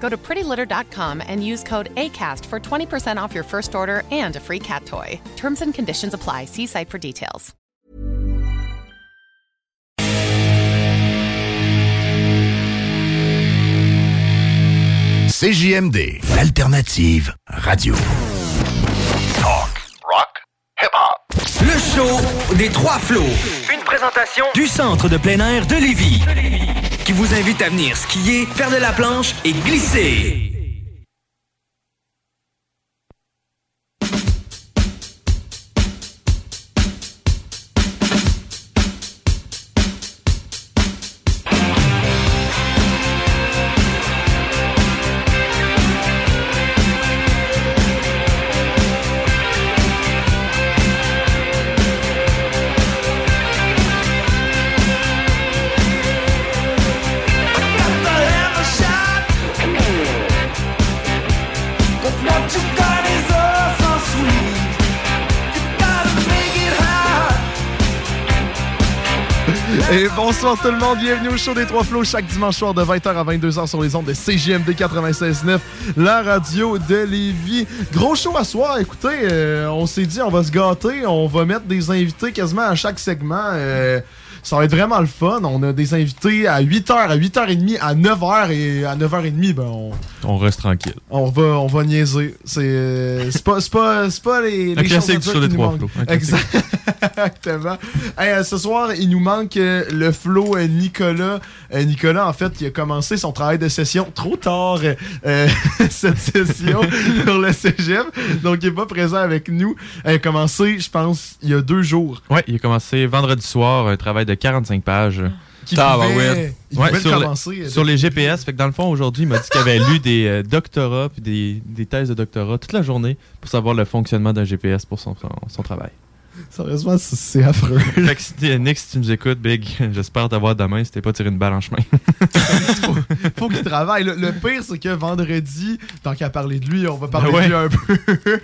Go to prettylitter.com and use code ACAST for 20% off your first order and a free cat toy. Terms and conditions apply. See site for details. CJMD, l'alternative radio. Talk, rock, hip-hop. Le show des trois flots. Une présentation du centre de plein air de Lévis. Qui vous invite à venir skier, faire de la planche et glisser. Bonsoir tout le monde, bienvenue au show des Trois Flots chaque dimanche soir de 20h à 22h sur les ondes de CGMD 96.9, la radio de Lévis. Gros show à soir, écoutez, euh, on s'est dit on va se gâter, on va mettre des invités quasiment à chaque segment. euh, ça va être vraiment le fun. On a des invités à 8h, à 8h30, à 9h et à 9h30, ben on, On reste tranquille. on va, on va niaiser. C'est euh, c'est pas, pas, c'est pas les, les classique sur les trois flots. Classique. Exactement. Hey, euh, ce soir, il nous manque euh, le flow euh, Nicolas. Nicolas, en fait, il a commencé son travail de session trop tard euh, cette session sur le cégep. Donc, il est pas présent avec nous. Il a commencé, je pense, il y a deux jours. Ouais, il a commencé vendredi soir, un travail de 45 pages. Pouvait- il le sur, sur les GPS. Fait que dans le fond, aujourd'hui, il m'a dit qu'il avait lu des euh, doctorats puis des, des thèses de doctorat toute la journée pour savoir le fonctionnement d'un GPS pour son, son, son travail. Sérieusement, c'est- affreux. fait que si, Nick, si tu nous écoutes, Big, j'espère t'avoir demain si t'es pas tiré une balle en chemin. faut qu'il travaille. Le, le pire, c'est que vendredi, tant qu'à parler de lui, on va parler Ouais. de lui un peu.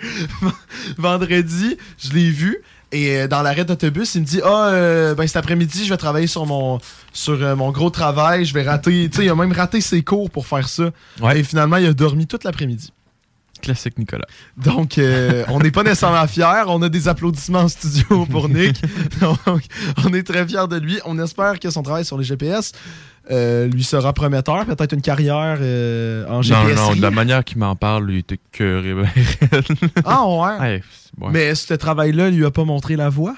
vendredi, je l'ai vu. Et euh, dans l'arrêt d'autobus, il me dit Ah, euh, ben cet après-midi, je vais travailler sur mon sur euh, mon gros travail. Je vais rater. Tu sais, il a même raté ses cours pour faire ça. Et finalement, il a dormi toute l'après-midi. Classique Nicolas. Donc, euh, on n'est pas nécessairement fiers. On a des applaudissements en studio pour Nick. Donc, on est très fiers de lui. On espère que son travail sur les GPS euh, lui sera prometteur. Peut-être une carrière euh, en Non, GPS. non, de la manière qu'il m'en parle, lui, il était cœuré. ben, Ah ouais? Ouais, ouais. Mais ce travail-là lui a pas montré la voie?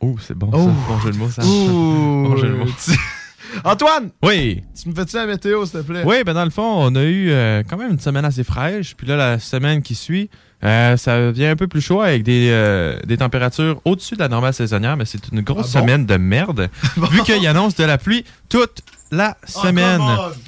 Oh, c'est bon, Oh. ça. Bon jeu de mots, ça. Bon jeu de mots. Antoine! Oui! Tu me fais-tu la météo, s'il te plaît? Oui, ben dans le fond, on a eu euh, quand même une semaine assez fraîche. Puis là, la semaine qui suit, euh, ça vient un peu plus chaud avec des, euh, des températures au-dessus de la normale saisonnière, mais c'est une grosse Ah bon? semaine de merde. Vu qu'il annonce de la pluie toute la semaine.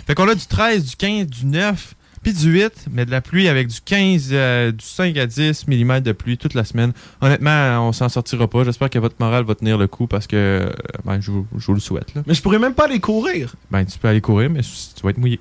fait qu'on a du 13, du 15, du 9, puis du 8, mais de la pluie avec du 15, euh, du 5 à 10 mm de pluie toute la semaine. Honnêtement, on s'en sortira pas. J'espère que votre morale va tenir le coup parce que euh, ben, je, vous- je vous le souhaite. Là. Mais je pourrais même pas aller courir. Ben, tu peux aller courir, mais tu vas être mouillé.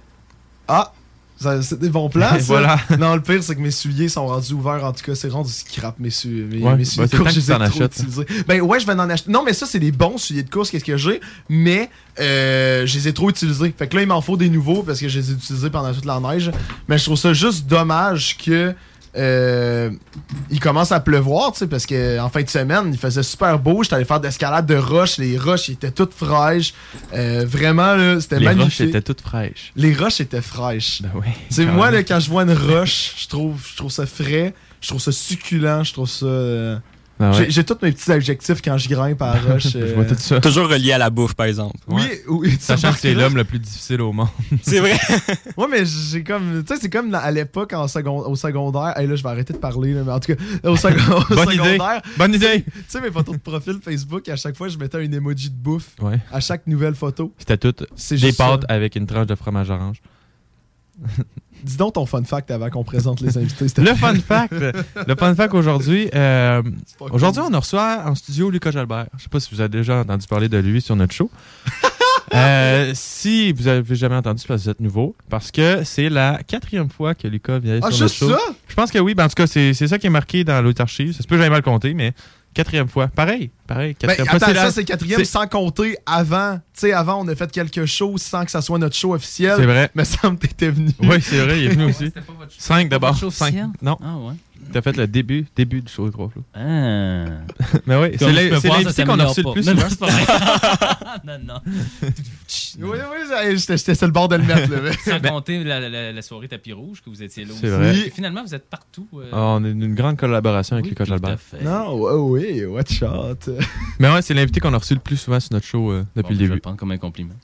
Ah! Ça- C'est des bons plans, ça. Voilà. Non, le pire, c'est que mes souliers sont rendus ouverts. En tout cas, c'est rendu scrap, mes, su- mes, Ouais, mes souliers ben, de course. Je les trop utilisés. Ben ouais, je vais en acheter. Non, mais ça, c'est des bons souliers de course, qu'est-ce que j'ai? Mais euh, je les ai trop utilisés. Fait que là, il m'en faut des nouveaux parce que je les ai utilisés pendant toute la neige. Mais je trouve ça juste dommage que. Euh, il commence à pleuvoir, tu sais, parce que en fin de semaine, il faisait super beau. J'étais allé faire d'escalade de roches. Les roches, étaient toutes fraîches. Euh, vraiment, là, c'était Les magnifique. roches étaient toutes fraîches. Les roches étaient fraîches. Ben oui. C'est quand moi, là, quand je vois une roche, je trouve, je trouve ça frais, je trouve ça succulent, je trouve ça. euh, Ah ouais. J'ai- tous mes petits adjectifs quand je grimpe à la roche. Je vois euh, tout ça. Toujours relié à la bouffe, par exemple. Oui, oui. Sachant que c'est l'homme le plus difficile au monde. C'est vrai. Ouais, mais j'ai comme. Tu sais, c'est comme à l'époque second- au secondaire. Hey, là, je vais arrêter de parler, là, mais en tout cas, au, second- au Bonne idée. secondaire. Bonne idée. Tu sais, mes photos de profil Facebook, à chaque fois, je mettais un emoji de bouffe Ouais. à chaque nouvelle photo. C'était tout C'est des ça. pâtes avec une tranche de fromage orange. Dis donc ton fun fact avant qu'on présente les invités. Le fun fact, le fun fact aujourd'hui, euh, aujourd'hui cool. on reçoit en studio Lucas Jalbert. Je sais pas si vous avez déjà entendu parler de lui sur notre show. Euh, si vous avez jamais entendu, parce que vous êtes nouveau, parce que c'est la quatrième fois que Lucas vient Ah, sur notre juste show. ça? Je pense que oui, ben, en tout cas c'est ça qui est marqué dans l'autre archive. Ça se peut j'aille mal compter, mais quatrième fois. Pareil, pareil. Ben, Quatrième attends, fois. ça, la- c'est quatrième c'est- sans compter avant. Tu sais, avant, on a fait quelque chose sans que ça soit notre show officiel. C'est vrai. Mais ça me t'étais venu. Oui, c'est vrai, il est venu aussi. C'était pas votre show. Cinq d'abord. Votre show Cinq. Non, Ah ouais. T'as fait le début, début du show de Gros Flow. Ah. Mais oui, c'est je l'invité qu'on a reçu le plus Non, souvent. non, c'est pas vrai. non, non. Oui, oui, j'étais sur le bord de le mettre. Là. Sans compter la, la- la soirée tapis rouge que vous étiez là C'est aussi. vrai. Et Finalement, vous êtes partout. euh, Ah, on a une grande collaboration avec oui, Lucas tout à Jalbert. fait. non, ouais, oui, watch out. Mais ouais, c'est l'invité qu'on a reçu le plus souvent sur notre show euh, Bon, depuis Je le vais début. le prendre comme un compliment.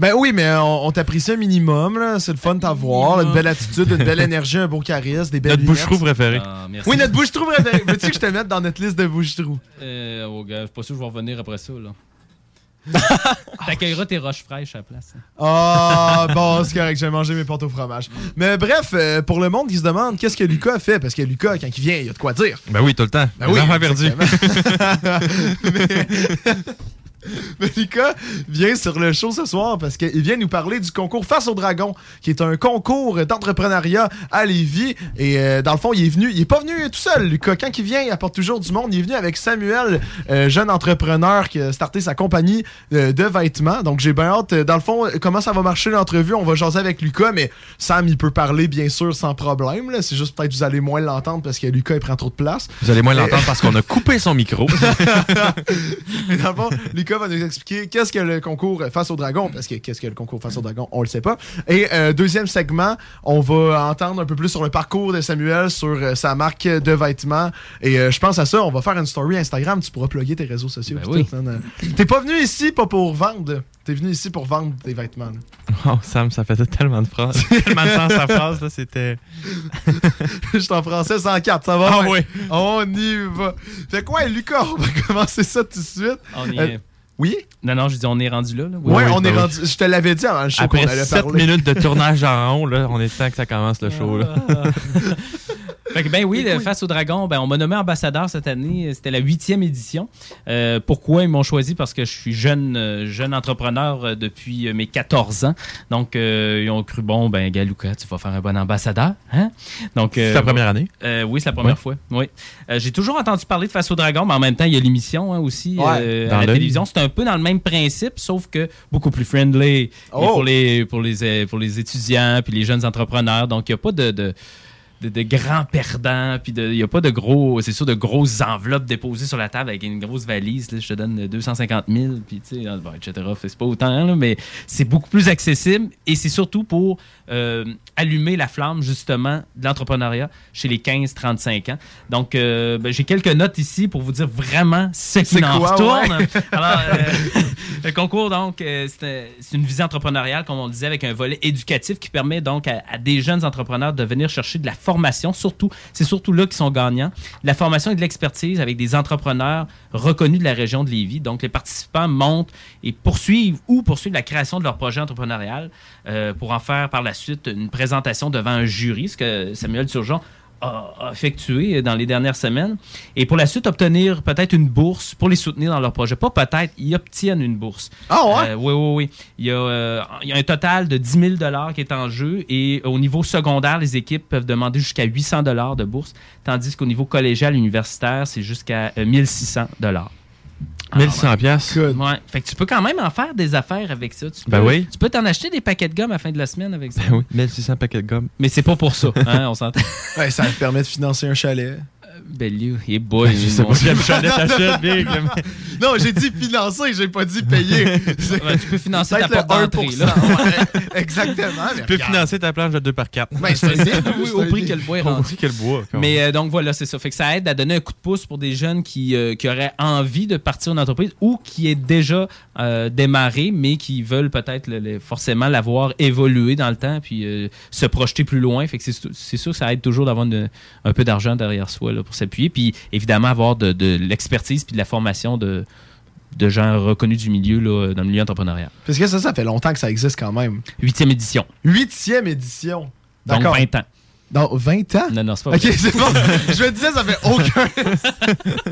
Ben oui, mais on, on t'apprécie un minimum, là. C'est le fun de t'avoir. Une belle attitude, une belle énergie, un beau charisme, des belles Notre bouche-trou préféré. Ah, merci. Oui, notre bouche-trou préférée. Veux-tu que je te mette dans notre liste de bouche-trou? Euh, oh, gars, je suis pas sûr que je vais revenir après ça. là. T'accueilleras tes roches fraîches à la place. hein. Ah, bon, c'est correct, j'ai mangé mes pâtes au fromage. Mais bref, euh, pour le monde qui se demande qu'est-ce que Lucas a fait, parce que Lucas, quand il vient, il y a de quoi dire. Ben oui, tout le temps. Ben Les oui, exactement. mais, mais Lucas vient sur le show ce soir parce qu'il vient nous parler du concours Face au Dragon, qui est un concours d'entrepreneuriat à Lévis. Et euh, dans le fond, il est venu, il est pas venu tout seul, Lucas. Quand il vient, il apporte toujours du monde. Il est venu avec Samuel, euh, jeune entrepreneur qui a starté sa compagnie euh, de vêtements. Donc j'ai bien hâte. Dans le fond, comment ça va marcher l'entrevue? On va jaser avec Lucas, mais Sam, il peut parler bien sûr sans problème. C'est juste peut-être que vous allez moins l'entendre parce que Lucas, il prend trop de place. Vous allez moins l'entendre parce qu'on a coupé son micro. Mais dans le fond, Lucas va nous expliquer qu'est-ce que le concours Face au Dragon, parce que qu'est-ce que le concours Face au Dragon, on le sait pas. Et euh, deuxième segment, on va entendre un peu plus sur le parcours de Samuel, sur euh, sa marque de vêtements. Et euh, je pense à ça, on va faire une story Instagram, tu pourras plugger tes réseaux sociaux. Ben oui. hein. T'es pas venu ici pas pour vendre, t'es venu ici pour vendre tes vêtements. là. oh, Sam, ça faisait tellement de phrases. tellement de sens sa phrase, là, c'était. Je suis en français 104, ça va? Ah ouais? oui. On y va. Fait quoi, Lucas, on va commencer ça tout de suite. On est... Oui? Non, non, je dis on est rendu là. là. Oui. Ouais, oui, on ben est oui. rendu. Je te l'avais dit avant le show qu'on Après allait 7 parler. minutes de tournage en rond, là, on est temps que ça commence le show. Là. Fait que, ben oui, le Face au Dragon, ben, on m'a nommé ambassadeur cette année. C'était la huitième édition. Euh, pourquoi ils m'ont choisi? Parce que je suis jeune, euh, jeune entrepreneur euh, depuis mes 14 ans. Donc, euh, ils ont cru, bon, ben, Galouka, tu vas faire un bon ambassadeur. Hein? Donc, C'est euh, ta première année? euh, oui, c'est la première Ouais. fois. Oui. Euh, J'ai toujours entendu parler de Face au Dragon, mais en même temps, il y a l'émission hein, aussi Ouais, euh, dans à la télévision. C'est un peu dans le même principe, sauf que beaucoup plus friendly Oh! pour, les, pour, les, euh, pour les étudiants puis les jeunes entrepreneurs. Donc, il n'y a pas de, de, de, de grands perdants, puis il n'y a pas de gros, c'est sûr, de grosses enveloppes déposées sur la table avec une grosse valise. là, je te donne 250 000, puis tu sais, bon, etc. C'est pas autant, là, mais c'est beaucoup plus accessible et c'est surtout pour euh, allumer la flamme, justement, de l'entrepreneuriat chez les 15-35 ans. Donc, euh, ben, j'ai quelques notes ici pour vous dire vraiment ce qui en quoi, retourne. ouais? Alors, euh, le concours, donc, c'est une visée entrepreneuriale, comme on le disait, avec un volet éducatif qui permet donc à, à des jeunes entrepreneurs de venir chercher de la formation, surtout, c'est surtout là qu'ils sont gagnants, la formation et de l'expertise avec des entrepreneurs reconnus de la région de Lévis. Donc, les participants montent et poursuivent ou poursuivent la création de leur projet entrepreneurial euh, pour en faire par la suite une présentation devant un jury, ce que Samuel Turgeon a effectué dans les dernières semaines. Et pour la suite, obtenir peut-être une bourse pour les soutenir dans leur projet. Pas peut-être, ils obtiennent une bourse. Ah ouais? Euh, oui, oui, oui. Il y, a, euh, il y a un total de 10 000 qui est en jeu et au niveau secondaire, les équipes peuvent demander jusqu'à 800 de bourse, tandis qu'au niveau collégial universitaire, c'est jusqu'à euh, 1600 1600 piastres. Good. Ouais. Fait que tu peux quand même en faire des affaires avec ça. Tu peux, Ben oui. Tu peux t'en acheter des paquets de gomme à la fin de la semaine avec ça. Ben oui, 1600 paquets de gomme. Mais c'est pas pour ça, hein, on s'entend. Ouais, ça me permet de financer un chalet. Bellieu, et boy, Je sais pas, Big. Non, j'ai dit financer, j'ai pas dit payer. Tu peux financer ta porte d'entrée, 1%, là. ouais, exactement. Tu peux regarde. financer ta planche de 2 par 4 Ben, oui, au prix que le bois est Au rendu. prix que le bois. Mais euh, donc voilà, c'est ça. Fait que ça aide à donner un coup de pouce pour des jeunes qui, euh, qui auraient envie de partir en entreprise ou qui est déjà euh, démarré, mais qui veulent peut-être forcément l'avoir évolué dans le temps puis euh, se projeter plus loin. Fait que c'est c'est sûr que ça aide toujours d'avoir un peu d'argent derrière soi là, pour s'appuyer. Puis évidemment avoir de, de l'expertise puis de la formation de, de gens reconnus du milieu là, dans le milieu entrepreneurial. Parce que ça, ça fait longtemps que ça existe quand même. Huitième édition. Huitième édition. Donc D'accord. 20 ans. Dans 20 ans? Non, non, c'est pas Ok, vrai. c'est bon. Je me disais, ça fait aucun.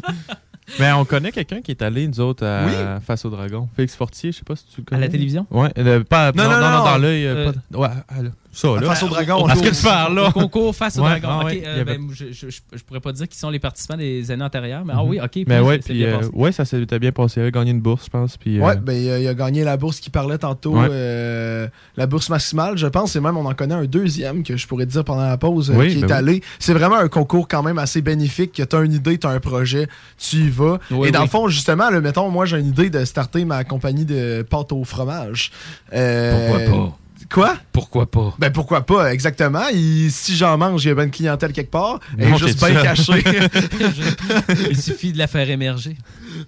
Mais on connaît quelqu'un qui est allé, nous autres, à- Oui. face au dragon. Félix Fortier, je sais pas si tu le À connais. la télévision? Ouais, euh, pas, Non, non, non, non, non, dans l'œil. euh, euh, pas ouais, là. Ça, là. Face au dragon. À ce que on tu parles, là. Au concours face au dragon. ah ouais, euh, ben, je, je, je- pourrais pas dire qui sont les participants des années antérieures, mais ah Mhm. oui, ok. Mais ouais, puis euh, ouais, ça s'était bien passé. Il avait gagné une bourse, je pense. Puis, euh, Ouais, ben, il a, a gagné la bourse qui parlait tantôt, Ouais. euh, la bourse maximale. Je pense, et même on en connaît un deuxième que je pourrais te dire pendant la pause euh, Oui, qui ben est oui. allé. C'est vraiment un concours quand même assez bénéfique. Que tu as une idée, tu as un projet, tu y vas. Oui, et dans le fond, justement, là, mettons, moi j'ai une idée de starter ma compagnie de pâte au fromage. Euh, Pourquoi pas? Quoi? Pourquoi pas? Ben pourquoi pas, exactement. Il- si j'en mange, il y a une clientèle quelque part. Elle est juste bien cachée. Il suffit de la faire émerger.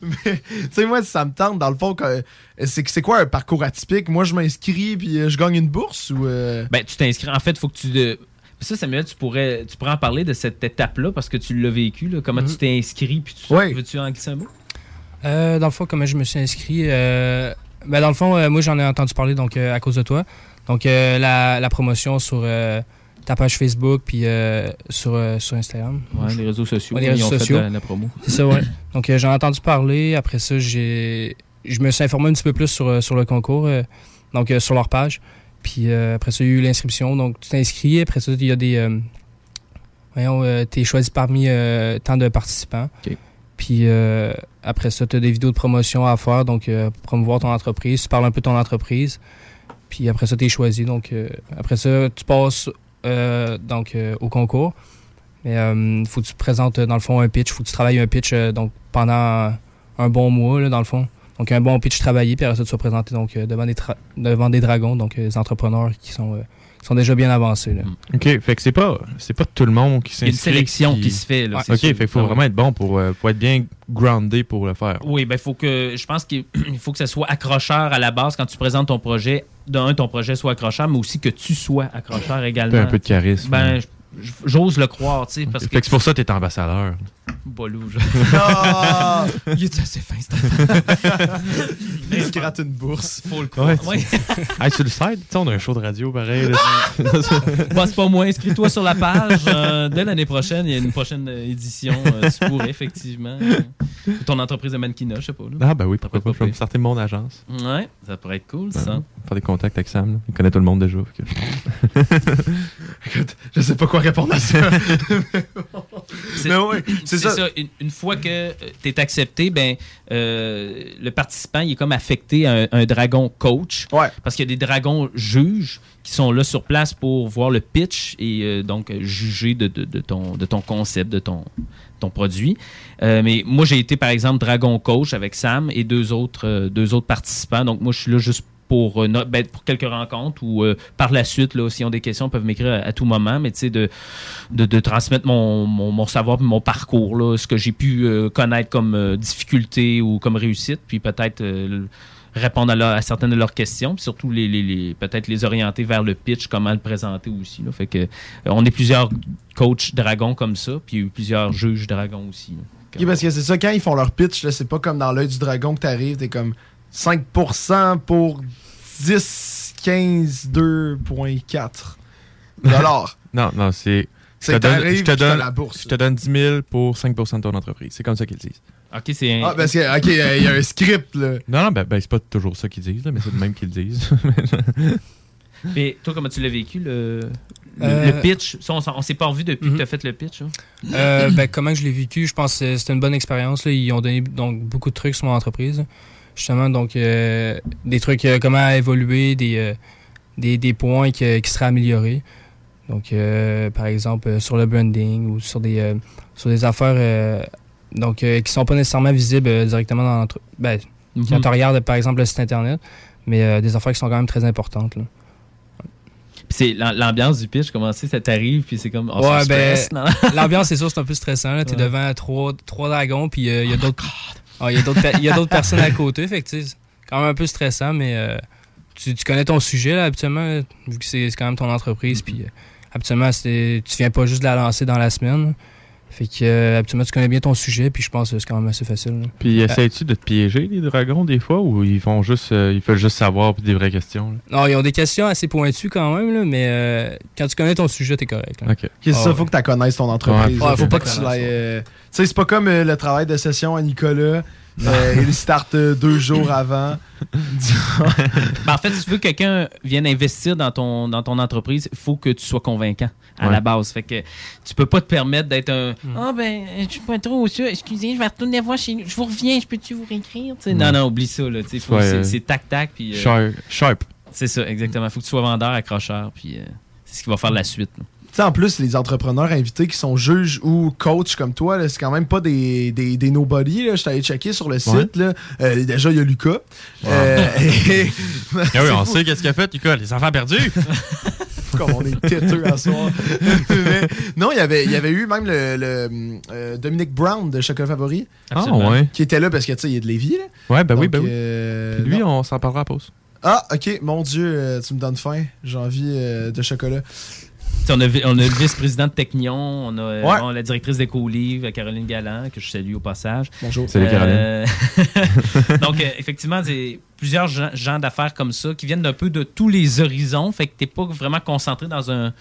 Mais, tu sais, moi, si ça me tente, dans le fond, que- c'est c'est quoi un parcours atypique? Moi, je m'inscris puis euh, je gagne une bourse ou. euh, Ben, tu t'inscris. En fait, il faut que tu. de- Ça, Samuel, tu pourrais, tu pourrais en parler de cette étape-là parce que tu l'as vécu. là. Comment tu t'es inscrit? Puis tu veux-tu en glisser un mot? Euh, dans le fond, comment je me suis inscrit euh, ben, Dans le fond, euh, moi, j'en ai entendu parler donc, euh, à cause de toi. Donc, euh, la, la promotion sur euh, ta page Facebook puis euh, sur, euh, sur Instagram. Ouais, les réseaux sociaux. Ouais, les ils réseaux ont fait sociaux. la, la promo. C'est ça, ouais. Donc, euh, j'en ai entendu parler. Après ça, j'ai je me suis informé un petit peu plus sur, sur le concours, donc sur leur page. Puis après ça, il y a eu l'inscription. Donc, tu t'inscris. Après ça, il y a des. voyons, tu es choisi parmi tant de participants. Puis euh, après ça, tu as des vidéos de promotion à faire, donc euh, pour promouvoir ton entreprise. Tu parles un peu de ton entreprise. Puis après ça, tu es choisi. Donc euh, après ça, tu passes euh, donc, euh, au concours. Mais il faut que tu présentes, dans le fond, un pitch. faut que tu travailles un pitch donc, pendant un bon mois, là, dans le fond. Donc un bon pitch travaillé, puis après ça, tu vas présenter donc, devant, des devant des dragons, donc des entrepreneurs qui sont, sont déjà bien avancés. là. OK, fait que c'est pas, c'est pas tout le monde qui Il y a une s'inscrit. sélection qui, se fait. Là, Ouais, OK, sûr. fait qu'il faut Ah ouais. vraiment être bon pour, euh, pour être bien groundé pour le faire. Oui, ben faut que je pense qu'il il faut que ça soit accrocheur à la base quand tu présentes ton projet. D'un, ton projet soit accrocheur, mais aussi que tu sois accrocheur également. Un peu de charisme. Ben, j'ose le croire, tu sais, parce fait que que c'est pour ça que t'es ambassadeur. Bolou, je... Ah! Il est assez fin, Stéphane. Il se gratte une bourse. Faut le croire. Ouais, Ouais. hey, sur le site, tu sais, on a un show de radio pareil. là. Bon, c'est pas moi. Inscris-toi sur la page. Euh, dès l'année prochaine, il y a une prochaine édition. Euh, tu pourrais effectivement. euh, ton entreprise de mannequinat, je sais pas. Là. ah, ben oui, pourquoi pas. Je vais me starter mon agence. Ouais, ça pourrait être cool, ça. Faire des contacts avec Sam. là. Il connaît tout le monde déjà. que- Écoute, je sais pas quoi répondre à ça. Mais oui, c'est ça. ça. Une, une fois que tu es accepté, ben, euh, le participant il est comme affecté à un, un dragon coach. Ouais. Parce qu'il y a des dragons juges qui sont là sur place pour voir le pitch et euh, donc euh, juger de, de- de ton, de ton concept, de ton, ton produit. Euh, mais moi, j'ai été, par exemple, dragon coach avec Sam et deux autres, euh, deux autres participants. Donc, moi, je suis là juste pour, euh, ben, pour quelques rencontres ou euh, par la suite, s'ils ont des questions, ils peuvent m'écrire à, tout moment. Mais tu sais, de, de, transmettre mon, mon, savoir mon parcours, là, ce que j'ai pu euh, connaître comme difficulté ou comme réussite, puis peut-être répondre à, certaines de leurs questions, puis surtout les, les, peut-être les orienter vers le pitch, comment le présenter aussi. Là. Fait que, on est plusieurs coachs dragons comme ça, puis plusieurs juges dragons aussi. Ok, parce que c'est ça, quand ils font leur pitch, c'est pas comme dans l'œil du dragon que t'arrives, t'es comme 5% pour 10, 15, 2,4 dollars. Non, non, c'est. Je te donne- je te donne- la bourse. Je te donne 10 000 pour 5% de ton entreprise. C'est comme ça qu'ils le disent. OK, c'est un- Ah, parce que, ok, il y a un script, là. Non, non, ben, ben, c'est pas toujours ça qu'ils disent, là, mais c'est le même qu'ils le disent. Mais toi, comment tu l'as vécu, le, le, Euh, le pitch? Ça, on, s'est pas revu depuis que tu as fait le pitch. hein? Euh, ben, comment je l'ai vécu, je pense que c'était une bonne expérience. là. Ils ont donné donc, beaucoup de trucs sur mon entreprise. Justement, donc, euh, des trucs, euh, comment évoluer, des, euh, des, des points que- qui seraient améliorés. Donc, euh, par exemple, euh, sur le branding ou sur des, euh, sur des affaires donc, qui sont pas nécessairement visibles directement dans l'entreprise. Ben, Quand Mhm. tu regardes, par exemple, le site Internet, mais des affaires qui sont quand même très importantes. là. Puis c'est l'am- l'ambiance du pitch, comment c'est, ça t'arrive, puis c'est comme. Oh, Ouais, ben, l'ambiance, c'est sûr, c'est un peu stressant. Tu es Ouais. devant trois, trois dragons, puis il y a d'autres Ah, il y a d'autres pe- il y a d'autres personnes à côté. Fait que, tu sais, c'est quand même un peu stressant, mais euh, tu, tu connais ton sujet, là, habituellement, là, vu que c'est quand même ton entreprise. Puis, euh, habituellement, tu viens pas juste de la lancer dans la semaine. Fait que, euh, habituellement, tu connais bien ton sujet, puis je pense que c'est quand même assez facile. là. Puis Euh, essayes-tu de te piéger, les dragons, des fois, ou ils font juste. euh, ils veulent juste savoir puis des vraies questions? là? Non, ils ont des questions assez pointues quand même, là, mais euh, quand tu connais ton sujet, t'es correct. là. Ok. C'est ça, Ah, faut que tu connaisses ton entreprise. Ouais, faut faut pas que que tu tu l'ailles. Tu sais, c'est pas comme euh, le travail de session à Nicolas. Euh, il start euh, deux jours avant. Ben, en fait, si tu veux que quelqu'un vienne investir dans ton, dans ton entreprise, il faut que tu sois convaincant à Ouais. la base. Fait que tu peux pas te permettre d'être un Hmm. Ah ben, je suis pas trop sûr, excusez, je vais retourner voir chez nous. Je vous reviens, je peux-tu vous réécrire? Sais, Ouais. Non, non, oublie ça. Là, tu sais, faut- Ouais, c'est tac-tac. puis, euh, Sharp. Sharp. C'est ça, exactement. faut que tu sois vendeur, accrocheur, puis euh, c'est ce qui va faire la suite. là. Sais, en plus, les entrepreneurs invités qui sont juges ou coachs comme toi, là, c'est quand même pas des, des, des nobody. là. Je t'allais checker sur le site. là. Euh, déjà, il y a Lucas. Euh, et- Ah oui, on fou. sait qu'est-ce qu'il a fait, Lucas. Les enfants perdus. comme on est têteux à soir. Mais non, il y avait, il y avait eu même le, le, euh, Dominic Brown de Chocolat Favori. Ah, ouais. Qui était là parce que tu sais, il est de Lévis. Là. Ouais, ben oui, ben oui. Puis lui, non. on s'en parlera à pause. Ah, ok, mon Dieu, tu me donnes faim. J'ai envie euh, de chocolat. On a, vi- on a le vice-président de Technion, on a Ouais. bon, la directrice d'Écolivre, Caroline Galland, que je salue au passage. Bonjour. Salut, Euh, Donc, euh, effectivement, c'est plusieurs gens, gens d'affaires comme ça qui viennent d'un peu de tous les horizons. Fait que t'es pas vraiment concentré dans un,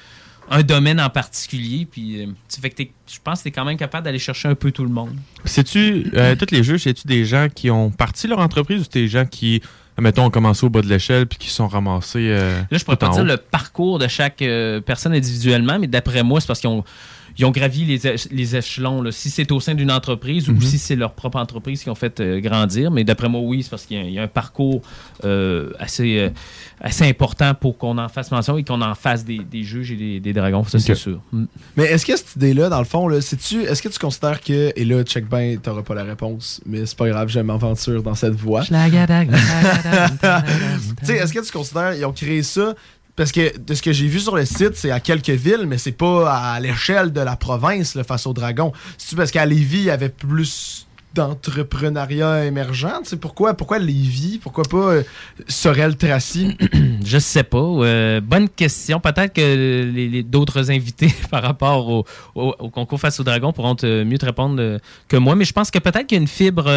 un domaine en particulier. Puis, euh, fait que t'es- je pense que tu es quand même capable d'aller chercher un peu tout le monde. C'est-tu, euh, tous les juges, c'est-tu des gens qui ont parti leur entreprise ou c'est des gens qui, mettons, ont commencé au bas de l'échelle puis qui sont ramassés. euh, Là, je pourrais pas dire haut? le parcours de chaque euh, personne individuellement, mais d'après moi, c'est parce qu'ils ont, ils ont gravi les, éche- les échelons. là. Si c'est au sein d'une entreprise Mhm. ou si c'est leur propre entreprise qui ont fait euh, grandir. Mais d'après moi, oui, c'est parce qu'il y a, il y a un parcours euh, assez, euh, assez important pour qu'on en fasse mention et qu'on en fasse des, des juges et des, des dragons. Ça, c'est Ok. sûr. Mm. Mais est-ce que cette idée-là, dans le fond, est-ce que tu considères que, et là, check ben, t'auras pas la réponse, mais c'est pas grave, je m'aventure dans cette voie. Tu sais, est-ce que tu considères qu'ils ont créé ça parce que de ce que j'ai vu sur le site, c'est à quelques villes, mais c'est pas à l'échelle de la province là, face aux dragons. C'est parce qu'à Lévis, il y avait plus d'entrepreneuriat émergent? Pourquoi, pourquoi Lévis? Pourquoi pas euh, Sorel-Tracy? Je sais pas. Euh, bonne question. Peut-être que les, les- d'autres invités par rapport au, au- au concours face au dragon pourront mieux te répondre euh, que moi. Mais je pense que peut-être qu'il y a une fibre.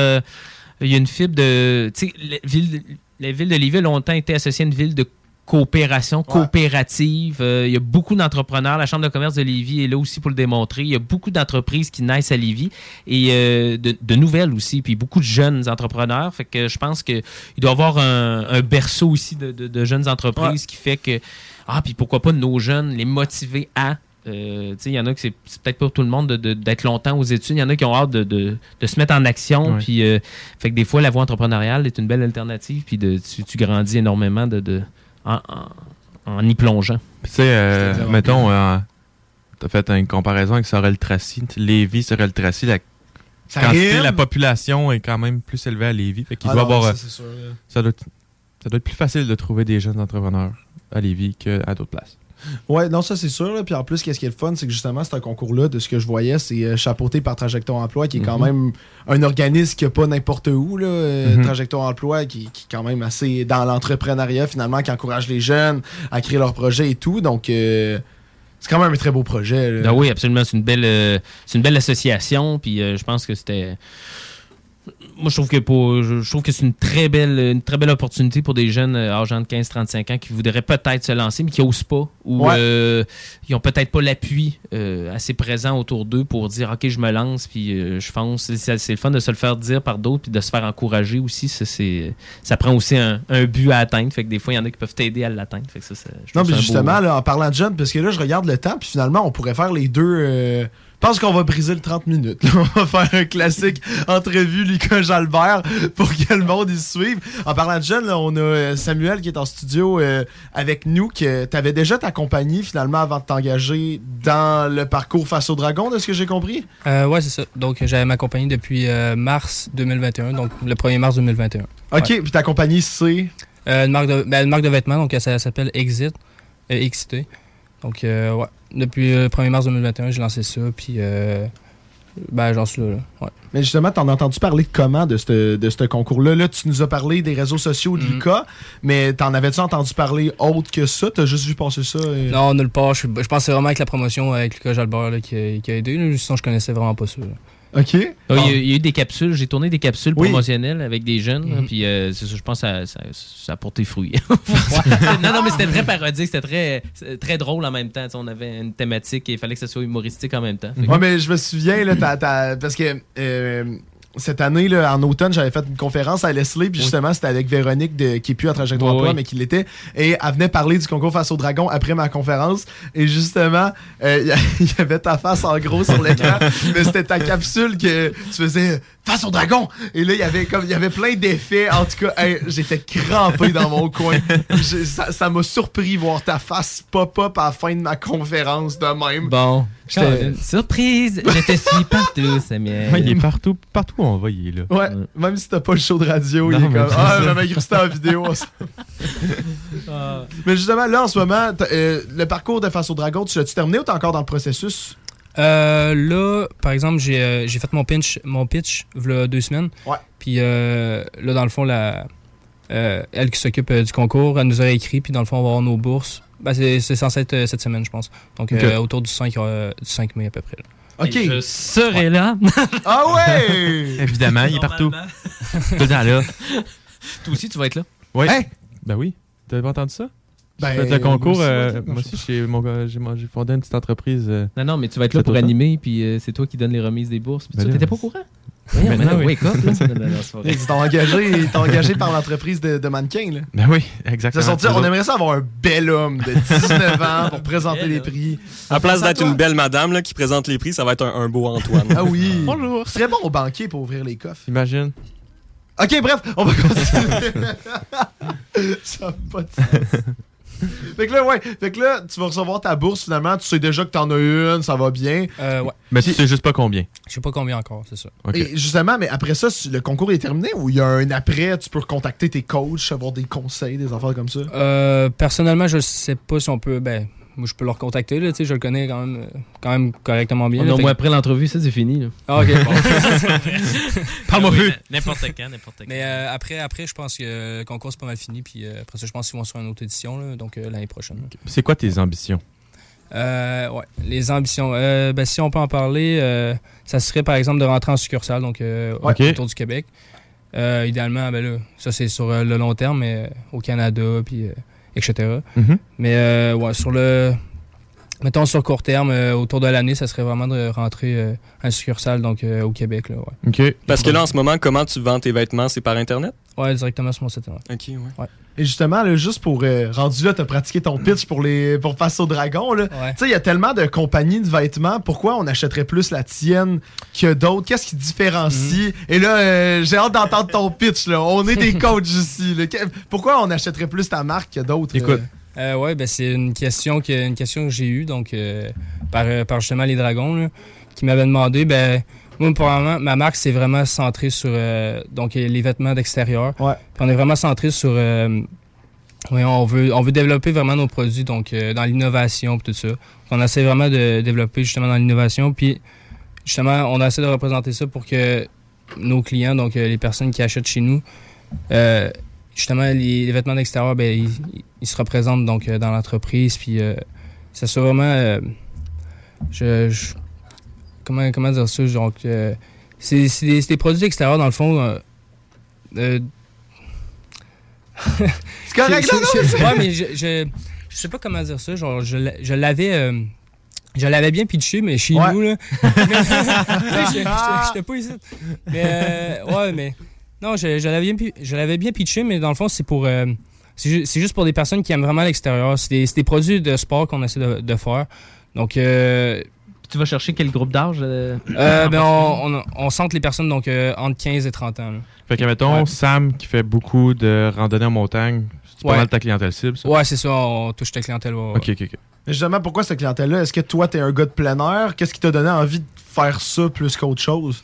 il y a une fibre de. Tu sais, la ville, la ville de Lévis a longtemps été associée à une ville de coopération, coopérative. Euh, il y a beaucoup d'entrepreneurs. La Chambre de commerce de Lévis est là aussi pour le démontrer. Il y a beaucoup d'entreprises qui naissent à Lévis et euh, de, de nouvelles aussi, puis beaucoup de jeunes entrepreneurs. Fait que je pense qu'il doit y avoir un, un berceau aussi de, de- de jeunes entreprises qui fait que, ah, puis pourquoi pas nos jeunes, les motiver à. euh, tu sais, il y en a que c'est peut-être pas pour tout le monde de- de- d'être longtemps aux études. Il y en a qui ont hâte de, de- de se mettre en action. Puis, euh, fait que des fois, la voie entrepreneuriale est une belle alternative. Puis tu, tu grandis énormément de, de- en, en- en y plongeant. Tu sais, euh, mettons, euh, t'as fait une comparaison avec Sorel-Tracy. Lévis, Sorel-Tracy, la Ça quantité, rime? la population est quand même plus élevée à Lévis. Fait qu'il Ah doit non, avoir. ça, euh, sûr, ça, doit, être- ça doit être plus facile de trouver des jeunes entrepreneurs à Lévis qu'à d'autres places. Ouais, non, ça c'est sûr. là. Puis en plus, qu'est-ce qui est le fun, c'est que justement, c'est un concours-là, de ce que je voyais, c'est euh, chapeauté par Trajectoire Emploi, qui est quand Mhm. même un organisme qui n'a pas n'importe où. Là, euh, Mhm. Trajectoire Emploi, qui, qui est quand même assez dans l'entrepreneuriat, finalement, qui encourage les jeunes à créer leurs projets et tout. Donc, euh, c'est quand même un très beau projet. là. Ah oui, absolument. C'est une belle, c'est une belle association. Puis je pense que c'était. Moi, je trouve que pour, je, trouve que c'est une très belle, une très belle opportunité pour des jeunes euh, âgés de 15-35 ans qui voudraient peut-être se lancer, mais qui n'osent pas ou Ouais. euh, ils ont peut-être pas l'appui euh, assez présent autour d'eux pour dire ok, je me lance puis euh, je fonce. C'est, le fun de se le faire dire par d'autres puis de se faire encourager aussi. Ça, c'est, ça prend aussi un, un but à atteindre. Fait que des fois, il y en a qui peuvent t'aider à l'atteindre. Fait que ça, Non, mais justement, beau- là, en parlant de jeunes, parce que là, je regarde le temps, puis finalement, on pourrait faire les deux. Euh, pense qu'on va briser le 30 minutes. là. On va faire un classique entrevue Lucas Jalbert pour que le monde y suive. En parlant de jeunes, là, on a euh, Samuel qui est en studio euh, avec nous, que tu avais déjà ta compagnie finalement avant de t'engager dans le parcours face au dragon, de ce que j'ai compris? Euh, ouais, c'est ça. Donc, j'avais ma compagnie depuis euh, mars 2021, donc le 1er mars 2021. OK, puis ta compagnie, c'est... Une, marque de, ben, une marque de vêtements, donc ça s'appelle Exit, XT. Donc, euh, ouais, depuis le 1er mars 2021, j'ai lancé ça, puis euh, ben, j'en suis là. là. Ouais. Mais justement, t'en as entendu parler comment de ce de concours-là? Là, tu nous as parlé des réseaux sociaux de Mhm. Lucas, mais t'en avais-tu entendu parler autre que ça? T'as juste vu passer ça? et- Non, nulle part. Je, que c'est vraiment avec la promotion avec Lucas Jalbert là, qui, a, qui a aidé. là. Sinon, je connaissais vraiment pas ça. là. OK. Oui, il, y a, il y a eu des capsules, j'ai tourné des capsules Oui. promotionnelles avec des jeunes, Mhm. puis euh, c'est ça, je pense que ça, ça, ça a porté fruit. non, non, mais c'était très parodique, c'était très, très drôle en même temps. On avait une thématique et il fallait que ça soit humoristique en même temps. Que- Ouais, mais je me souviens, là, parce que euh, cette année, là, en automne, j'avais fait une conférence à Leslie, puis justement, c'était avec Véronique, de, qui est plus à Trajectoire Oui, Emploi, oui. mais qui l'était, et elle venait parler du concours face au dragon après ma conférence, et justement, euh, il y avait ta face en gros sur l'écran, mais c'était ta capsule que tu faisais face au dragon, et là, il y avait comme, il y avait plein d'effets, en tout cas, hey, j'étais crampé dans mon coin. Ça m'a surpris voir ta face pop-up à la fin de ma conférence de même. Bon. Surprise! Je te suis partout, Samuel. Ouais, il est partout, partout où on va, il est là. Ouais, même si t'as pas le show de radio, Non, il est comme Ah, malgré c'était en vidéo. s'en- mais justement, là, en ce moment, euh, le parcours de Face au Dragon, tu l'as-tu terminé ou t'es encore dans le processus? Euh, là, par exemple, j'ai euh, fait mon pitch, mon pitch v'là deux semaines. Ouais. Puis euh, là, dans le fond, la, euh, elle qui s'occupe euh, du concours, elle nous a écrit. Puis dans le fond, on va avoir nos bourses. Ben, c'est c'est censé être euh, cette semaine, je pense. Donc, euh, autour du 5, euh, du 5 mai à peu près. là. Ok. Je serai là. Ah ouais! Évidemment, il est partout. Tout le temps là. Toi aussi, tu vas être là? Oui. Hein? Ben oui. T'avais pas entendu ça? Ben, fait le concours. moi aussi, euh, moi aussi, j'ai fondé une petite entreprise. euh, Non, non, mais tu vas être là pour animer, puis euh, c'est toi qui donnes les remises des bourses. puis Ben ça. là, T'étais pas au courant? Voyons, Maintenant, oui. wake up, là. Non, non, non, c'est pas vrai. Ils t'ont engagé, ils t'ont engagé par l'entreprise de, de mannequins. Là. Ben oui, Ça exactement. sorti, on aimerait ça avoir un bel homme de 19 ans pour présenter les prix. À place d'être une belle madame là, qui présente les prix, ça va être un, un beau Antoine. Ah oui. Bonjour. Ce serait bon au banquier pour ouvrir les coffres. Imagine. Ok, bref, on va continuer. ça n'a pas de sens. fait que là, ouais, fait que là, tu vas recevoir ta bourse finalement. Tu sais déjà que t'en as une, ça va bien. Euh, ouais. Mais tu sais juste pas combien. Je sais pas combien encore, c'est ça. Et justement, mais après ça, le concours est terminé ou il y a un après, tu peux recontacter tes coachs, avoir des conseils, des affaires comme ça? Euh, personnellement, je sais pas si on peut. Ben, moi, je peux le recontacter. Là, tu sais, je le connais quand même, quand même correctement bien. Non, moi, que- après l'entrevue, ça, c'est fini. Là. Ah, ok. Parle-moi oui, plus. N'importe quand, n'importe quand. Mais euh, après, après, je pense que le concours, c'est pas mal fini. Puis euh, après ça, je pense qu'ils vont sur une autre édition, là, donc euh, l'année prochaine. C'est quoi tes ambitions? Euh, ouais, les ambitions. Euh, ben, si on peut en parler, euh, ça serait par exemple de rentrer en succursale, donc euh, Ok. autour du Québec. Euh, idéalement, ben là, ça c'est sur euh, le long terme, mais euh, au Canada, puis euh, etc. Mhm. Mais euh, ouais, sur le. Mettons sur court terme, euh, autour de l'année, ça serait vraiment de rentrer euh, en succursale, donc euh, au Québec. Là, ouais. OK. Parce que là, en ce moment, comment tu vends tes vêtements? C'est par Internet? ouais, directement sur mon site. ouais. Ok, ouais. Et justement, là, juste pour euh, rendu là, t'as pratiqué ton pitch pour les pour face au dragon. Là. Ouais. Tu sais, il y a tellement de compagnies de vêtements. Pourquoi on achèterait plus la tienne que d'autres? Qu'est-ce qui différencie? Et là, euh, j'ai hâte d'entendre ton pitch. Là. On est des coachs ici. là. Pourquoi on achèterait plus ta marque que d'autres? Écoute, euh? Ouais, ben c'est une question que une question que j'ai eue donc euh, par, par justement les dragons là, qui m'avaient demandé ben moi probablement ma marque c'est vraiment centré sur euh, donc les vêtements d'extérieur. Ouais. Puis on est vraiment centré sur euh, ouais, on veut on veut développer vraiment nos produits donc euh, dans l'innovation puis tout ça. On essaie vraiment de développer justement dans l'innovation puis justement on essaie de représenter ça pour que nos clients donc euh, les personnes qui achètent chez nous euh, justement, les, les vêtements d'extérieur, ben, ils, ils se représentent donc euh, dans l'entreprise, puis euh, ça soit vraiment, euh, je, je- comment comment dire ça, donc euh, c'est c'est des, c'est des produits extérieurs dans le fond. euh, euh, C'est correct, je- non, je- je- c'est- ouais, mais je, je, sais pas comment dire ça, genre je, je l'avais. euh, je l'avais bien pitché, mais chez Ouais. nous, là. J'étais pas ici. Mais, euh, ouais, mais. Non, je, je l'avais bien, je l'avais bien pitché, mais dans le fond, c'est pour. euh, c'est c'est juste pour des personnes qui aiment vraiment l'extérieur. C'est des, c'est des produits de sport qu'on essaie de, de faire. Donc, euh, tu vas chercher quel groupe d'âge? euh, Euh, en ben, on, on, on centre les personnes donc, euh, entre 15 et 30 ans. là. Fait que, mettons, Ouais. Sam qui fait beaucoup de randonnées en montagne, c'est pas Ouais. mal ta clientèle cible, ça? Ouais, c'est ça, on touche ta clientèle. ouais. Ok, ok, ok. Mais justement, pourquoi cette clientèle-là? Est-ce que toi, t'es un gars de plein air? Qu'est-ce qui t'a donné envie de faire ça plus qu'autre chose?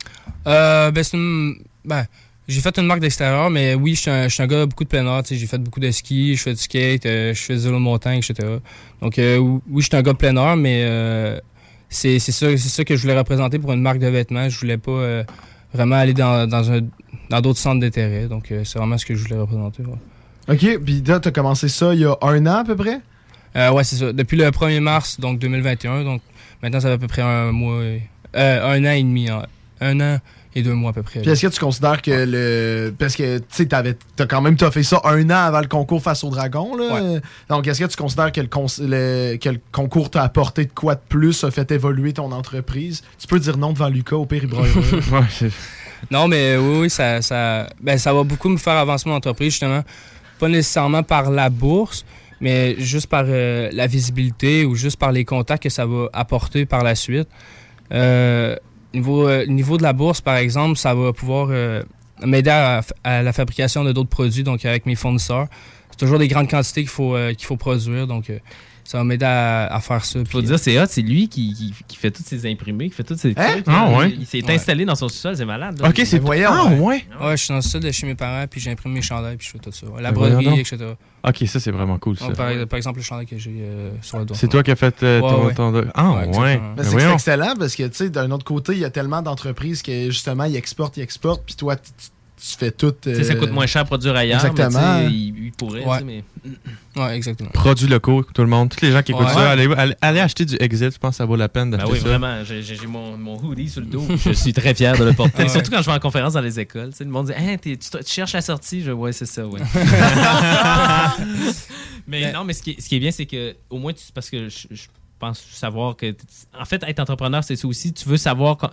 Euh, ben, c'est une- ben, j'ai fait une marque d'extérieur, mais oui, je suis un, je suis un gars beaucoup de plein air. tu sais, J'ai fait beaucoup de ski, je fais du skate, euh, je fais du vélo montagne, etc. Donc, euh, oui, je suis un gars de plein air, mais euh, c'est ça, ça que je voulais représenter pour une marque de vêtements. Je voulais pas euh, vraiment aller dans, dans un dans d'autres centres d'intérêt. Donc, euh, c'est vraiment ce que je voulais représenter. ouais. OK, puis là, t'as commencé ça il y a un an à peu près? Euh, ouais, c'est ça. Depuis le 1er mars, donc 2021. Donc, maintenant, ça fait à peu près un mois, et- euh, un an et demi. hein. Un an et deux mois à peu près. Puis est-ce que tu considères que le. Parce que, tu sais, t'avais- t'as quand même fait ça un an avant le concours face au dragon, là. Donc, est-ce que tu considères que le, le- que le concours t'a apporté de quoi de plus, a fait évoluer ton entreprise? Tu peux dire non devant Lucas, au pire, il. Ouais, Non, mais oui, oui, ça, ça, ben, ça va beaucoup me faire avancer mon entreprise, justement. Pas nécessairement par la bourse, mais juste par euh, la visibilité ou juste par les contacts que ça va apporter par la suite. Euh, niveau, euh, niveau de la bourse, par exemple, ça va pouvoir euh, m'aider à, à la fabrication de d'autres produits, donc avec mes fournisseurs. C'est toujours des grandes quantités qu'il faut, euh, qu'il faut produire, donc ça va m'aider à, à faire ça. Faut dire, c'est hot, c'est lui qui, qui, qui fait tous ses imprimés, qui fait tous ses Hein? trucs. Ah, là. ouais? Il, il s'est Ouais. installé dans son sous-sol, c'est malade. là. Ok, c'est. Ah, ouais? Ouais, je suis dans le sol de chez mes parents, puis j'imprime mes chandails, puis je fais tout ça. La Ben, broderie, etc. Ok, ça, c'est vraiment cool, ça. Par, par exemple, le chandail que j'ai euh, sur le dos. C'est toi qui as fait euh, Ouais, ton, ouais. ton- Ah, ouais. Mais Ben c'est que c'est voyons. excellent parce que, tu sais, d'un autre côté, il y a tellement d'entreprises que, justement, ils exportent, ils exportent, puis toi, tu, tu- fais tout. Tu sais, ça euh, coûte moins cher à produire ailleurs. Exactement. Mais il, il pourrait. Ouais. Mais... Ouais, exactement. Produits locaux, tout le monde. Tous les gens qui écoutent Ouais. ça, allez, allez, allez acheter du Exit. Je pense que ça vaut la peine Ben d'acheter oui, ça. vraiment. J'ai mon, mon hoodie sur le dos. Je suis très fier de le porter. Ouais. Surtout quand je vais en conférence dans les écoles. Tu sais, le monde dit Hein, t'es- tu, tu cherches la sortie? Je Ouais, c'est ça, ouais. mais non, mais ce qui, est- ce qui est bien, c'est que au moins, tu, parce que je, je pense savoir que. En fait, être entrepreneur, c'est ça aussi. Tu veux savoir. Quand,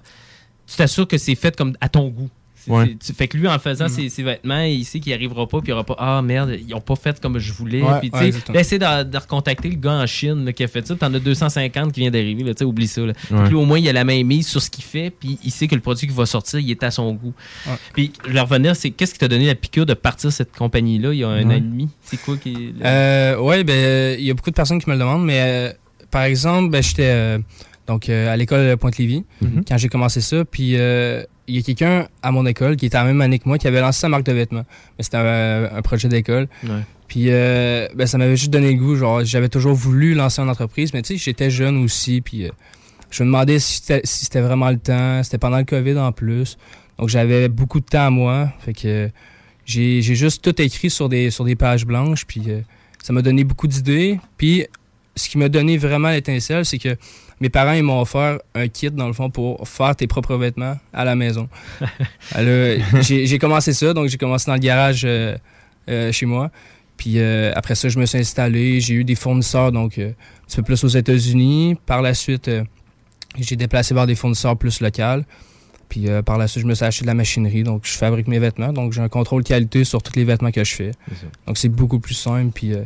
tu t'assures que c'est fait comme à ton goût. C'est- Ouais. fait que lui, en faisant Mm. ses, ses vêtements, il sait qu'il n'y arrivera pas, puis il n'y aura pas Ah merde, ils n'ont pas fait comme je voulais. Ouais, puis tu sais, de, de recontacter le gars en Chine là, qui a fait ça. T'en as 250 qui vient d'arriver, là, tu sais, oublie ça. là. Ouais. lui, au moins, il a la main mise sur ce qu'il fait, puis il sait que le produit qui va sortir, il est à son goût. Ouais. Puis, vais revenir, c'est qu'est-ce qui t'a donné la piqûre de partir cette compagnie-là il y a un Ouais. an et demi? C'est quoi qui. Euh, ouais, ben, il y a beaucoup de personnes qui me le demandent, mais euh, par exemple, ben, j'étais euh, donc euh, à l'école de Pointe-Lévis Mhm. quand j'ai commencé ça, puis euh, il y a quelqu'un à mon école qui était la même année que moi qui avait lancé sa marque de vêtements. Mais c'était un, un projet d'école. Ouais. Puis euh, ben, ça m'avait juste donné le goût. Genre, j'avais toujours voulu lancer une entreprise, mais tu sais, j'étais jeune aussi, puis euh, je me demandais si c'était si vraiment le temps. C'était pendant le COVID en plus. Donc j'avais beaucoup de temps à moi. Fait que euh, j'ai j'ai juste tout écrit sur des, sur des pages blanches, puis euh, ça m'a donné beaucoup d'idées. Puis ce qui m'a donné vraiment l'étincelle, c'est que mes parents ils m'ont offert un kit, dans le fond, pour faire tes propres vêtements à la maison. Alors, j'ai commencé ça, donc j'ai commencé dans le garage euh, euh, chez moi. Puis euh, après ça, je me suis installé. J'ai eu des fournisseurs, donc euh, un petit peu plus aux États-Unis. Par la suite, j'ai déplacé vers des fournisseurs plus locaux. Puis euh, par la suite, je me suis acheté de la machinerie. Donc, je fabrique mes vêtements. Donc, j'ai un contrôle qualité sur tous les vêtements que je fais. Donc, c'est beaucoup plus simple. Puis, euh,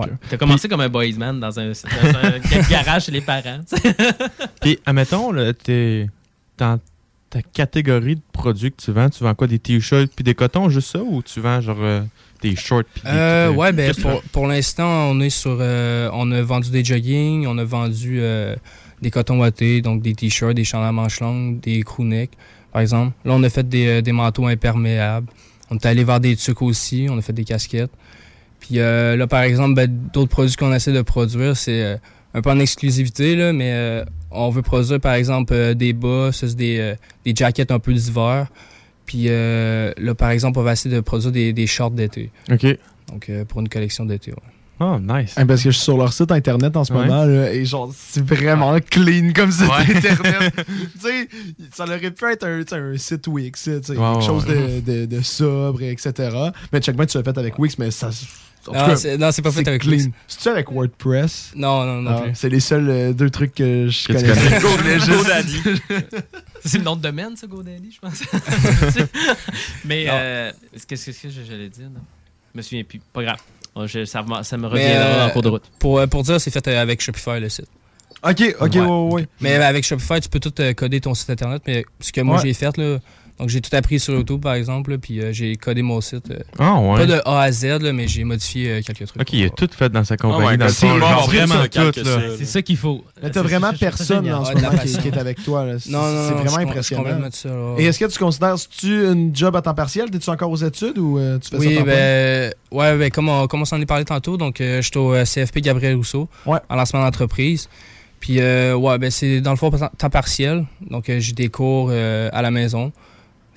ouais. T'as commencé comme un boys man dans un, dans un garage chez les parents. Puis, admettons, là, t'es dans ta catégorie de produits que tu vends. Tu vends quoi Des t-shirts puis des cotons, juste ça Ou tu vends genre euh, des shorts puis des. Euh, des- ouais, ben pour, pour l'instant, on est sur. euh, on a vendu des jogging, on a vendu euh, des cotons wattés, donc des t-shirts, des chandails à manches longues, des crewnecks, par exemple. Là, on a fait des, euh, des manteaux imperméables. On est allé vers des trucs aussi, on a fait des casquettes. Puis euh, là, par exemple, ben, d'autres produits qu'on essaie de produire, c'est euh, un peu en exclusivité, là, mais euh, on veut produire, par exemple, euh, des bas, des, euh, des jackets un peu d'hiver. Puis euh, là, par exemple, on va essayer de produire des, des shorts d'été. Ok. Donc, euh, pour une collection d'été, ouais. Oh, nice. Hein, parce que je suis sur leur site internet en ce Ouais. moment, là, et genre, c'est vraiment clean comme site Ouais. internet. tu sais, ça aurait pu être un, un site Wix, quelque ouais, chose ouais. de, de, de sobre, et etc. Mais check tu l'as fait avec Wix, mais ça. En Ah, non, c'est pas fait avec clean. C'est-tu avec WordPress? Non, non, non Ah. C'est les seuls euh, deux trucs que je Que connais. GoDaddy. c'est le nom de domaine, ça, GoDaddy, je pense. Mais euh, qu'est-ce que, j'allais dire? Non? Je me souviens plus. Pas grave. Je- ça, me- ça me Mais, reviendra euh, en cours de route. Pour, euh, pour dire, c'est fait euh, avec Shopify, le site. Ok, ok, ouais, ouais, ouais. Mais avec Shopify, tu peux tout euh, coder ton site internet. Mais ce que moi Ouais. j'ai fait, là, donc j'ai tout appris sur YouTube par exemple, là, puis euh, j'ai codé mon site. euh, Ah, ouais. Pas de A à Z, là, mais j'ai modifié euh, quelques trucs. Ok, il a tout fait dans sa compagnie. ouais, dans c'est vraiment ça, tout. Là. ça. C'est ça qu'il faut. Mais t'as C'est- vraiment c'est- c'est personne génial. en ce moment qui, qui est avec toi. là. C'est Non, non, c'est vraiment impressionnant. ça, là. Et est-ce que tu considères, tu une job à temps partiel? T'es-tu encore aux études ou euh, tu fais ça Oui, plein? ben, ouais, ben, comme on, comme on s'en est parlé tantôt, donc euh, je suis au CFP Gabriel Rousseau, Ouais. en lancement d'entreprise. Puis, euh, ouais, ben, c'est dans le fond temps temps partiel. Donc, j'ai des cours à la maison.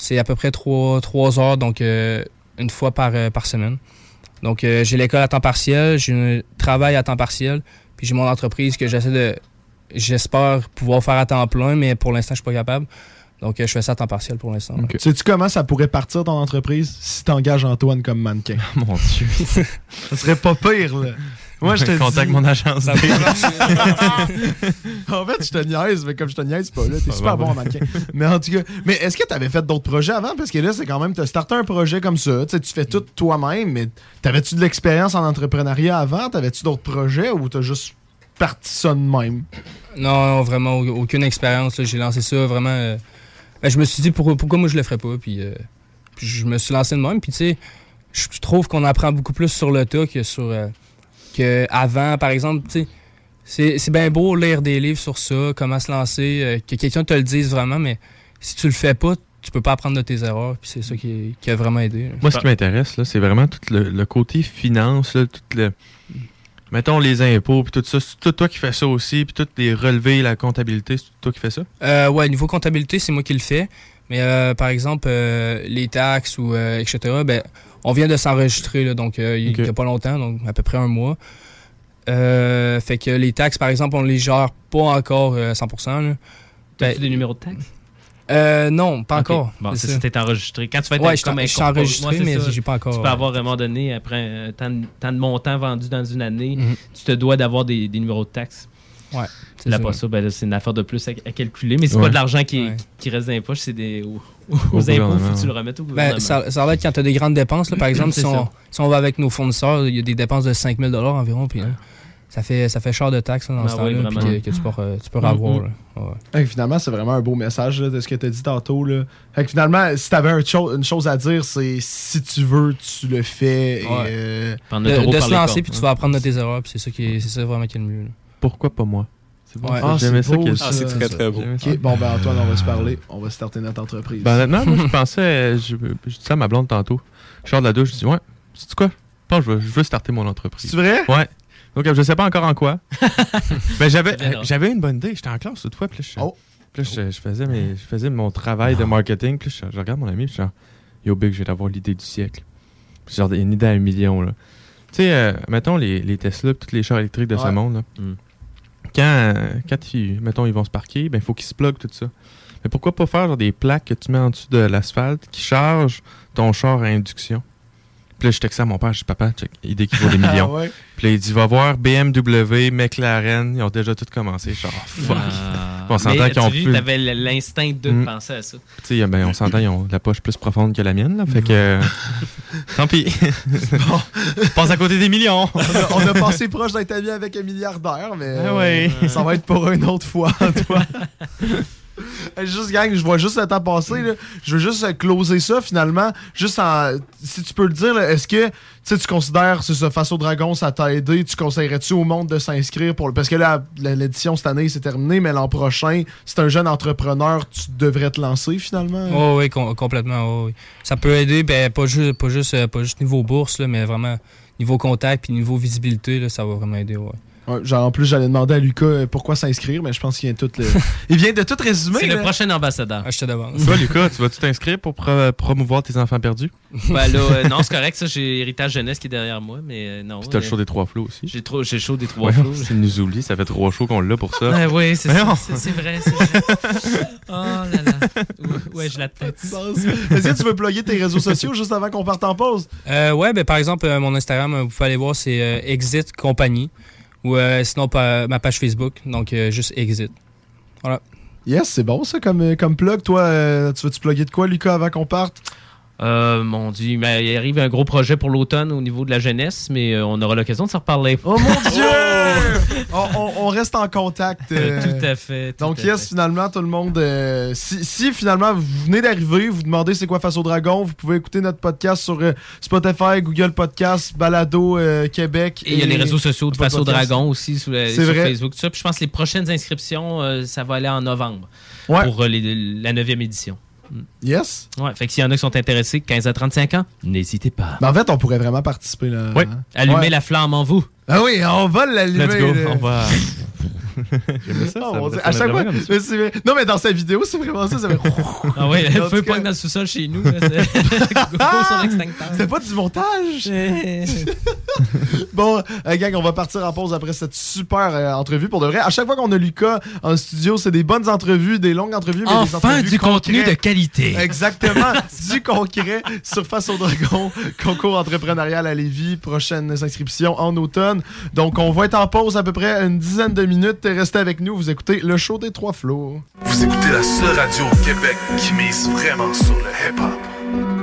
C'est à peu près trois, trois heures, donc euh, une fois par, euh, par semaine. Donc, euh, j'ai l'école à temps partiel, j'ai un travail à temps partiel, puis j'ai mon entreprise que j'essaie de. J'espère pouvoir faire à temps plein, mais pour l'instant, je suis pas capable. Donc, euh, je fais ça à temps partiel pour l'instant. Ok. Sais-tu comment ça pourrait partir ton entreprise si t'engages Antoine comme mannequin? Mon Dieu. ça serait pas pire, là. Moi, je te Contacte mon agence. En fait, je te niaise, mais comme je te niaise pas, là, t'es super bon en mannequin. Mais en tout cas, mais est-ce que t'avais fait d'autres projets avant? Parce que là, c'est quand même, t'as starté un projet comme ça, tu sais, tu fais tout toi-même, mais t'avais-tu de l'expérience en entrepreneuriat avant? T'avais-tu d'autres projets ou t'as juste parti ça de même? Non, vraiment, au- aucune expérience. J'ai lancé ça vraiment. euh, ben, je me suis dit pour- pourquoi moi je le ferais pas? Puis, euh, puis je me suis lancé de même. Puis tu sais, je trouve qu'on apprend beaucoup plus sur le tas que sur. euh, que avant, par exemple, tu sais. C'est c'est bien beau lire des livres sur ça, comment se lancer, euh, que quelqu'un te le dise vraiment, mais si tu le fais pas, tu peux pas apprendre de tes erreurs. Puis c'est ça qui, qui a vraiment aidé. là. Moi, ce qui m'intéresse, là, c'est vraiment tout le, le côté finance, là, tout le. Mettons les impôts, puis tout ça. C'est tout toi qui fais ça aussi, puis tout les relevés, la comptabilité, c'est toi qui fais ça? Euh, ouais, niveau comptabilité, c'est moi qui le fais. Mais euh, par exemple, euh, les taxes ou euh, etc., ben, on vient de s'enregistrer, là, donc euh, il n'y a pas longtemps, donc à peu près un mois. Euh, fait que les taxes, par exemple, on les gère pas encore euh, à 100%. Là. T'as-tu des numéros de taxes? Euh, non, pas encore. Bon, C'est t'es enregistré. Quand tu vas être Ouais, je comme suis enregistré, Ouais, c'est mais ça. j'ai pas encore, Tu peux ouais. avoir à un moment donné, après tant, de- tant de montants vendus dans une année, Mhm. tu te dois d'avoir des, des numéros de taxes. Ouais, L'as ça. pas ça, ben là, c'est une affaire de plus à, à calculer, mais c'est Ouais. pas de l'argent qui, Ouais. qui reste dans les poches, c'est des. Aux, Au aux impôts, faut gouvernement, que tu le remettes au gouvernement. Ben, ça, ça va être quand tu as des grandes dépenses. Là, par exemple, si on, si on va avec nos fournisseurs, il y a des dépenses de 5000 environ. Puis, là, ça, fait, ça fait cher de taxes là, dans Ah ce oui, temps-là que, que tu peux, tu peux avoir. là. Ouais. Finalement, c'est vraiment un beau message là, de ce que tu as dit tantôt. Là. Fait que finalement, si tu avais une chose à dire, c'est si tu veux, tu le fais. et, Ouais. euh, De, de se lancer, puis tu vas apprendre de tes erreurs. Puis c'est ça, qui est- c'est ça vraiment qui est le mieux. là. Pourquoi pas moi? C'est bon. Ouais. ça, Ah, J'aimais ça beau, ça. Ah, c'est très, très beau. Bon, ben Antoine, on va se parler. On va starter notre entreprise. Ben honnêtement, moi je pensais, je, je dis ça à ma blonde tantôt. Je sors de la douche, je dis ouais, c'est quoi? Je pense que je veux, je veux starter mon entreprise. c'est vrai? Ouais. Donc je sais pas encore en quoi. Mais j'avais bien drôle. j'avais une bonne idée. J'étais en classe toute fois, puis là, je, Oh. puis là, je, je faisais mes, je faisais mon travail de marketing, puis là, je, je regarde mon ami, puis je suis genre, yo big, je vais avoir l'idée du siècle. Puis genre une idée à un million là. Tu sais, euh, mettons les, les Tesla, tous les chars électriques de ce monde là. Mm. Quand, euh, quand ils, mettons, ils vont se parquer, ben il faut qu'ils se pluguent tout ça. Mais pourquoi pas faire genre, des plaques que tu mets en dessous de l'asphalte qui chargent ton char à induction? Puis là, je textais à mon père, je dis papa, check, idée qui vaut des millions. Ah ouais. Puis là, il dit va voir BMW, McLaren, ils ont déjà tout commencé. Je suis genre, fuck. Ah. On s'entend qu'ils ont tu plus- avais l'instinct de Mm. penser à ça. Tu sais, ben, on s'entend, ils ont la poche plus profonde que la mienne, là. Fait que. tant pis. Passe à côté des millions. On a, on a passé proche d'être ami avec un milliardaire, mais Ah ouais. euh, ça va être pour une autre fois, Antoine. Juste, gang, je vois juste le temps passer. là. Je veux juste euh, closer ça finalement. Juste en. Si tu peux le dire, est-ce que tu considères c'est ça, Face au Dragon, ça t'a aidé? Tu conseillerais-tu au monde de s'inscrire pour. Parce que là, l'édition cette année, c'est terminé, mais l'an prochain, si t'es un jeune entrepreneur, tu devrais te lancer finalement. Oh, oui, com- complètement. oh, oui. Ça peut aider, ben, pas, juste, pas, juste, euh, pas juste niveau bourse, là, mais vraiment niveau contact puis niveau visibilité, ça va vraiment aider. Ouais. Ouais, genre, en plus, j'allais demander à Lucas euh, pourquoi s'inscrire, mais je pense qu'il vient de tout le. Il vient de tout résumer. C'est le prochain ambassadeur. Ah, je te devance. Toi, Lucas, tu vas-tu t'inscrire pour pro- promouvoir tes enfants perdus? Ben là, euh, non, c'est correct, ça, j'ai Héritage Jeunesse qui est derrière moi, mais euh, non. Puis t'as le euh, show des trois flots aussi. J'ai trop, j'ai chaud des trois Ouais, flots. c'est nous oublie, ça fait trois shows qu'on l'a pour ça. Ouais, oui, c'est ça, c'est vrai, c'est vrai. Oh là là. Ouais, je la tête. Est-ce que tu veux plugger tes réseaux sociaux juste avant qu'on parte en pause? Euh, ouais, ben, par exemple, euh, mon Instagram, euh, vous pouvez aller voir, c'est euh, Exit Compagnie. Ou sinon, pa- ma page Facebook, donc euh, juste Exit. Voilà. Yes, c'est bon ça comme, euh, comme plug. Toi, euh, tu veux-tu plugger de quoi, Lucas, avant qu'on parte? Euh, mon Dieu, mais il arrive un gros projet pour l'automne au niveau de la jeunesse, mais euh, on aura l'occasion de s'en reparler. Oh mon Dieu! on, on- on reste en contact. euh. Tout à fait. tout Donc, à yes, fait. finalement, tout le monde. euh, si, si finalement vous venez d'arriver, vous demandez c'est quoi Face au Dragon, vous pouvez écouter notre podcast sur euh, Spotify, Google Podcast, Balado euh, Québec. Et il y a les réseaux sociaux de Face au. Dragon aussi sur, vrai. Facebook. tout ça. Puis je pense que les prochaines inscriptions, euh, ça va aller en novembre Ouais. pour euh, les- la 9e édition. Yes. Ouais, fait que s'il y en a qui sont intéressés, 15 à 35 ans, n'hésitez pas. Ben, en fait, on pourrait vraiment participer là. Oui. Allumez Ouais. la flamme en vous. Ah oui, on va l'allumer. Let's go. On va. J'aimais ça. Oh, ça à chaque fois, mais. Non, mais dans sa vidéo, c'est vraiment ça. ça fait... Ah le tout feu pogne dans le sous-sol chez nous. c'est- pas du montage. bon, euh, gang, on va partir en pause après cette super euh, entrevue. Pour de vrai, à chaque fois qu'on a Lucas en studio, c'est des bonnes entrevues, des longues entrevues, mais des Enfin, entrevues du contenu de qualité. Exactement, du concret sur Face au Dragon, concours entrepreneurial à Lévis, prochaines inscriptions en automne. Donc, on va être en pause à peu près une dizaine de minutes. Restez avec nous, vous écoutez le show des trois flots. Vous écoutez la seule radio au Québec qui mise vraiment sur le hip-hop.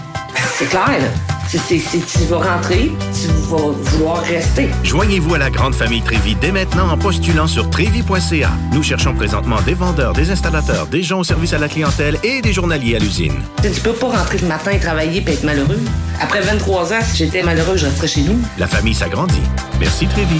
C'est clair, là. C'est, tu vas rentrer, tu vas vouloir rester. Joignez-vous à la grande famille Trévy dès maintenant en postulant sur trévy.ca. Nous cherchons présentement des vendeurs, des installateurs, des gens au service à la clientèle et des journaliers à l'usine. Tu peux pas rentrer le matin et travailler et être malheureux. Après 23 ans, si j'étais malheureux, je resterais chez nous. La famille s'agrandit. Merci Trévy.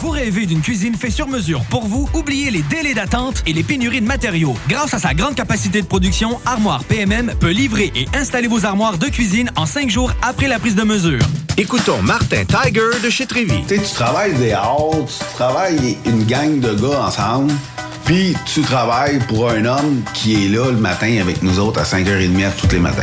Vous rêvez d'une cuisine faite sur mesure pour vous? Oubliez les délais d'attente et les pénuries de matériaux. Grâce à sa grande capacité de production, Armoire PMM peut livrer et installer vos armoires de cuisine en cinq jours après la prise de mesure. Écoutons Martin Tiger de chez Trévy. Tu sais, tu travailles des heures, tu travailles une gang de gars ensemble, puis tu travailles pour un homme qui est là le matin avec nous autres à 5h30 tous les matins.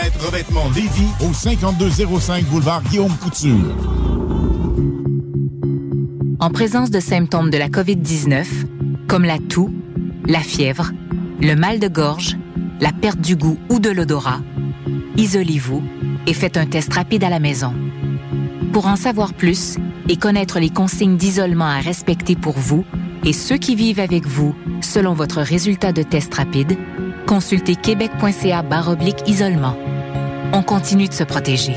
Revêtement Lévis au 5205 boulevard Guillaume Couture. En présence de symptômes de la COVID-19, comme la toux, la fièvre, le mal de gorge, la perte du goût ou de l'odorat, isolez-vous et faites un test rapide à la maison. Pour en savoir plus et connaître les consignes d'isolement à respecter pour vous, et ceux qui vivent avec vous selon votre résultat de test rapide, consultez québec.ca isolement. On continue de se protéger.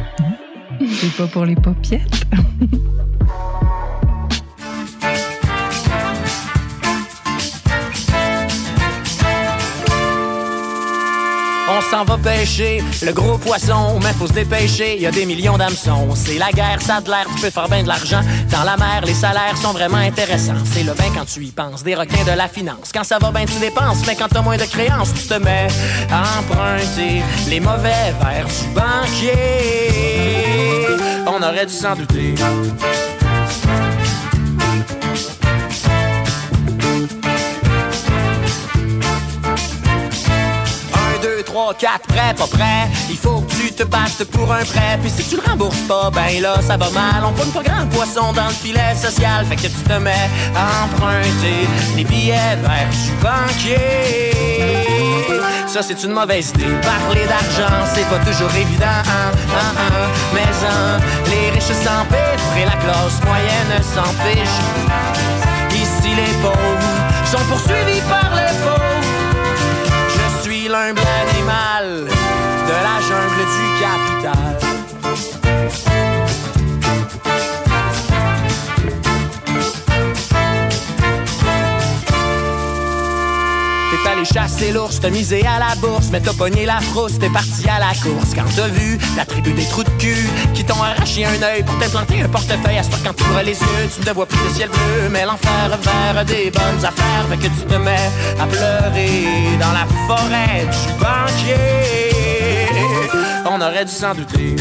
C'est pas pour les paupiètes. On s'en va pêcher le gros poisson, mais faut se dépêcher, y a des millions d'hameçons. C'est la guerre, ça de l'air, tu peux faire bien de l'argent. Dans la mer, les salaires sont vraiment intéressants. C'est le bain quand tu y penses, des requins de la finance. Quand ça va bien, tu dépenses, mais quand t'as moins de créances, tu te mets à emprunter les mauvais vers du banquier. On aurait dû s'en douter. 2, 3, 4, prêt, pas prêt. Il faut que tu te battes pour un prêt. Puis si tu le rembourses pas, ben là, ça va mal. On pogne pas grand poisson dans le filet social. Fait que tu te mets à emprunter les billets vers du banquier. Ça, c'est une mauvaise idée. Parler d'argent, c'est pas toujours évident. hein, hein, hein. Mais hein, les riches s'empiffrent et la classe moyenne s'en fiche. Ici, les pauvres sont poursuivis par les pauvres. Je suis l'humble animal de la jungle du capital. Allé chasser l'ours, t'as misé à la bourse, mais t'as pogné la frousse, t'es parti à la course. Quand t'as vu la tribu des trous de cul qui t'ont arraché un œil pour t'implanter un portefeuille, à ce quand tu ouvres les yeux, tu ne vois plus le ciel bleu, mais l'enfer vers des bonnes affaires, fait que tu te mets à pleurer dans la forêt du banquier. On aurait dû s'en douter.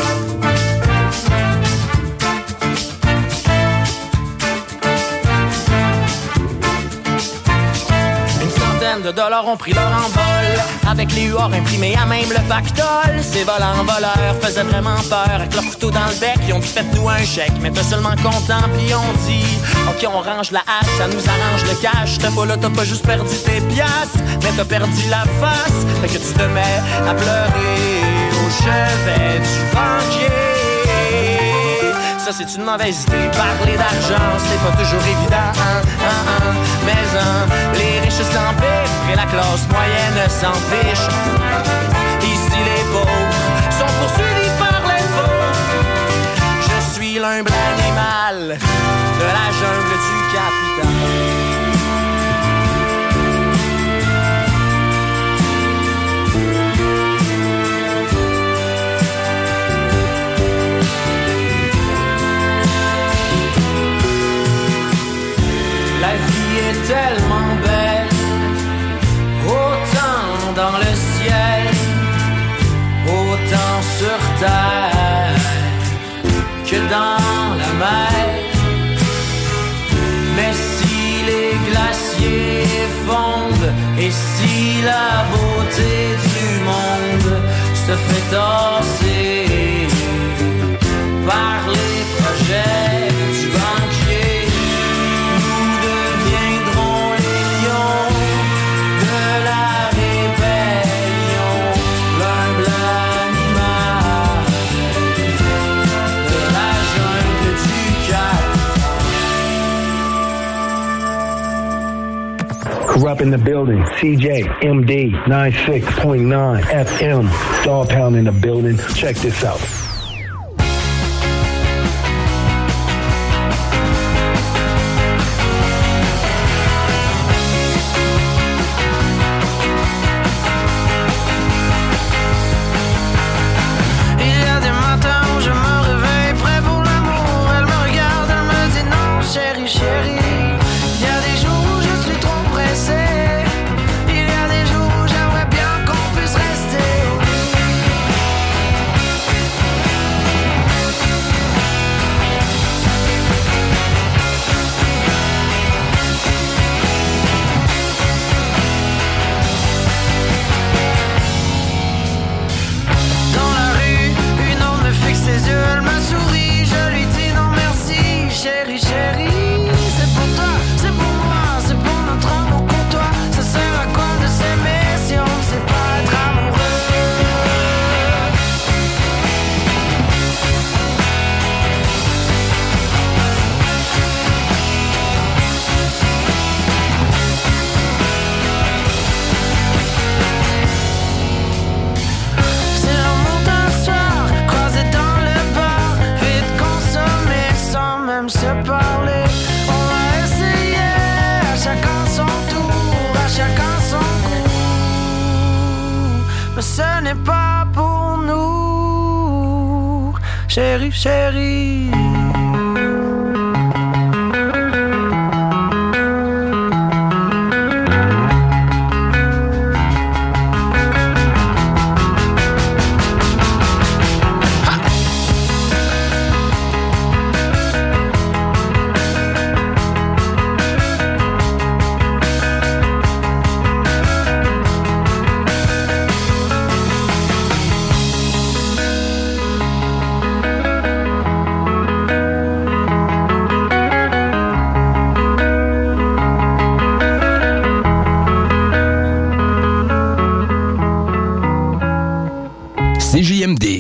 De dollars ont pris leur envol. Avec les huards imprimés à même le pactole Ces volants voleurs faisaient vraiment peur. Avec leur couteau dans le bec, ils ont dit faites-nous un chèque. Mais t'es seulement content, puis on dit Ok, on range la hache, ça nous arrange le cash. T'as pas là, t'as pas juste perdu tes piastres Mais t'as perdu la face. Fait que tu te mets à pleurer au chevet du banquier. C'est une mauvaise idée. Parler d'argent, c'est pas toujours évident. hein, hein, hein. Mais les riches s'empiffrent et la classe moyenne s'en fiche. Ici, les pauvres sont poursuivis par les faux. Je suis l'humble animal de la jungle du capital. Tellement belle, autant dans le ciel, autant sur terre que dans la mer. Mais si les glaciers fondent et si la beauté du monde se fait tasser par les projets Corrupt in the building. CJ MD 96.9 FM. Dog Pound in the building. Check this out.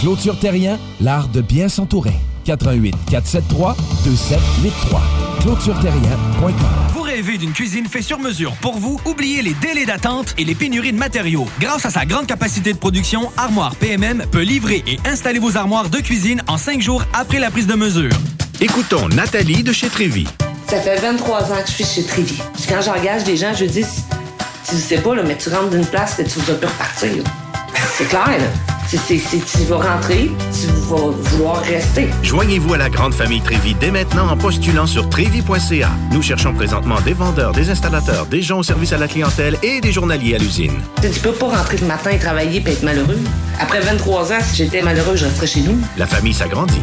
Clôture Terrien, l'art de bien s'entourer. 88 473 2783. ClôtureTerrien.com. Vous rêvez d'une cuisine faite sur mesure pour vous? Oubliez les délais d'attente et les pénuries de matériaux. Grâce à sa grande capacité de production, Armoire PMM peut livrer et installer vos armoires de cuisine en cinq jours après la prise de mesure. Écoutons Nathalie de chez Trévy. Ça fait 23 ans que je suis chez Trévy. Puis quand j'engage des gens, je dis, tu sais pas, là, mais tu rentres d'une place et tu vas plus repartir. C'est clair, là. C'est, tu vas rentrer, tu vas vouloir rester. Joignez-vous à la grande famille Trévi dès maintenant en postulant sur trévi.ca. Nous cherchons présentement des vendeurs, des installateurs, des gens au service à la clientèle et des journaliers à l'usine. Tu tu peux pas rentrer le matin et travailler et être malheureux. Après 23 ans, si j'étais malheureux, je resterais chez nous. La famille s'agrandit.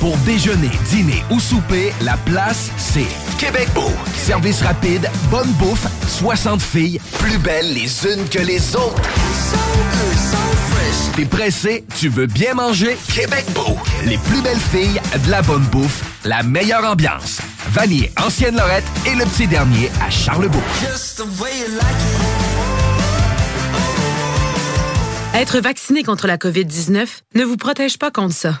pour déjeuner, dîner ou souper, la place, c'est Québec Beau. Service rapide, bonne bouffe, 60 filles, plus belles les unes que les autres. T'es pressé, tu veux bien manger? Québec Beau. Les plus belles filles, de la bonne bouffe, la meilleure ambiance. Vanier, Ancienne Lorette et le petit dernier à Charlebourg. Être vacciné contre la COVID-19 ne vous protège pas contre ça.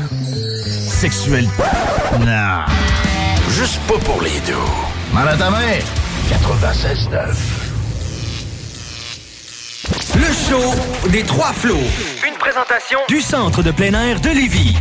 Non. Juste pas pour les deux. Mal à ta mère. 96.9. Le show des trois flots. Une présentation du centre de plein air de Lévis.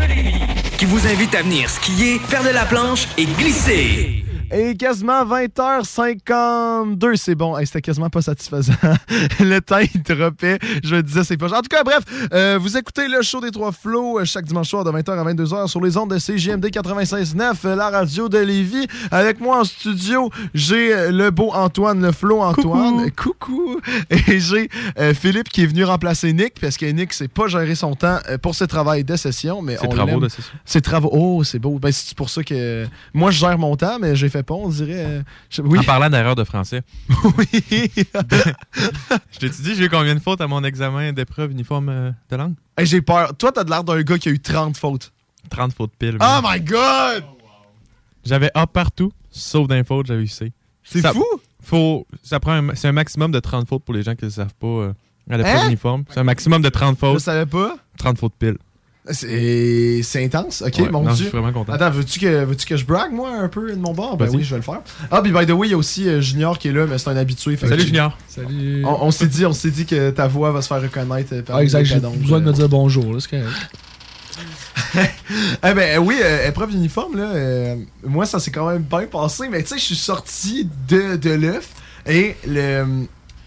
Qui vous invite à venir skier, faire de la planche et glisser. Et quasiment 20h52, c'est bon. Hey, C'était quasiment pas satisfaisant. le temps, il droppait. Je me disais, c'est pas... En tout cas, bref, euh, vous écoutez le show des Trois Flots euh, chaque dimanche soir de 20h à 22h sur les ondes de CGMD 96.9, euh, la radio de Lévis. Avec moi en studio, j'ai le beau Antoine, le Flo Antoine. Coucou! Et j'ai euh, Philippe qui est venu remplacer Nick parce que Nick sait pas gérer son temps pour ses travails de session. mais Ses travaux de session. Ses travaux. Oh, c'est beau. Ben, c'est pour ça que moi, je gère mon temps, mais j'ai fait pas, on dirait. euh, je- Oui. En parlant d'erreur de français. oui. je t'ai dit, j'ai eu combien de fautes à mon examen d'épreuve uniforme euh, de langue? Hey, j'ai peur. Toi, t'as de l'air d'un gars qui a eu 30 fautes. 30 fautes pile. Oh my god! J'avais A partout, sauf d'un faute, j'avais eu C. C'est fou! Faut, ça prend c'est un maximum de 30 fautes pour les gens qui ne savent pas euh, à l'épreuve Hein? uniforme. C'est un maximum de 30 fautes. Je savais pas. 30 fautes pile. C'est c'est intense. Ok, Ouais, mon non, je dieu. suis vraiment content. Attends, veux-tu que, veux que je brague, moi, un peu de mon bord? Ben oui, je vais le faire. Ah, puis by the way, il y a aussi euh, Junior qui est là, mais c'est un habitué. fait Salut, que- Junior. Salut. On, on s'est dit, on s'est dit que ta voix va se faire reconnaître euh, par Ah, exact, j'ai besoin de euh. me dire bonjour, là, c'est correct. Eh ben oui, euh, épreuve uniforme, là, euh, moi ça s'est quand même bien passé, mais tu sais, je suis sorti de, de l'œuf Et le,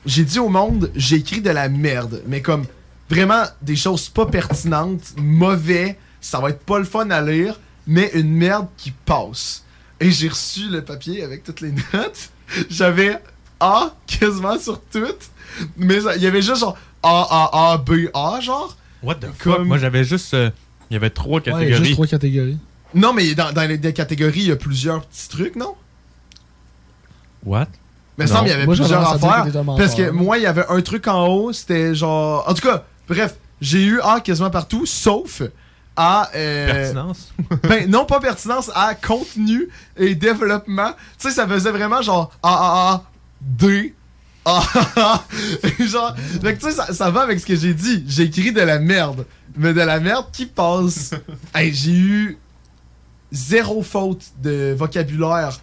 j'ai dit au monde, j'ai écrit de la merde. Mais comme vraiment des choses pas pertinentes, mauvais, ça va être pas le fun à lire, mais une merde qui passe. Et j'ai reçu le papier avec toutes les notes. J'avais A quasiment sur toutes. Mais il y avait juste genre A, A, A, B, A, genre. What the fuck? Moi, j'avais juste. euh, il y avait trois il y a catégories. juste trois catégories. Non, mais dans, dans les des catégories, il y a plusieurs petits trucs, non? What? Mais ça me semble qu'il y avait Moi, plusieurs affaires. Parce que moi, il y avait un truc en haut, c'était genre. En tout cas, bref, j'ai eu A quasiment partout, sauf à. euh, Pertinence? ben, non, pas pertinence, à contenu et développement. Tu sais, ça faisait vraiment genre A, A, A, D. A, A, A. Et genre, tu sais, ça, ça va avec ce que j'ai dit. J'ai écrit de la merde. Mais de la merde qui passe. Hey, j'ai eu zéro faute de vocabulaire.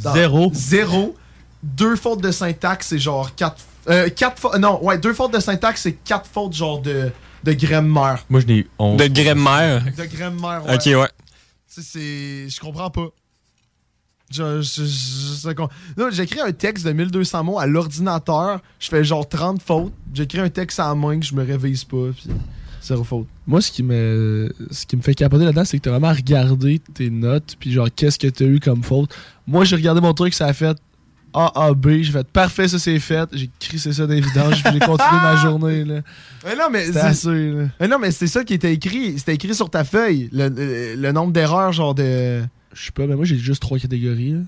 Dans- Zéro? Zéro. Deux fautes de syntaxe, c'est genre quatre. Euh, quatre fa- Non, ouais, deux fautes de syntaxe, c'est quatre fautes genre de, de grammaire. Moi, je n'ai eu 11. De grammaire? De grammaire, ouais. Ok, ouais. Tu sais, c'est. Je comprends pas. Je, je, je- Non, J'écris un texte de 1200 mots à l'ordinateur, je fais genre 30 fautes. J'écris un texte à la main que je me révise pas, puis zéro faute. Moi, ce qui me, ce qui me fait capoter là-dedans, c'est que t'as vraiment regardé tes notes, puis genre, qu'est-ce que t'as eu comme faute. Moi, j'ai regardé mon truc, ça a fait A, A, B, j'ai fait parfait, ça c'est fait, j'ai crissé ça d'évidence, j'ai continué ma journée, là. Mais non, mais C'était c'est- assez, là. Mais non, mais c'est ça qui était écrit. C'était écrit sur ta feuille. Le, le- le nombre d'erreurs, genre de. Je sais pas, mais moi j'ai juste trois catégories, là.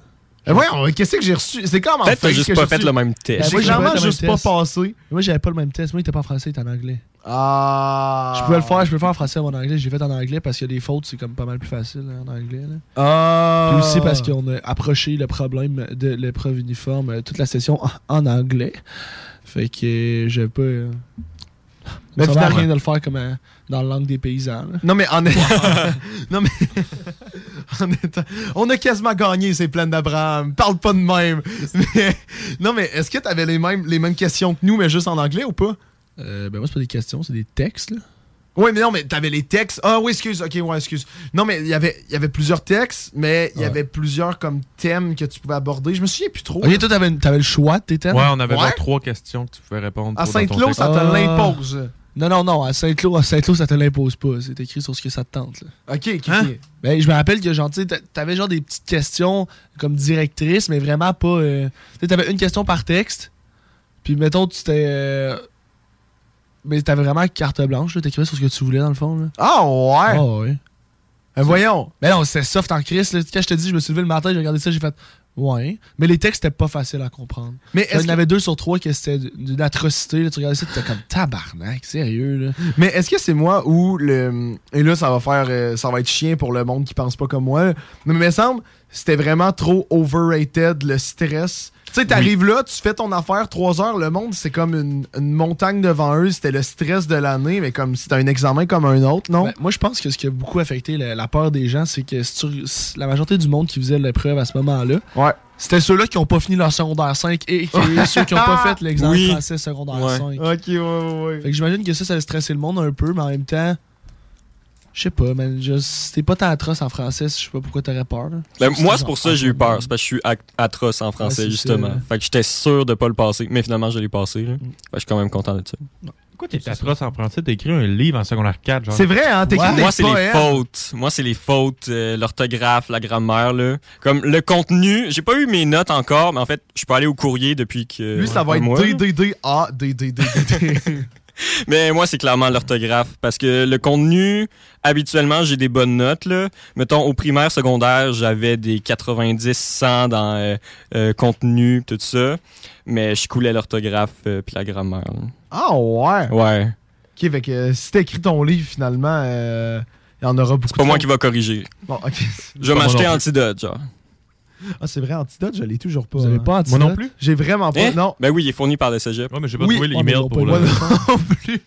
Eh voyons, qu'est-ce que j'ai reçu? C'est comme en Peut-être t'as feuille juste que pas fait reçu. le même test. Ben, J'ai moi, j'ai clairement pas fait le juste même pas test. passé. Moi, j'avais pas le même test. Moi, il était pas en français, il était en anglais. Ah. Je pouvais le faire, je peux le faire en français ou en anglais. J'ai fait en anglais parce qu'il y a des fautes, c'est comme pas mal plus facile hein, en anglais. Là. Ah. Puis aussi parce qu'on a approché le problème de l'épreuve uniforme euh, toute la session en, en anglais. Fait que euh, j'ai pas. Mais ça finalement- rien de le faire comme euh, dans la langue des paysans. là. Non, mais en Non, mais. en étant- On a quasiment gagné ces plaines d'Abraham. Parle pas de même. Mais- Non, mais est-ce que t'avais les mêmes, les mêmes questions que nous, mais juste en anglais ou pas? Euh, ben moi, c'est pas des questions, c'est des textes. Là. Oui, mais non, mais t'avais les textes. Ah oui, excuse, ok, ouais, excuse. Non, mais il y avait- il y avait plusieurs textes, mais il y Ouais. avait plusieurs comme thèmes que tu pouvais aborder. Je me souviens plus trop. Ok, toi, t'avais, t'avais le choix de tes thèmes? Ouais, on avait Ouais. genre trois questions que tu pouvais répondre. À Saint-Cloud, ça te Ah. l'impose. Non, non, non, à Saint-Cloud, à Saint-Cloud, ça te l'impose pas. C'est écrit sur ce que ça te tente. Là. Ok, ok, Hein? Ben, je me rappelle que genre, tu sais, t'a- t'avais genre des petites questions comme directrice, mais vraiment pas. euh, Tu sais, t'avais une question par texte. Puis mettons, tu t'es. euh, Mais t'avais vraiment carte blanche, t'écrivais sur ce que tu voulais dans le fond. Là. Ah ouais? Ah ouais. Ben, voyons. Mais non, c'était soft en crise. Là. Quand je te dis, je me suis levé le matin, j'ai regardé ça, j'ai fait. Ouais. Mais les textes, c'était pas facile à comprendre. Mais il y est-ce en que- avait deux sur trois qui c'était d'une atrocité. Là. Tu regardais ça, t'étais comme tabarnak, sérieux. Là. Mais est-ce que c'est moi ou le. Et là, ça va faire. euh, ça va être chien pour le monde qui pense pas comme moi. Mais il me semble c'était vraiment trop overrated le stress. Tu sais, t'arrives là, tu fais ton affaire, trois heures, le monde, c'est comme une, une montagne devant eux. C'était le stress de l'année, mais comme c'était un examen comme un autre, non? Ben, moi, je pense que ce qui a beaucoup affecté la, la peur des gens, c'est que la majorité du monde qui faisait l'épreuve à ce moment-là, ouais. c'était ceux-là qui n'ont pas fini leur secondaire 5 et ceux qui n'ont pas fait l'examen Oui. français secondaire Ouais. 5. Ok, ouais, ouais, ouais. Fait que j'imagine que ça, ça a stressé le monde un peu, mais en même temps, je sais pas, man. t'es pas tant atroce en français, je sais pas pourquoi t'aurais peur. Ben, moi, c'est pour ça que j'ai eu peur. C'est parce que je suis atroce en français, justement. ça. Fait que j'étais sûr de pas le passer. Mais finalement, je l'ai passé. là. Fait que je suis quand même content de ça. Pourquoi t'es atroce en français? T'as écrit un livre en secondaire 4, genre. C'est vrai, hein? T'écris des Moi, c'est les fautes. Moi, c'est les fautes, euh, l'orthographe, la grammaire. Là. Comme le contenu, j'ai pas eu mes notes encore, mais en fait, je peux aller au courrier depuis que. Lui, ça va être mois, là. D, D, D, A, D, D, D, D, D. Mais moi, c'est clairement l'orthographe. Parce que le contenu, habituellement, j'ai des bonnes notes. Là. Mettons, au primaire, secondaire, j'avais des 90, 100 dans euh, euh, contenu, tout ça. Mais je coulais l'orthographe euh, puis la grammaire. là. Ah ouais? Ouais. Ok, fait que euh, si t'écris ton livre, finalement, euh, il y en aura beaucoup. C'est pas moi qui va corriger. Bon, ok. Je vais m'acheter Antidote, genre. Ah, c'est vrai, Antidote, je l'ai toujours pas. Vous avez hein. pas Antidote? Moi non plus. J'ai vraiment pas. Hein? Non. Ben oui, il est fourni par le cégep. Ouais, mais j'ai pas Oui. trouvé l'email ils ont pour le. eu non plus.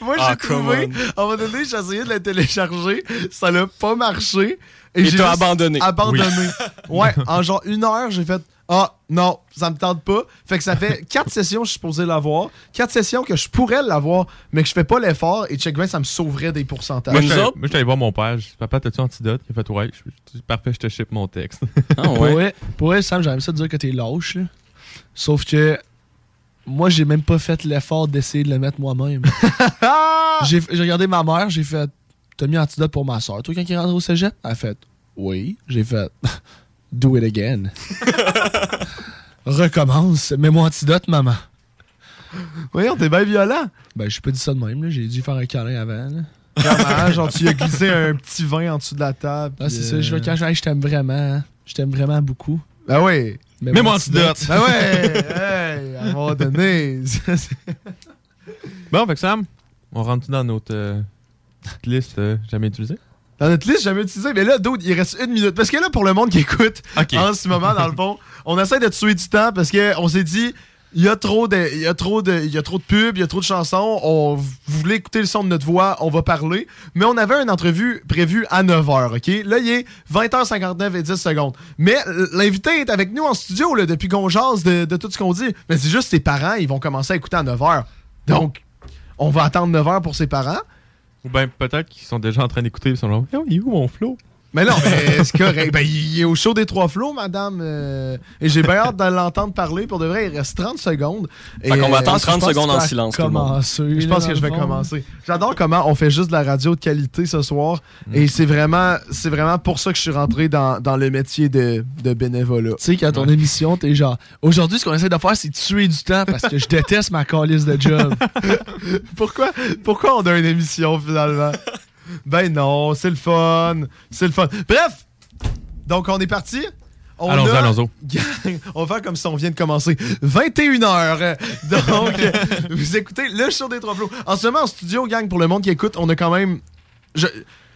Moi, j'ai Ah, trouvé. À un moment donné, j'ai essayé de la télécharger. Ça n'a pas marché. Et j'ai abandonné. Abandonné. ouais, en genre une heure, j'ai fait Ah, non, ça me tente pas. Fait que ça fait quatre sessions, je suis supposé l'avoir. Quatre sessions que je pourrais l'avoir, mais que je fais pas l'effort. Et check bien, ça me sauverait des pourcentages. Moi, je suis allé- autres- moi, je suis allé voir mon père. Dit, Papa, t'as-tu antidote? Il a fait, ouais. Je- je- Parfait, je te ship mon texte. Ah Pour ouais. pour vrai, Sam, j'aime ça de dire que t'es lâche. Là. Sauf que moi, j'ai même pas fait l'effort d'essayer de le mettre moi-même. j'ai j'ai regardé ma mère, j'ai fait T'as mis antidote pour ma soeur. Toi, quand il est rentré au cégep, elle a fait Oui. J'ai fait Do it again. Recommence. Mets-moi antidote, maman. Voyons, t'es bien violent. Ben, je pas dit ça de même. là. J'ai dû faire un câlin avant. là. Genre, tu lui as glissé un petit vin en dessous de la table. Ah, puis, c'est ça. euh, Je, quand je, hey, je t'aime vraiment. hein. Je t'aime vraiment beaucoup. Ben oui. Mets-moi antidote. Ben ouais. hey, à un moment donné. Bon, fait que Sam, on rentre dans notre euh, petite liste euh, jamais utilisée? Dans notre liste, jamais utilisé. Mais là, d'autres, il reste une minute. Parce que là, pour le monde qui écoute, en ce moment, dans le fond, on essaie de tuer du temps parce qu'on s'est dit. Il y, a trop de, il, y a trop de, il y a trop de pubs, il y a trop de chansons. On vous voulez écouter le son de notre voix, on va parler. Mais on avait une entrevue prévue à 9h, OK? Là, il est 20h59 et 10 secondes. Mais l'invité est avec nous en studio là, depuis qu'on jase de, de tout ce qu'on dit. Mais c'est juste ses parents, ils vont commencer à écouter à 9h. Donc, on va attendre 9h pour ses parents. Ou bien peut-être qu'ils sont déjà en train d'écouter ils sont là, oh, il est où mon flow? Mais non, mais c'est correct. Ben, il est au show des trois flots, madame. euh, et j'ai bien hâte de l'entendre parler. Pour de vrai, il reste 30 secondes. Fait qu'on va euh, attendre je 30 pense secondes en silence, tout le monde. commencer, Je pense que je vais fond. commencer. J'adore comment on fait juste de la radio de qualité ce soir. Et c'est vraiment, c'est vraiment pour ça que je suis rentré dans, dans le métier de, de bénévolat. Tu sais, qu'à ton émission, t'es genre. Aujourd'hui, ce qu'on essaie de faire, c'est tuer du temps parce que je déteste ma calice de job. pourquoi, pourquoi on a une émission finalement? ben non, c'est le fun. C'est le fun. Bref, donc on est parti. On Allons-y, a- allons-y. Gang, on va faire comme si on vient de commencer. 21h. Donc, vous écoutez le show des trois flots. En ce moment, en studio, gang, pour le monde qui écoute, on a quand même. Je,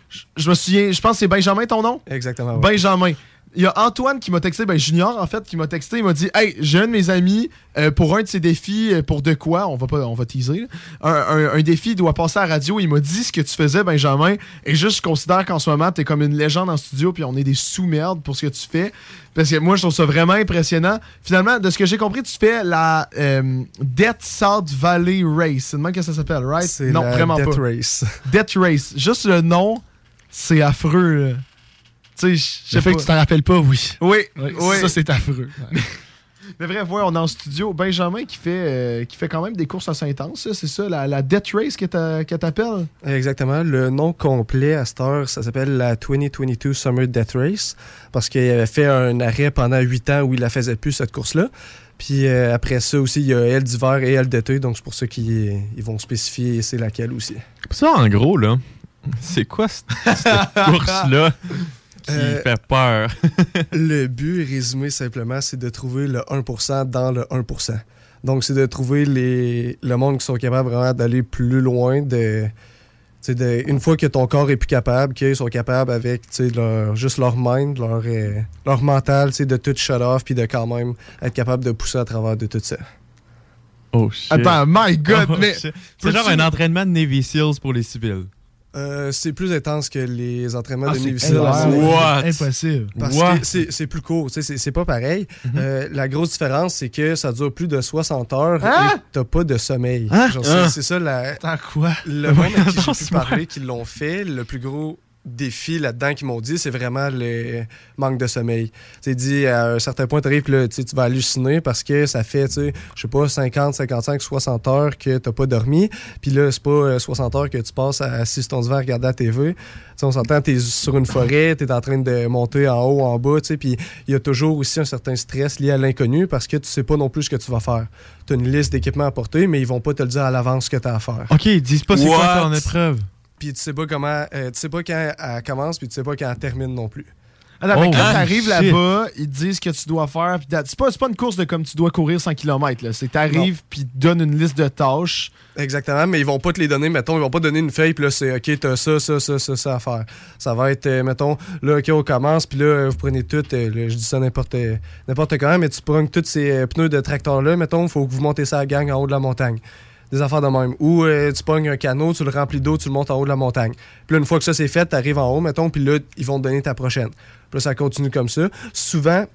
je, je me souviens, je pense que c'est Benjamin ton nom? Exactement. ouais. Benjamin. Il y a Antoine qui m'a texté, ben Junior en fait, qui m'a texté, il m'a dit Hey, j'ai un de mes amis euh, pour un de ses défis, euh, pour de quoi On va pas, on va teaser. Un, un- un défi, doit passer à la radio. Il m'a dit ce que tu faisais, Benjamin. Et juste, je considère qu'en ce moment, t'es comme une légende en studio, puis on est des sous-merdes pour ce que tu fais. Parce que moi, je trouve ça vraiment impressionnant. Finalement, de ce que j'ai compris, tu fais la euh, Death South Valley Race. C'est de même que ça s'appelle, right? Non, la vraiment Death pas. Race. Death Race. Juste le nom, c'est affreux. là. Tu sais, je sais Le fait pas. que tu t'en rappelles pas, oui. Oui, Oui, oui. Ça, c'est affreux. Mais bref, ouais, on est en studio. Benjamin qui fait, euh, qui fait quand même des courses à Saint-Anse, ça, c'est ça, la, la Death Race que t'a- que t'appelles? Exactement. Le nom complet à cette heure, ça s'appelle la 2022 Summer Death Race parce qu'il avait fait un arrêt pendant 8 ans où il la faisait plus, cette course-là. Puis euh, après ça aussi, il y a elle d'hiver et elle d'été, donc c'est pour ça qu'ils ils vont spécifier c'est laquelle aussi. Ça, en gros, là, c'est quoi cette, cette course-là? Qui Euh, fait peur? le but, résumé simplement, c'est de trouver le 1% dans le 1%. Donc, c'est de trouver les, le monde qui sont capables vraiment d'aller plus loin, de, une fois que ton corps est plus capable, qu'ils sont capables avec tu sais, leur, juste leur mind, leur, euh, leur mental, tu sais, de tout shut off, puis de quand même être capable de pousser à travers de tout ça. Oh shit. Attends, my God, Oh, mais. C'est genre un entraînement de Navy Seals pour les civils. Euh, c'est plus intense que les entraînements Ah, de. What? Impossible. Parce What? que c'est c'est plus court, tu sais, c'est c'est pas pareil. Mhm. Euh, la grosse différence, c'est que ça dure plus de 60 heures Hein? et t'as pas de sommeil. Hein? Hein? c'est- ça la, Attends, quoi? le monde avec qui j'ai pu parler, qui l'ont fait, le plus gros défi là-dedans qu'ils m'ont dit, c'est vraiment le manque de sommeil. C'est dit, à un certain point, t'arrives, puis là, tu tu vas halluciner parce que ça fait, tu sais, je sais pas, 50, 55, 60 heures que t'as pas dormi. Puis là, c'est pas euh, 60 heures que tu passes à assis sur ton divan à regarder la TV. Tu sais, on s'entend, t'es sur une forêt, t'es en train de monter en haut, en bas, tu sais, puis il y a toujours aussi un certain stress lié à l'inconnu parce que tu sais pas non plus ce que tu vas faire. T'as une liste d'équipements à porter, mais ils vont pas te le dire à l'avance ce que t'as à faire. Ok, ils disent pas c'est quoi ton épreuve. Puis tu sais pas comment, euh, tu sais pas quand elle commence, puis tu sais pas quand elle termine non plus. Attends, mais Oh, quand t'arrives là-bas, ils te disent ce que tu dois faire. puis that- C'est pas, c'est pas une course de comme tu dois courir 100 km. Là. C'est t'arrives, puis ils te donnent une liste de tâches. Exactement, mais ils vont pas te les donner, mettons, ils vont pas donner une feuille, puis là, c'est OK, t'as ça, ça, ça, ça, ça à faire. Ça va être, euh, mettons, là, OK, on commence, puis là, euh, vous prenez tout, euh, là, je dis ça n'importe n'importe quand, mais tu prends tous ces pneus de tracteur-là, mettons, il faut que vous montez ça à la gang en haut de la montagne. Des affaires de même. Ou euh, tu pognes un canot, tu le remplis d'eau, tu le montes en haut de la montagne. Puis là, une fois que ça c'est fait, t'arrives en haut, mettons, puis là, ils vont te donner ta prochaine. Puis là, ça continue comme ça. Souvent,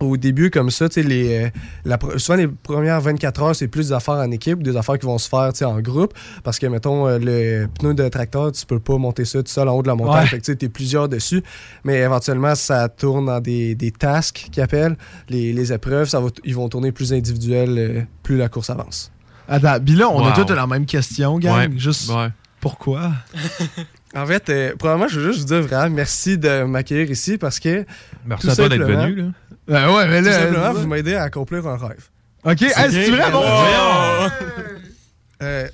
au début, comme ça, tu sais, les, euh, la souvent les premières 24 heures, c'est plus des affaires en équipe, des affaires qui vont se faire tu sais, en groupe. Parce que, mettons, euh, le pneu de tracteur, tu peux pas monter ça tout seul en haut de la montagne. Ouais. Fait que tu es plusieurs dessus. Mais éventuellement, ça tourne dans des, des tasks qu'ils appellent. Les, les épreuves, ça va ils vont tourner plus individuels euh, plus la course avance. Attends, puis là, on a Wow. toutes la même question, gang. Ouais. Juste pourquoi? En fait, euh, premièrement, je veux juste vous dire vraiment merci de m'accueillir ici parce que. Merci tout à toi d'être venu, là. Ben ouais, mais tout là, simplement, euh, vous m'aidez à accomplir un rêve. Ok, hey, c'est vrai, bon? Euh,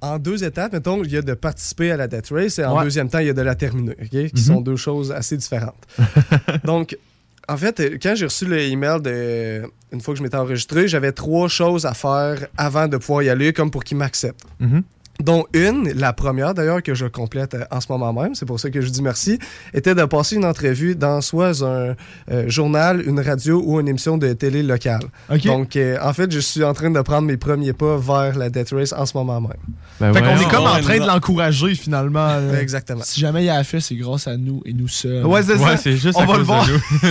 en deux étapes, mettons, il y a de participer à la Death Race et en Ouais. deuxième temps, il y a de la terminer, ok? qui Mhm. sont deux choses assez différentes. Donc, en fait, euh, quand j'ai reçu le email de, une fois que je m'étais enregistré, j'avais trois choses à faire avant de pouvoir y aller, comme pour qu'ils m'acceptent. Mhm. Dont une, la première d'ailleurs que je complète euh, en ce moment même, c'est pour ça que je dis merci, était de passer une entrevue dans soit un euh, journal, une radio ou une émission de télé locale. Donc, euh, en fait, je suis en train de prendre mes premiers pas vers la Death Race en ce moment même. Ben fait qu'on est comme en train de l'encourager finalement. là. Exactement. Si jamais il a fait, c'est grâce à nous et nous seuls. Ouais, c'est ça. juste On à va cause le de voir. nous.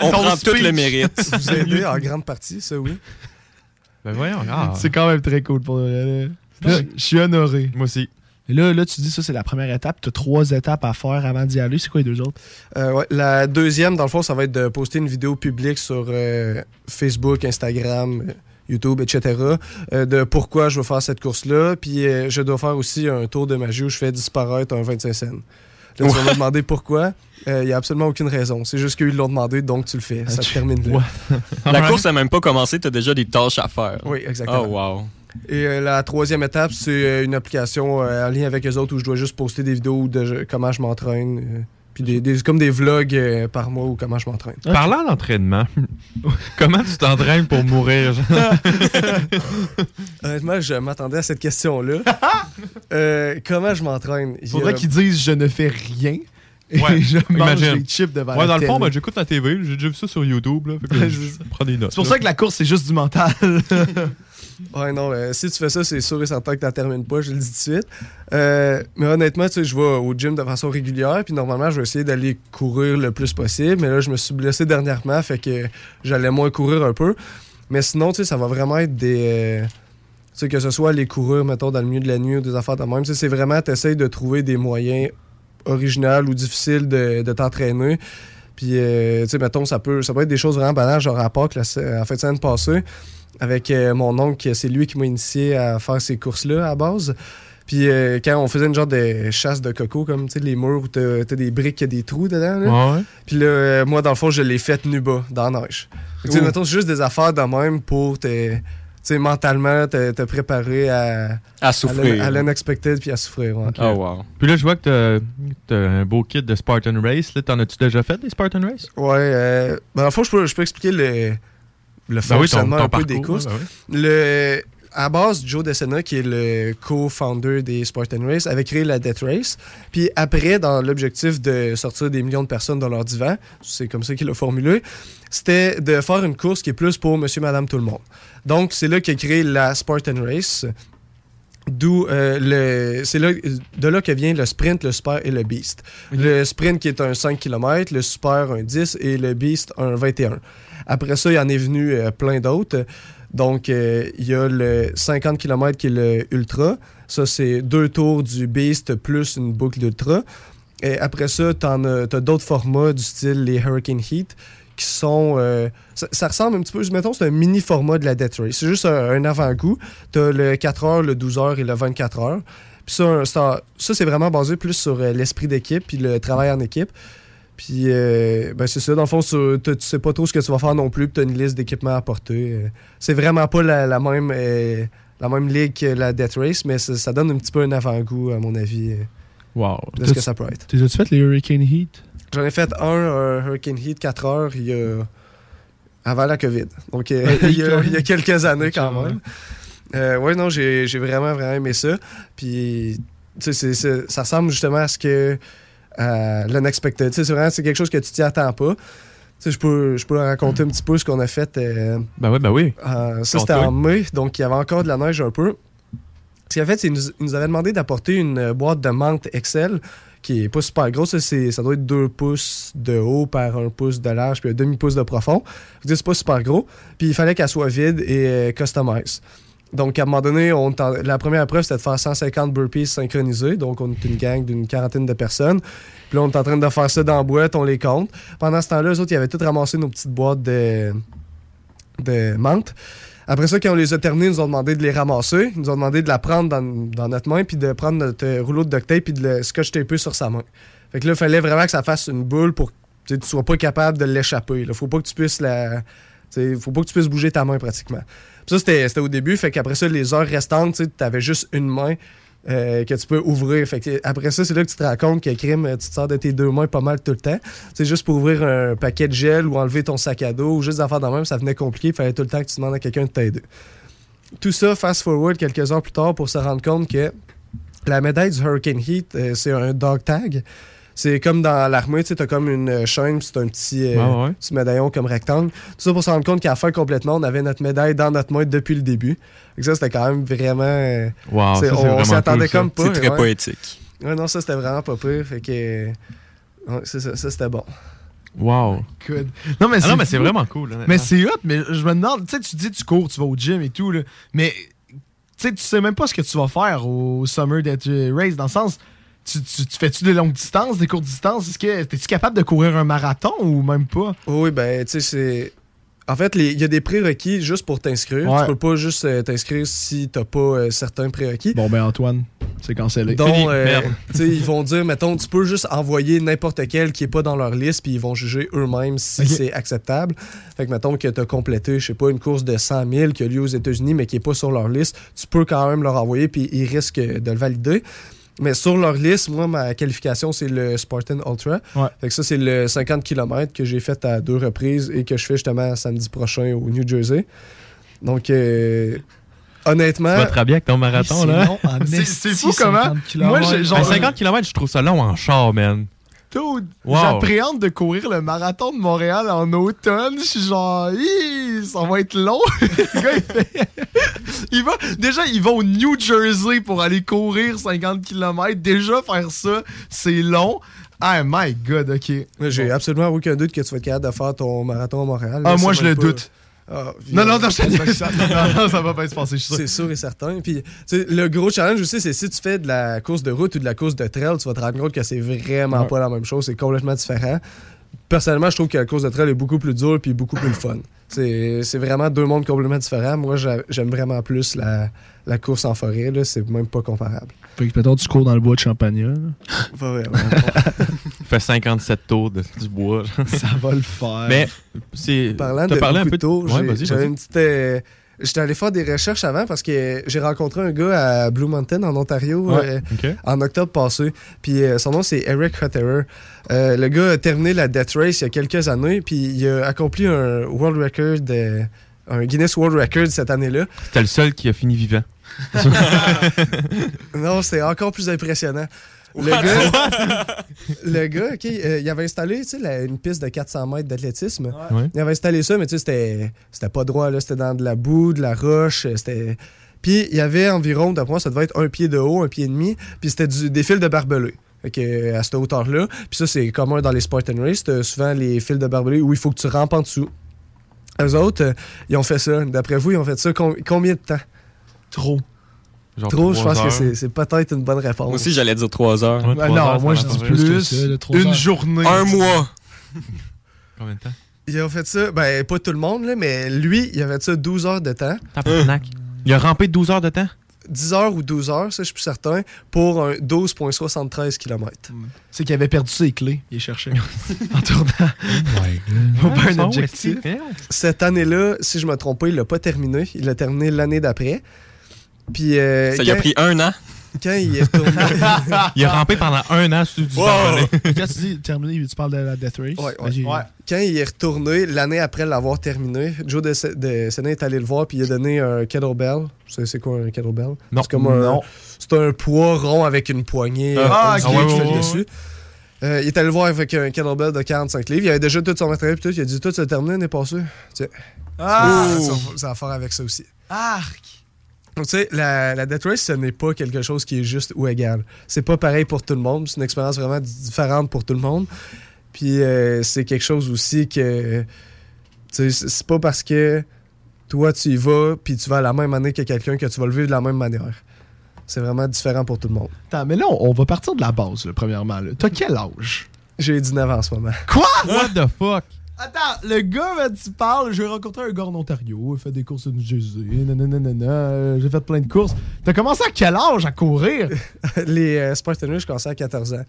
On prend tout le mérite. Vous aidez en grande partie, ça oui. Ben voyons, ah. C'est quand même très cool pour. Là. Je suis honoré. Moi aussi. Et là, là, tu dis ça, c'est la première étape. Tu as trois étapes à faire avant d'y aller. C'est quoi les deux autres? Euh, ouais, la deuxième, dans le fond, ça va être de poster une vidéo publique sur euh, Facebook, Instagram, euh, YouTube, etc. euh, de pourquoi je veux faire cette course-là. Puis euh, je dois faire aussi un tour de magie où je fais disparaître un 25 cents. Là, tu vas me demander pourquoi. Il n'y a absolument aucune raison. C'est juste qu'ils l'ont demandé, donc tu le fais. Ça se termine là. La course n'a même pas commencé, tu as déjà des tâches à faire. Oui, exactement. Oh, wow. Et euh, la troisième étape, c'est euh, une application euh, en lien avec les autres où je dois juste poster des vidéos de je- comment je m'entraîne. euh, puis des, des- comme des vlogs euh, par mois ou comment je m'entraîne. Parlant d'entraînement, comment tu t'entraînes pour mourir? Honnêtement, je m'attendais à cette question-là. Euh, comment je m'entraîne? Il a- Faudrait qu'ils disent je ne fais rien. Et Ouais, je mange imagine. des chips devant Ouais, la dans le fond, ben, j'écoute la TV, j'ai déjà vu ça sur YouTube. Là, fait que je prends des notes. C'est pour là. ça que la course, c'est juste du mental. Ouais, non, si tu fais ça, c'est sûr et certain que tu termines pas, je le dis tout de suite. Euh, mais honnêtement, tu sais, je vais au gym de façon régulière, puis normalement, je vais essayer d'aller courir le plus possible. Mais là, je me suis blessé dernièrement, fait que j'allais moins courir un peu. Mais sinon, tu sais, ça va vraiment être des. euh, tu sais, que ce soit aller courir, mettons, dans le milieu de la nuit ou des affaires de même. C'est vraiment, tu de trouver des moyens originaux ou difficiles de, de t'entraîner. Puis, euh, tu sais, mettons, ça peut, ça peut être des choses vraiment banales, genre à Pâques, la, en de semaine passée, avec euh, mon oncle, c'est lui qui m'a initié à faire ces courses-là à base. Puis euh, quand on faisait une genre de chasse de coco, comme tu sais, les murs où t'as t'as des briques, il y a des trous dedans. là. Ouais, ouais. Puis là, euh, moi, dans le fond, je l'ai fait nu bas, dans la neige. Tu sais, mettons, c'est juste des affaires de même pour te, tu sais, mentalement te, te préparer à, À souffrir. À l'unexpected puis à souffrir. ouais. Oh, wow. Puis là, je vois que t'as as un beau kit de Spartan Race. là. T'en as-tu déjà fait des Spartan Race? Ouais, euh, ben, dans le fond, je peux, je peux expliquer le, le Ben oui, fonctionnement ton un peu des courses. ben Le, à base, Joe DeSena, qui est le co-founder des Spartan Race, avait créé la Death Race. Puis après, dans l'objectif de sortir des millions de personnes dans leur divan, c'est comme ça qu'il l'a formulé, c'était de faire une course qui est plus pour monsieur, madame, tout le monde. Donc, c'est là qu'il a créé la Spartan Race. D'où euh, le. C'est là, de là que vient le sprint, le super et le beast. Le sprint qui est un 5 km, le super un 10 et le beast un 21. Après ça, il y en est venu euh, plein d'autres. Donc, euh, il y a le 50 km qui est le ultra. Ça, c'est deux tours du beast plus une boucle d'ultra. Et après ça, tu as, d'autres formats du style les Hurricane Heat qui sont. euh, ça, ça ressemble un petit peu. Mettons, c'est un mini format de la Death Race. C'est juste un, avant-goût. Tu as le 4 heures, le 12 heures et le 24 heures. Puis ça, un- ça, c'est vraiment basé plus sur l'esprit d'équipe puis le travail en équipe. Puis, euh, ben c'est ça. Dans le fond, t'as- tu sais pas trop ce que tu vas faire non plus. Puis, tu as une liste d'équipements à apporter. Euh, c'est vraiment pas la, la même, euh, la même ligue que la Death Race, mais ça, ça donne un petit peu un avant-goût, à mon avis, Wow. de ce que ça peut être. T'es as-tu fait les Hurricane Heat? J'en ai fait un, un Hurricane Heat 4 heures il y a... avant la COVID. Donc, il, y a, quand même. il y a quelques années quand même. Ouais, non, j'ai j'ai vraiment, vraiment aimé ça. Puis, tu sais, ça ressemble justement à ce que. L'unexpected. C'est vraiment c'est quelque chose que tu t'y attends pas. Je peux, je peux raconter un petit peu ce qu'on a fait. euh, Ben oui, ben oui. euh, ça, c'était en mai, donc il y avait encore de la neige un peu. Ce qu'il a fait, c'est qu'il nous, avait demandé d'apporter une euh, boîte de menthe Excel qui est pas super gros. Ça, c'est- ça doit être 2 pouces de haut par 1 pouce de large, puis un demi-pouce de profond. C'est pas super gros. Puis il fallait qu'elle soit vide et euh, customise. Donc, à un moment donné, la première épreuve, c'était de faire 150 burpees synchronisés. Donc, on est une gang d'une quarantaine de personnes. Puis là, on est en train de faire ça dans la boîte, on les compte. Pendant ce temps-là, eux autres, ils avaient tous ramassé nos petites boîtes de, de menthe. Après ça, quand on les a terminés, ils nous ont demandé de les ramasser. Ils nous ont demandé de la prendre dans, dans notre main, puis de prendre notre euh, rouleau de duct tape, puis de le scotch taper sur sa main. Fait que là, il fallait vraiment que ça fasse une boule pour que tu sois pas capable de l'échapper. Il faut pas que tu puisses la. Faut pas que tu puisses bouger ta main pratiquement. Ça, c'était au début. Fait qu'après ça, les heures restantes, tu avais juste une main euh, que tu peux ouvrir. Fait que après ça, c'est là que tu te rends compte que crime, tu te sors de tes deux mains pas mal tout le temps. C'est juste pour ouvrir un paquet de gel ou enlever ton sac à dos ou juste d'affaires dans le même, ça venait compliqué. Il fallait tout le temps que tu demandes à quelqu'un de t'aider. Tout ça, fast forward quelques heures plus tard pour se rendre compte que la médaille du Hurricane Heat, euh, c'est un dog tag. C'est comme dans l'armée, tu sais, t'as comme une euh, chaîne, c'est un petit, euh, ouais. petit médaillon comme rectangle. Tout ça pour se rendre compte qu'à la fin complètement, on avait notre médaille dans notre main depuis le début. Fait que ça, c'était quand même vraiment. euh, Wow, c'est- ça, c'est on s'y attendait cool, ça. comme pas. C'est très ouais. poétique. Ouais, non, ça, c'était vraiment pas pire. Fait que. ouais, c'est ça, ça, c'était bon. Wow. Good. Non, mais Ah c'est non, mais c'est fou. vraiment cool. Mais c'est hot, mais je me demande, tu sais, tu dis tu cours, tu vas au gym et tout, là, mais tu sais, tu sais même pas ce que tu vas faire au Summer Death Race, dans le sens, tu, tu, tu fais-tu des longues distances, des courtes distances? Est-ce que es-tu capable de courir un marathon ou même pas? Oui, ben, tu sais, c'est. En fait, il y a des prérequis juste pour t'inscrire. Ouais. Tu peux pas juste euh, t'inscrire si t'as pas euh, certains prérequis. Bon, ben Antoine, c'est cancellé. Donc, euh, Merde. tu sais, ils vont dire, mettons, tu peux juste envoyer n'importe quel qui est pas dans leur liste, puis ils vont juger eux-mêmes si c'est acceptable. Fait que, mettons que tu as complété, je sais pas, une course de 100 000 qui a lieu aux États-Unis, mais qui est pas sur leur liste, tu peux quand même leur envoyer, puis ils risquent de le valider. Mais sur leur liste, moi, ma qualification, c'est le Spartan Ultra. Ouais. Fait que ça, c'est le 50 km que j'ai fait à deux reprises et que je fais justement samedi prochain au New Jersey. Donc, euh, honnêtement. Tu vas te rhabiller avec ton marathon, c'est là. C'est- fou comment- 50 kilomètres. moi, j'ai genre- À 50 km, je trouve ça long en char, man. Dude, Wow. J'appréhende de courir le marathon de Montréal en automne. Je suis genre, Hi, ça va être long. le gars, il fait. il va, déjà, il va au New Jersey pour aller courir 50 km. Déjà, faire ça, c'est long. Ah, my God, ok. J'ai absolument aucun doute que tu vas être capable de faire ton marathon à Montréal. Ah, Là, moi, je le pas- doute. Ah, Non, non, non, je je- non, ça va pas se passer, je suis sûr. C'est sûr et certain. Puis, le gros challenge aussi, c'est si tu fais de la course de route ou de la course de trail, tu vas te rendre compte que c'est vraiment Ouais. pas la même chose. C'est complètement différent. Personnellement, je trouve que la course de trail est beaucoup plus dure puis beaucoup plus fun. C'est c'est vraiment deux mondes complètement différents. Moi, j'a- j'aime vraiment plus la, la course en forêt. là. C'est même pas comparable. Fait que peut-être tu cours dans le bois de Champagne. Pas vraiment. Il fait 57 tours de, du bois. Ça va le faire. Mais, c'est. Parlant de parlé un peu de tours, Ouais, j'ai- vas-y, j'avais vas-y. une petite... euh, J'étais allé faire des recherches avant parce que j'ai rencontré un gars à Blue Mountain en Ontario Ouais, euh, en octobre passé. Puis euh, son nom c'est Eric Hutterer. Euh, le gars a terminé la Death Race il y a quelques années puis il a accompli un World Record, euh, un Guinness World Record cette année-là. C'était le seul qui a fini vivant. non, c'est encore plus impressionnant. Le gars, le gars, ok, euh, il avait installé tu sais, la- une piste de 400 mètres d'athlétisme. Ouais. Il avait installé ça, mais tu sais, c'était, c'était pas droit, là. C'était dans de la boue, de la roche. euh, C'était. Puis il y avait environ, d'après moi, ça devait être un pied de haut, un pied et demi. Puis c'était des fils de barbelés. Euh, à cette hauteur-là. Puis ça, c'est commun dans les Spartan Race. T'as souvent les fils de barbelés où il faut que tu rampes en dessous. Eux autres, euh, ils ont fait ça. D'après vous, ils ont fait ça com- combien de temps? Trop. Genre Trop, je pense que heures. c'est, c'est peut-être une bonne réponse. Moi aussi, j'allais dire 3 heures. Ouais, trois non, heures, moi je dis plus. ça, une heures. journée. Un mois. Combien de temps? Ils ont fait ça, ben pas tout le monde, là, mais lui, il a fait ça 12 heures de temps. Tabarnak. Il a rampé 12 heures de temps? 10 heures ou 12 heures, ça je suis plus certain, pour un 12,73 km. C'est qu'il avait perdu ses clés. Il cherchait. en tournant. Faut pas un Ah, objectif. Cette année-là, si je me trompe pas, il l'a pas terminé. Il l'a terminé l'année d'après. Puis euh, Ça lui a pris un an? Quand il est retourné. Il a rampé pendant un an sur du Wow. barbelé. Quand tu dis terminé, tu parles de la Death Race. Ouais, Ben, ouais. Quand il est retourné, l'année après l'avoir terminé, Joe de, de Sénat est allé le voir puis il a donné un kettlebell. C'est quoi un kettlebell? Non. C'est comme un, Non. c'est un poids rond avec une poignée Ah, euh, ok, qui ouais, fait ouais, dessus. Euh, il est allé le voir avec un kettlebell de 45 livres. Il avait déjà tout son matériel puis tout. Il a dit Tout, ça terminé l'année passée. Tiens. Ah! ça, ça a faire avec ça aussi. Arc! Donc, tu sais, la, la Death Race, ce n'est pas quelque chose qui est juste ou égal. C'est pas pareil pour tout le monde. C'est une expérience vraiment différente pour tout le monde. Puis euh, c'est quelque chose aussi que. Tu sais, c'est pas parce que toi, tu y vas, puis tu vas à la même année que quelqu'un que tu vas le vivre de la même manière. C'est vraiment différent pour tout le monde. Attends, mais là, on, on va partir de la base, là, premièrement. là. T'as quel âge? J'ai 19 ans en ce moment. Quoi? What the fuck? Attends, le gars, tu parles, j'ai rencontré un gars en Ontario, il fait des courses au New Jersey, nanana, euh, j'ai fait plein de courses. T'as commencé à quel âge à courir? Les euh, Spartan Race, je commençais à 14 ans.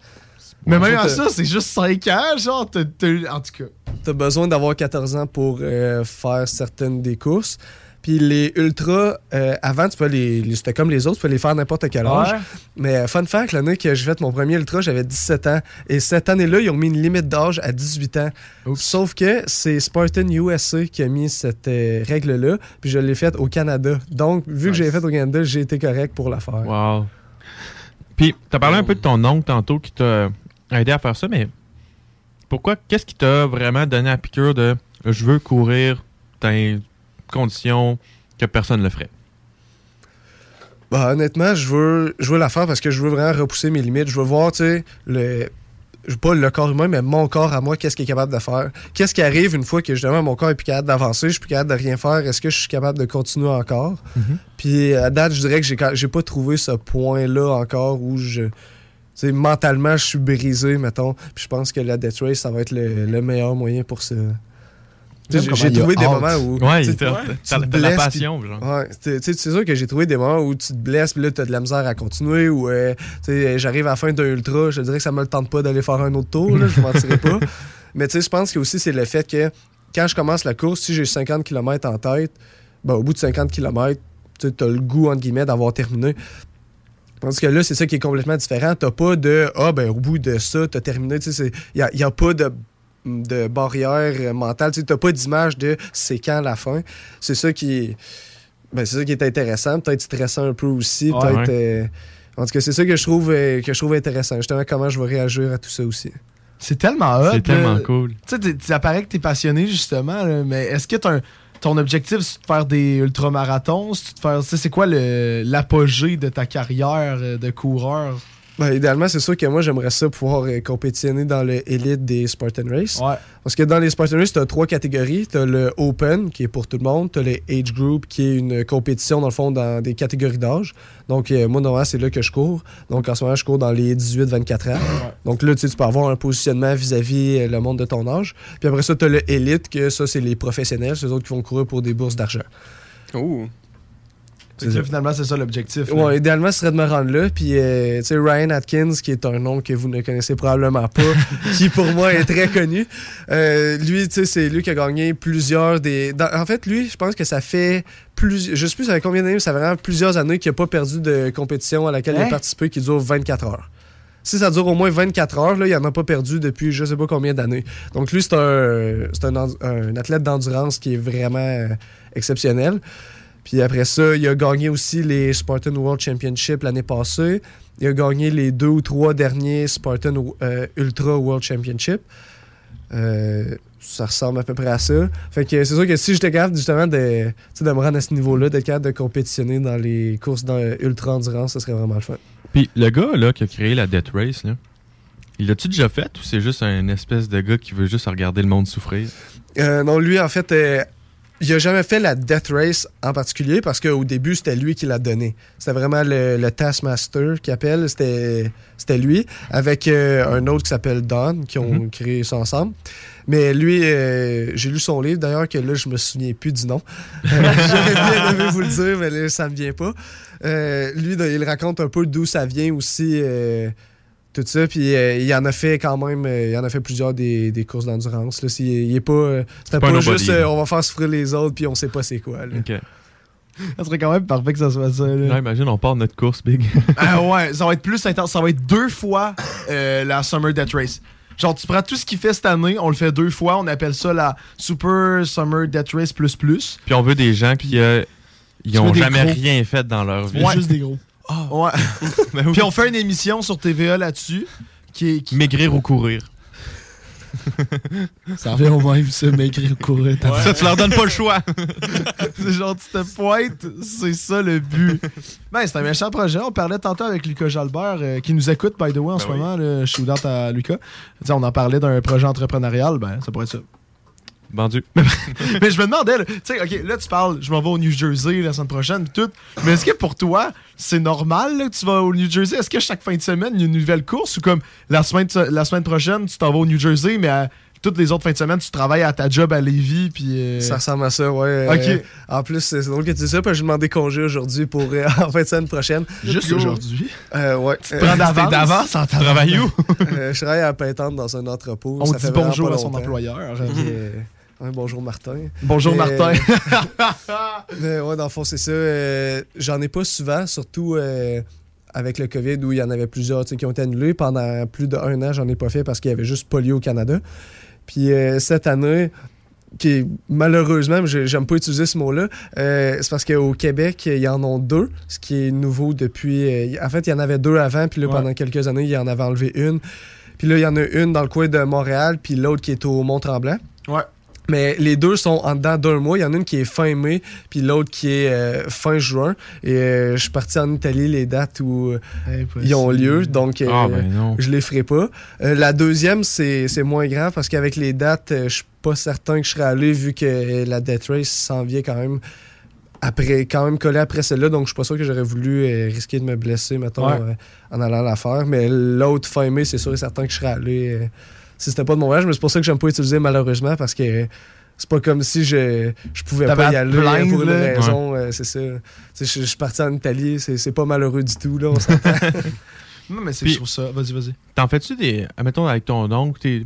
Mais même t'as- ça, c'est juste 5 ans, genre, t'as- t'as- en tout cas. T'as besoin d'avoir 14 ans pour euh, faire certaines des courses. Puis les ultras, euh, avant, tu peux les, les- c'était comme les autres, tu peux les faire n'importe quel âge. Ouais. Mais euh, fun fact, l'année que j'ai fait mon premier ultra, j'avais 17 ans. Et cette année-là, ils ont mis une limite d'âge à 18 ans. Sauf que c'est Spartan USA qui a mis cette euh, règle-là. Puis je l'ai faite au Canada. Donc, vu que j'ai fait au Canada, j'ai été correct pour la faire. Wow. Puis, t'as parlé un peu de ton oncle tantôt qui t'a aidé à faire ça, mais pourquoi, qu'est-ce qui t'a vraiment donné la piqûre de je veux courir dans les conditions que personne ne le ferait? Bah, honnêtement, je veux, je veux la faire parce que je veux vraiment repousser mes limites. Je veux voir, tu sais, le. Pas le corps humain, mais mon corps à moi, qu'est-ce qu'il est capable de faire? Qu'est-ce qui arrive une fois que justement mon corps est plus capable d'avancer, je suis plus capable de rien faire, est-ce que je suis capable de continuer encore? Puis à date, je dirais que j'ai j'ai pas trouvé ce point-là encore où je. tu sais, mentalement, je suis brisé, mettons. Puis je pense que la Death Race, ça va être le, le meilleur moyen pour ça. J'ai trouvé des moments où. Ouais, tu t'as la blesses, passion, genre. Ouais, c'est sûr que j'ai trouvé des moments où tu te blesses, puis là, t'as de la misère à continuer, ou euh, tu sais, j'arrive à la fin d'un ultra, je te dirais que ça me le tente pas d'aller faire un autre tour, là, je mentirais pas. Mais tu sais, je pense que aussi, c'est le fait que quand je commence la course, si j'ai 50 km en tête, ben, au bout de 50 km, tu as le goût, entre guillemets, d'avoir terminé. Tandis que là, c'est ça qui est complètement différent. T'as pas de Ah, ben, au bout de ça, t'as terminé. Tu sais, il n'y a, pas de, de barrière mentale. Tu t'as pas d'image de c'est quand la fin. C'est ça qui est. Ben, c'est ça qui est intéressant. Peut-être stressant un peu aussi. Ouais. Peut-être. Ouais. euh, en tout cas, c'est ça que je trouve euh, que je trouve intéressant. Justement, comment je vais réagir à tout ça aussi. C'est tellement hot. C'est tellement là. cool. Tu sais, ça paraît que t'es passionné, justement, là, mais est-ce que t'as un- ton objectif, c'est de faire des ultramarathons? C'est de faire, tu sais, c'est quoi le- l'apogée de ta carrière euh, de coureur? Ben, idéalement, c'est sûr que moi, j'aimerais ça pouvoir euh, compétitionner dans l'élite des Spartan Race. Parce que dans les Spartan Race, tu as trois catégories. Tu as le Open, qui est pour tout le monde. Tu as le Age Group, qui est une compétition, dans le fond, dans des catégories d'âge. Donc, euh, moi, normalement, c'est là que je cours. Donc, en ce moment, je cours dans les 18-24 ans. Donc, là, tu sais, tu peux avoir un positionnement vis-à-vis euh, le monde de ton âge. Puis après ça, tu as le Elite, que ça, c'est les professionnels. C'est eux autres qui vont courir pour des bourses d'argent. Oh. Que là, finalement, c'est ça l'objectif. là. Idéalement, ce serait de me rendre là. Puis, euh, tu sais, Ryan Atkins, qui est un nom que vous ne connaissez probablement pas, qui pour moi est très connu. Euh, lui, tu sais, c'est lui qui a gagné plusieurs des. dans- en fait, lui, je pense que ça fait plus. Je sais plus ça fait combien d'années, mais ça fait vraiment plusieurs années qu'il n'a pas perdu de compétition à laquelle il a participé qui dure 24 heures. Si ça dure au moins 24 heures, là, il n'en a pas perdu depuis je sais pas combien d'années. Donc lui, c'est un, c'est un, un athlète d'endurance qui est vraiment euh, exceptionnel. Puis après ça, il a gagné aussi les Spartan World Championship l'année passée. Il a gagné les deux ou trois derniers Spartan euh, Ultra World Championship. Euh, ça ressemble à peu près à ça. Fait que c'est sûr que si j'étais capable justement de, de me rendre à ce niveau-là, d'être capable de compétitionner dans les courses dans- ultra endurance, ça serait vraiment le fun. Puis le gars là, qui a créé la Death Race, là, il l'a-tu déjà fait ou c'est juste un espèce de gars qui veut juste regarder le monde souffrir? Euh, non, lui, en fait, euh, il a jamais fait la Death Race en particulier parce qu'au début, c'était lui qui l'a donné. C'était vraiment le, le Taskmaster qui appelle. C'était lui, avec euh, un autre qui s'appelle Don, qui ont créé ça ensemble. Mais lui, euh, j'ai lu son livre d'ailleurs, que là, je me souviens plus du nom. Euh, J'aurais bien aimé vous le dire, mais là, ça me vient pas. Euh, lui, il raconte un peu d'où ça vient aussi. Tout ça. Puis euh, il en a fait quand même, euh, il en a fait plusieurs des, des courses d'endurance. là. C'est- Il, est pas, euh, c'était pas juste euh, on va faire souffrir les autres puis on sait pas c'est quoi. là. Ça serait quand même parfait que ça soit ça. là. Imagine, on part de notre course, Big. Ah ouais, ça va être plus intense. Ça va être deux fois euh, la Summer Death Race. Genre, tu prends tout ce qu'il fait cette année, on le fait deux fois, on appelle ça la Super Summer Death Race plus plus. Puis on veut des gens qui euh, ils ont jamais gros. rien fait dans leur vie. Ouais. Juste des gros. Ouais. Puis on fait une émission sur TVA là-dessus qui Maigrir ou courir. Ça revient au même, ça, au courant. Ça, tu leur donnes pas le choix. c'est genre, tu te pointes, c'est ça le but. Ben, c'est un méchant projet. On parlait tantôt avec Lucas Jalbert, euh, qui nous écoute, by the way, en ce moment. Je suis ouvert à Lucas. On en parlait d'un projet entrepreneurial, ben, ça pourrait être ça. Vendu. mais je me demandais, là, tu sais, ok, là tu parles, je m'en vais au New Jersey la semaine prochaine, pis tout. Mais est-ce que pour toi, c'est normal là, que tu vas au New Jersey? Est-ce que chaque fin de semaine, il y a une nouvelle course? Ou comme la semaine, la semaine prochaine, tu t'en vas au New Jersey, mais à toutes les autres fins de semaine, tu travailles à ta job à Lévis, puis. euh, Ça ressemble à ça, ouais. Ok. Euh, en plus, c'est drôle que tu dis ça, parce que j'ai demandé congé aujourd'hui pour euh, en fin de semaine prochaine. Juste aujourd'hui? Euh, ouais. Tu te prends d'avance? D'avance en Tu travailles où? Euh, je travaille à Pintante dans un entrepôt. On Ça dit bonjour à son employeur. Euh, ouais, bonjour Martin. Bonjour, Martin. Mais ouais, dans le fond, c'est ça. euh, J'en ai pas souvent, surtout euh, avec le COVID où il y en avait plusieurs qui ont été annulés. Pendant plus d'un an, j'en ai pas fait parce qu'il y avait juste polio au Canada. Puis euh, cette année, qui est, malheureusement, j'aime pas utiliser ce mot-là, euh, c'est parce qu'au Québec, il y en a deux, ce qui est nouveau depuis. euh, en fait, il y en avait deux avant, puis là, Ouais. pendant quelques années, il y en avait enlevé une. Puis là, il y en a une dans le coin de Montréal, puis l'autre qui est au Mont-Tremblant. Ouais. Mais les deux sont en dedans d'un mois. Il y en a une qui est fin mai, puis l'autre qui est euh, fin juin. Et euh, je suis parti en Italie les dates où euh, ils ont lieu. Donc, euh, Ah, ben je les ferai pas. Euh, la deuxième, c'est c'est moins grave parce qu'avec les dates, euh, je suis pas certain que je serai allé vu que la Death Race s'en vient quand même après quand même collé après celle-là donc je suis pas sûr que j'aurais voulu euh, risquer de me blesser mettons Ouais. euh, en allant la faire mais l'autre fin mai c'est sûr et certain que je serais allé euh, si c'était pas de mon voyage mais c'est pour ça que j'aime pas utiliser malheureusement parce que c'est pas comme si je, je pouvais T'avais pas à y aller euh, plaindre, pour une là. raison euh, c'est ça je je suis parti en Italie c'est c'est pas malheureux du tout là on s'entend Non, mais c'est Puis- trouve ça. Vas-y, vas-y. T'en fais-tu des. Mettons, avec ton oncle, t'es-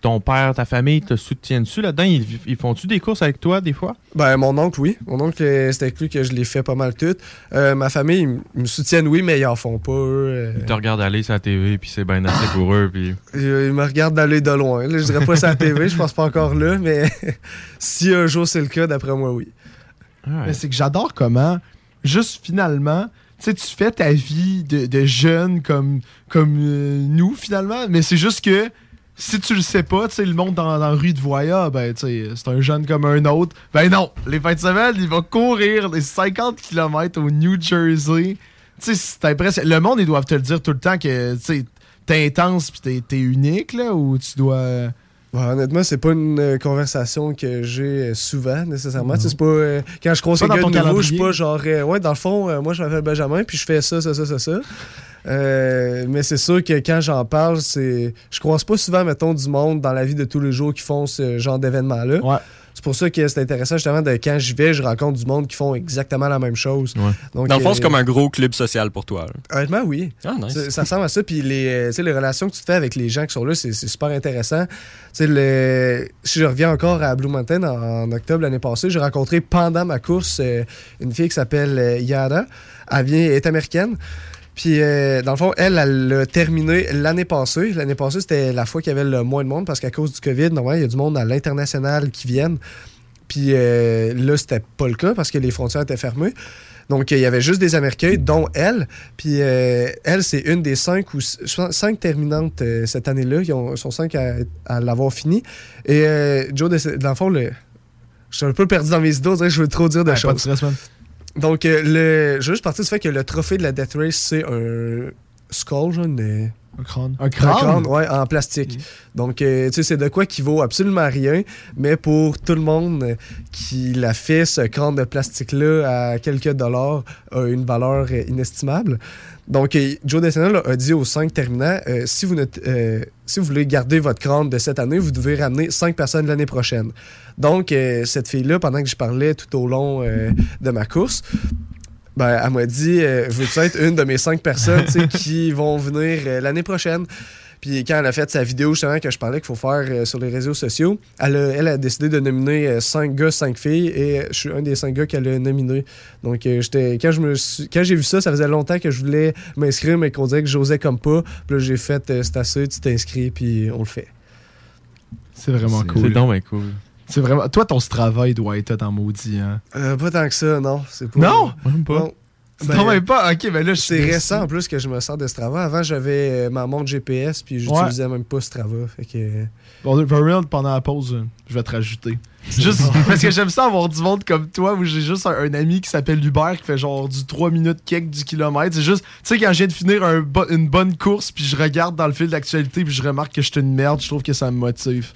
ton père, ta famille te soutiennent-tu là-dedans? Ils, ils font-tu des courses avec toi des fois? Ben, mon oncle, oui. Mon oncle, euh, c'est avec lui que je l'ai fait pas mal tout. Euh, ma famille, ils me soutiennent, oui, mais ils en font pas, eux. euh. Ils te regardent aller sur la TV, puis c'est bien assez pour eux, puis. Ils, ils me regardent d'aller de loin. Là, je dirais pas ça à la TV, je pense pas encore là, mais si un jour c'est le cas, d'après moi, oui. Mais c'est que j'adore comment, juste finalement, tu sais, tu fais ta vie de, de jeune comme, comme euh, nous, finalement, mais c'est juste que si tu le sais pas, tu sais, le monde dans, la rue de Voya, ben, tu sais, c'est un jeune comme un autre. Ben non, les fins de semaine, il va courir des 50 km au New Jersey. Tu sais, c'est. Le monde, ils doivent te le dire tout le temps que, tu sais, t'es intense pis t'es unique, là, ou tu dois... Ouais, honnêtement, c'est pas une euh, conversation que j'ai euh, souvent, nécessairement. C'est pas. euh, quand je croise quelqu'un ton de nouveau, je suis pas genre. euh, ouais, dans le fond, euh, moi, je m'appelle Benjamin, puis je fais ça, ça, ça, ça, ça. Mais c'est sûr que quand j'en parle, c'est. Je croise pas souvent, mettons, du monde dans la vie de tous les jours qui font ce genre d'événement-là. C'est pour ça que c'est intéressant, justement, de quand j'y vais, je rencontre du monde qui font exactement la même chose. Donc, Dans le fond, euh, c'est comme un gros club social pour toi. là. Honnêtement, oui. Ah, nice. Ça, ressemble à ça. Puis les, euh, tu sais, les relations que tu te fais avec les gens qui sont là, c'est super intéressant. Tu sais, le- si je reviens encore à Blue Mountain en, en octobre l'année passée, j'ai rencontré pendant ma course euh, une fille qui s'appelle Yara. Elle vient, elle est américaine. Puis, euh, dans le fond, elle, elle l'a terminé l'année passée. L'année passée, c'était la fois qu'il y avait le moins de monde parce qu'à cause du COVID, normalement, il y a du monde à l'international qui viennent. Puis euh, là, c'était pas le cas parce que les frontières étaient fermées. Donc, il y avait juste des Américains, dont elle. Puis euh, elle, c'est une des cinq ou cinq terminantes euh, cette année-là. Ils ont- sont cinq à, à l'avoir fini. Et euh, Joe, dans le fond, le, je suis un peu perdu dans mes idées. Je veux trop dire de Ouais, pas de choses. stress. Donc, euh, le, je veux juste partir du fait que le trophée de la Death Race, c'est un skull, genre, une- Un crâne. Un un crâne? crâne, ouais, en plastique. Donc, euh, tu sais, c'est de quoi qui vaut absolument rien, mais pour tout le monde qui l'a fait, ce crâne de plastique-là, à quelques dollars, a une valeur euh, inestimable. Donc, Joe Desenel a dit aux cinq terminants, euh, si, vous ne euh, si vous voulez garder votre crâne de cette année, vous devez ramener cinq personnes l'année prochaine. Donc, euh, cette fille-là, pendant que je parlais tout au long euh, de ma course, ben, elle m'a dit euh, Veux-tu être une de mes cinq personnes qui vont venir euh, l'année prochaine Puis quand elle a fait sa vidéo, justement, que je parlais qu'il faut faire euh, sur les réseaux sociaux, elle a, elle a décidé de nominer euh, cinq gars, cinq filles, et je suis un des cinq gars qu'elle a nominé. Donc, euh, j'étais, quand, je me suis- quand j'ai vu ça, ça faisait longtemps que je voulais m'inscrire, mais qu'on dirait que j'osais comme pas. Puis là, j'ai fait euh, C'est assez, tu t'inscris, puis on le fait. C'est vraiment C'est- cool. c'est donc cool. C'est vraiment... Toi, ton travail doit être dans maudit, hein? Euh, pas tant que ça, non. C'est pas... Non? Même pas. Non. Quand même pas. Ok, mais là, je C'est récent en plus que je me sers de Strava. Avant, j'avais euh, ma montre GPS, puis j'utilisais même pas Strava. Fait que. Bon, for real, pendant la pause, je vais te rajouter. Juste parce que j'aime ça avoir du monde comme toi où j'ai juste un, un ami qui s'appelle Hubert qui fait genre du 3 minutes cake du kilomètre. C'est juste, tu sais, quand je viens de finir un une bonne course, puis je regarde dans le fil d'actualité, puis je remarque que je suis une merde, je trouve que ça me motive.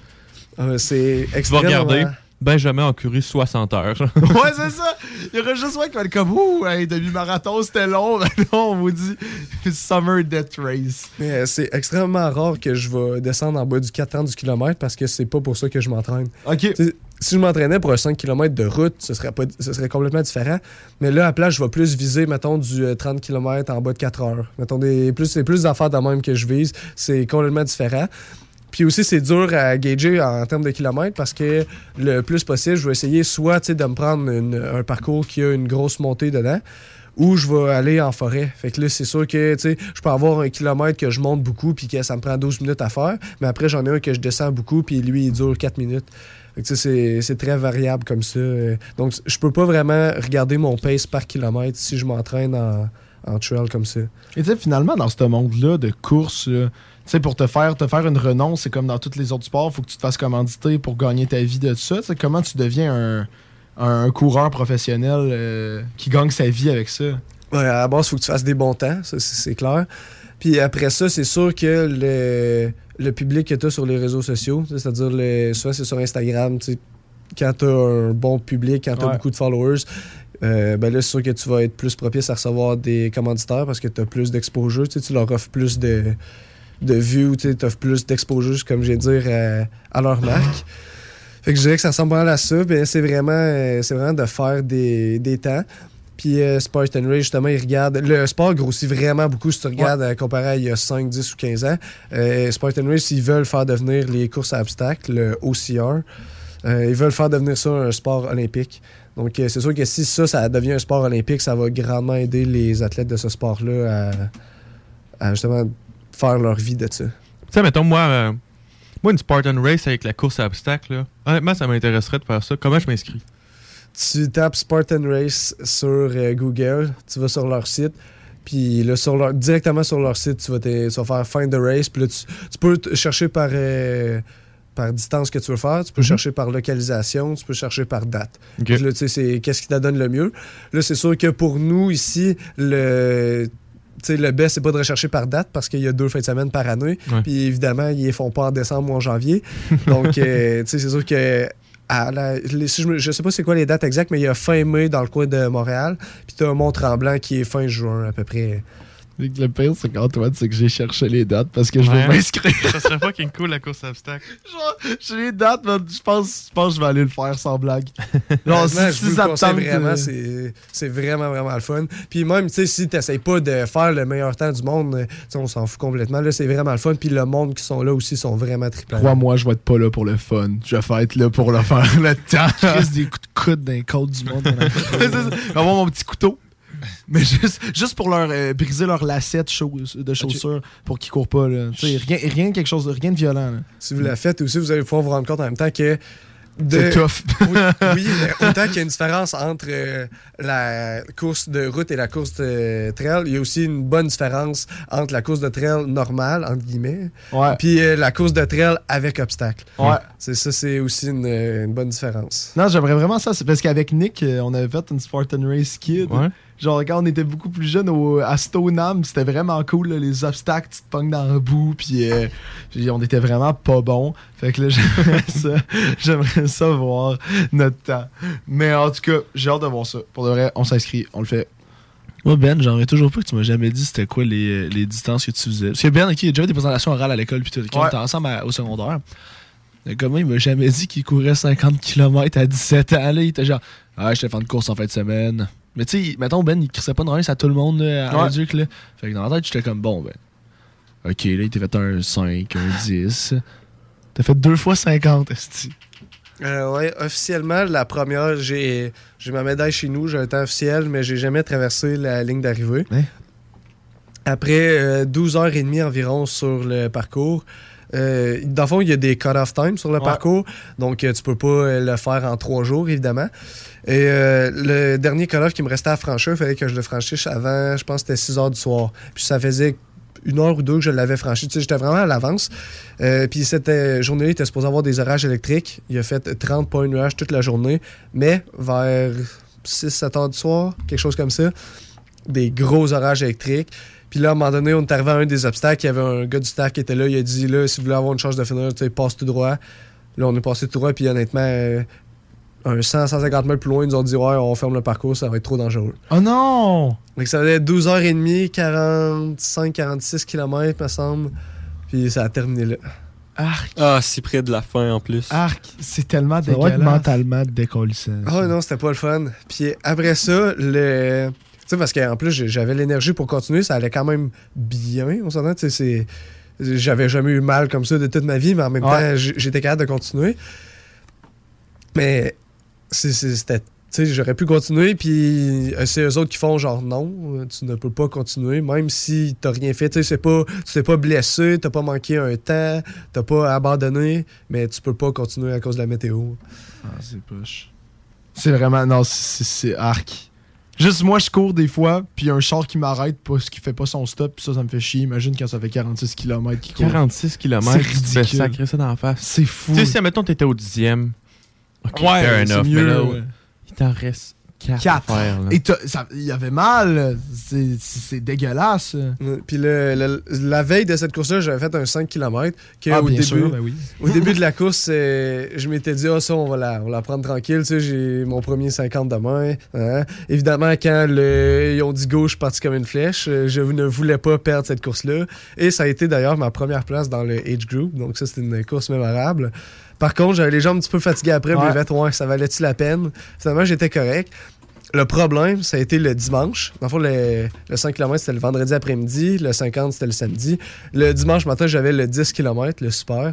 C'est Tu vas regarder. Benjamin a couru 60 heures. ouais, c'est ça. Il y aurait juste moi qui va être comme, ouh, hey, demi-marathon, c'était long. Non, on vous dit Summer Death Race. Mais euh, c'est extrêmement rare que je vais descendre en bas du 4 ans du kilomètre parce que c'est pas pour ça que je m'entraîne. OK. Si je m'entraînais pour un 5 km de route, ce serait, pas, ce serait complètement différent. Mais là, à place, je vais plus viser, mettons, du euh, 30 km en bas de 4 heures. Mettons, des, plus, c'est plus d'affaires de même que je vise. C'est complètement différent. Puis aussi, c'est dur à gager en termes de kilomètres parce que le plus possible, je vais essayer soit de me prendre un parcours qui a une grosse montée dedans ou je vais aller en forêt. Fait que là, c'est sûr que je peux avoir un kilomètre que je monte beaucoup puis que ça me prend 12 minutes à faire, mais après, j'en ai un que je descends beaucoup puis lui, il dure 4 minutes. C'est très variable comme ça. Euh, Donc, je peux pas vraiment regarder mon pace par kilomètre si je m'entraîne en, en trail comme ça. Et tu sais, finalement, dans ce monde-là de course, tu sais, pour te faire, te faire une renonce, c'est comme dans tous les autres sports, faut que tu te fasses commanditer pour gagner ta vie de ça. Comment tu deviens un, un coureur professionnel euh, qui gagne sa vie avec ça? Ouais, à la base, il faut que tu fasses des bons temps, ça, c'est clair. Puis après ça, c'est sûr que le, le public que tu as sur les réseaux sociaux, c'est-à-dire, souvent c'est sur Instagram, quand tu as un bon public, quand tu as Ouais. beaucoup de followers, euh, ben là, c'est sûr que tu vas être plus propice à recevoir des commanditaires parce que tu as plus d'exposure, tu leur offres plus de, de vues, tu offres plus d'exposure, comme de dire, à, à leur marque. Fait que je dirais que ça ressemble à ça. Ben, c'est vraiment, euh, c'est vraiment de faire des, des temps. Puis euh, Spartan Race, justement, il regarde. Le sport grossit vraiment beaucoup si tu regardes euh, comparé à il y a 5, 10 ou 15 ans. Euh, Spartan Race, ils veulent faire devenir les courses à obstacles, le OCR. Euh, ils veulent faire devenir ça un sport olympique. Donc, euh, c'est sûr que si ça, ça devient un sport olympique, ça va grandement aider les athlètes de ce sport-là à, à justement faire leur vie de ça. Tu sais, mettons, moi, euh, moi, une Spartan Race avec la course à obstacles, là, honnêtement, ça m'intéresserait de faire ça. Comment je m'inscris? Tu tapes Spartan Race sur euh, Google, tu vas sur leur site, puis là, sur leur, directement sur leur site, tu vas, tu vas faire Find the Race, puis là, tu, tu peux chercher par, euh, par distance que tu veux faire, tu peux chercher par localisation, tu peux chercher par date. Puis Là, tu sais, c'est qu'est-ce qui te donne le mieux? Là, c'est sûr que pour nous, ici, le... sais, le best, c'est pas de rechercher par date parce qu'il y a deux fins de semaine par année. Puis évidemment, ils les font pas en décembre ou en janvier. Donc, euh, tu sais, c'est sûr que à la- les- je, je sais pas c'est quoi les dates exactes, mais il y a fin mai dans le coin de Montréal. Puis tu as Mont-Tremblant qui est fin juin à peu près. Le pire, c'est qu'Antoine, c'est que j'ai cherché les dates parce que je veux Ouais. m'inscrire. ça serait fucking cool la course à obstacles. Genre, j'ai les dates, mais je pense, je pense que je vais aller le faire sans blague. Genre, si, je ça te tente, vraiment, c'est c'est vraiment, vraiment le fun. Puis même, tu sais, si tu n'essayes pas de faire le meilleur temps du monde, euh, tu sais, on s'en fout complètement. Là, c'est vraiment le fun. Puis le monde qui sont là aussi sont vraiment triplants. Crois-moi, je vais être pas là pour le fun. Je vais être là pour le faire le temps. Chris, des coups de coude dans les côtes du monde. Avoir mon petit couteau. Mais juste, juste pour leur euh, briser leur lacette chau- de chaussures pour qu'ils courent pas. Là. Tu sais, Rien, rien, de quelque chose, rien de violent. là. Si vous la faites aussi, vous allez pouvoir vous rendre compte en même temps que. de- C'est tough. oui, oui, mais autant qu'il y a une différence entre euh, la course de route et la course de trail, il y a aussi une bonne différence entre la course de trail normale, entre guillemets, Ouais. puis euh, la course de trail avec obstacle. Ouais. C'est ça, c'est aussi une, une bonne différence. Non, j'aimerais vraiment ça. C'est parce qu'avec Nick, on avait fait une Spartan Race Kid. Ouais. Genre, quand on était beaucoup plus jeunes au, à Stoneham, c'était vraiment cool. là, les obstacles, tu te pognes dans le bout. Puis, euh, puis on était vraiment pas bons. Fait que là, j'aimerais ça. J'aimerais ça voir notre temps. Mais en tout cas, j'ai hâte de voir ça. Pour de vrai, on s'inscrit, on le fait. Moi, Ben, j'aurais toujours pas que tu m'as jamais dit c'était quoi les, les distances que tu faisais. Parce que Ben, ok, il a déjà fait des présentations orales à l'école, puis tout. On était ensemble à- au secondaire. Comment il m'a jamais dit qu'il courait 50 km à 17 ans. Là, il était genre, ah, je t'ai fait une course en fin de semaine. Mais tu sais, mettons, Ben, il crissait pas de rien à tout le monde là, à Ouais. Leduc, là. Fait que dans la tête, j'étais comme, bon, Ben. Ok, là, il t'a fait un 5, un 10. T'as fait deux fois 50, esti. Euh, ouais, officiellement, la première, j'ai j'ai ma médaille chez nous, j'ai un temps officiel, mais j'ai jamais traversé la ligne d'arrivée. Ouais. Après euh, 12h30 environ sur le parcours, Euh, dans le fond, il y a des cut-off time sur le Ouais. parcours, donc euh, tu peux pas euh, le faire en trois jours, évidemment. Et euh, le dernier cut-off qui me restait à franchir, il fallait que je le franchisse avant, je pense que c'était 6 heures du soir. Puis ça faisait une heure ou deux que je l'avais franchi. Tu sais, j'étais vraiment à l'avance. Euh, puis cette journée-là, il était supposé avoir des orages électriques. Il a fait 30 points de nuages toute la journée. Mais vers 6-7 heures du soir, quelque chose comme ça, des gros orages électriques. Puis là, à un moment donné, on est arrivé à un des obstacles. Il y avait un gars du staff qui était là. Il a dit là, si vous voulez avoir une chance de finir, tu sais, passe tout droit. Là, on est passé tout droit. Puis honnêtement, euh, un 100, 150 mètres plus loin, ils nous ont dit ouais, on ferme le parcours, ça va être trop dangereux. Oh non! Donc ça faisait 12h30, 45, 46 km, me semble. Puis ça a terminé là. Arc. Ah, si près de la fin en plus. Arc, c'est tellement Ça être mentalement décollissant. Ah non, c'était pas le fun. Puis après ça, le. Sais, parce qu'en plus, j'avais l'énergie pour continuer, ça allait quand même bien. On s'entend, tu sais, c'est. J'avais jamais eu mal comme ça de toute ma vie, mais en même Ouais. temps, j'étais capable de continuer. Mais c'était. Tu sais, j'aurais pu continuer, puis euh, c'est eux autres qui font genre non, tu ne peux pas continuer, même si t'as rien fait. Tu sais, c'est pas, tu t'es pas blessé, t'as pas manqué un temps, t'as pas abandonné, mais tu peux pas continuer à cause de la météo. Ah, c'est poche. C'est vraiment. Non, c'est arc. Juste moi, je cours des fois, puis un char qui m'arrête parce qu'il fait pas son stop, puis ça, ça me fait chier. Imagine quand ça fait 46 km qu'il court. 46 km, C'est tu fais sacrer ça dans la face. C'est fou. Tu sais, si, admettons, t'étais au dixième. Ok, Ouais, fair c'est enough, mieux, mais là, ouais. il t'en reste 4 à Quatre. là. Et il y avait mal. C'est dégueulasse. Puis le- le- la veille de cette course-là, j'avais fait un 5 km. Que Ah, au, bien début, sûr, ben oui. au début de la course, euh, je m'étais dit, ah, ça, on va, la, on va la prendre tranquille. Tu sais, j'ai mon premier 50 demain. hein. Évidemment, quand le- ils ont dit go, je suis parti comme une flèche. Euh, Je ne voulais pas perdre cette course-là. Et ça a été d'ailleurs ma première place dans le age group. Donc, ça, c'était une course mémorable. Par contre, j'avais les jambes un petit peu fatiguées après. Ouais. Mais fait, ouais, ça valait-tu la peine? Finalement, j'étais correct. Le problème, ça a été le dimanche. Dans le fond, le, le 5 km, c'était le vendredi après-midi. Le 50, c'était le samedi. Le dimanche matin, j'avais le 10 km, le super.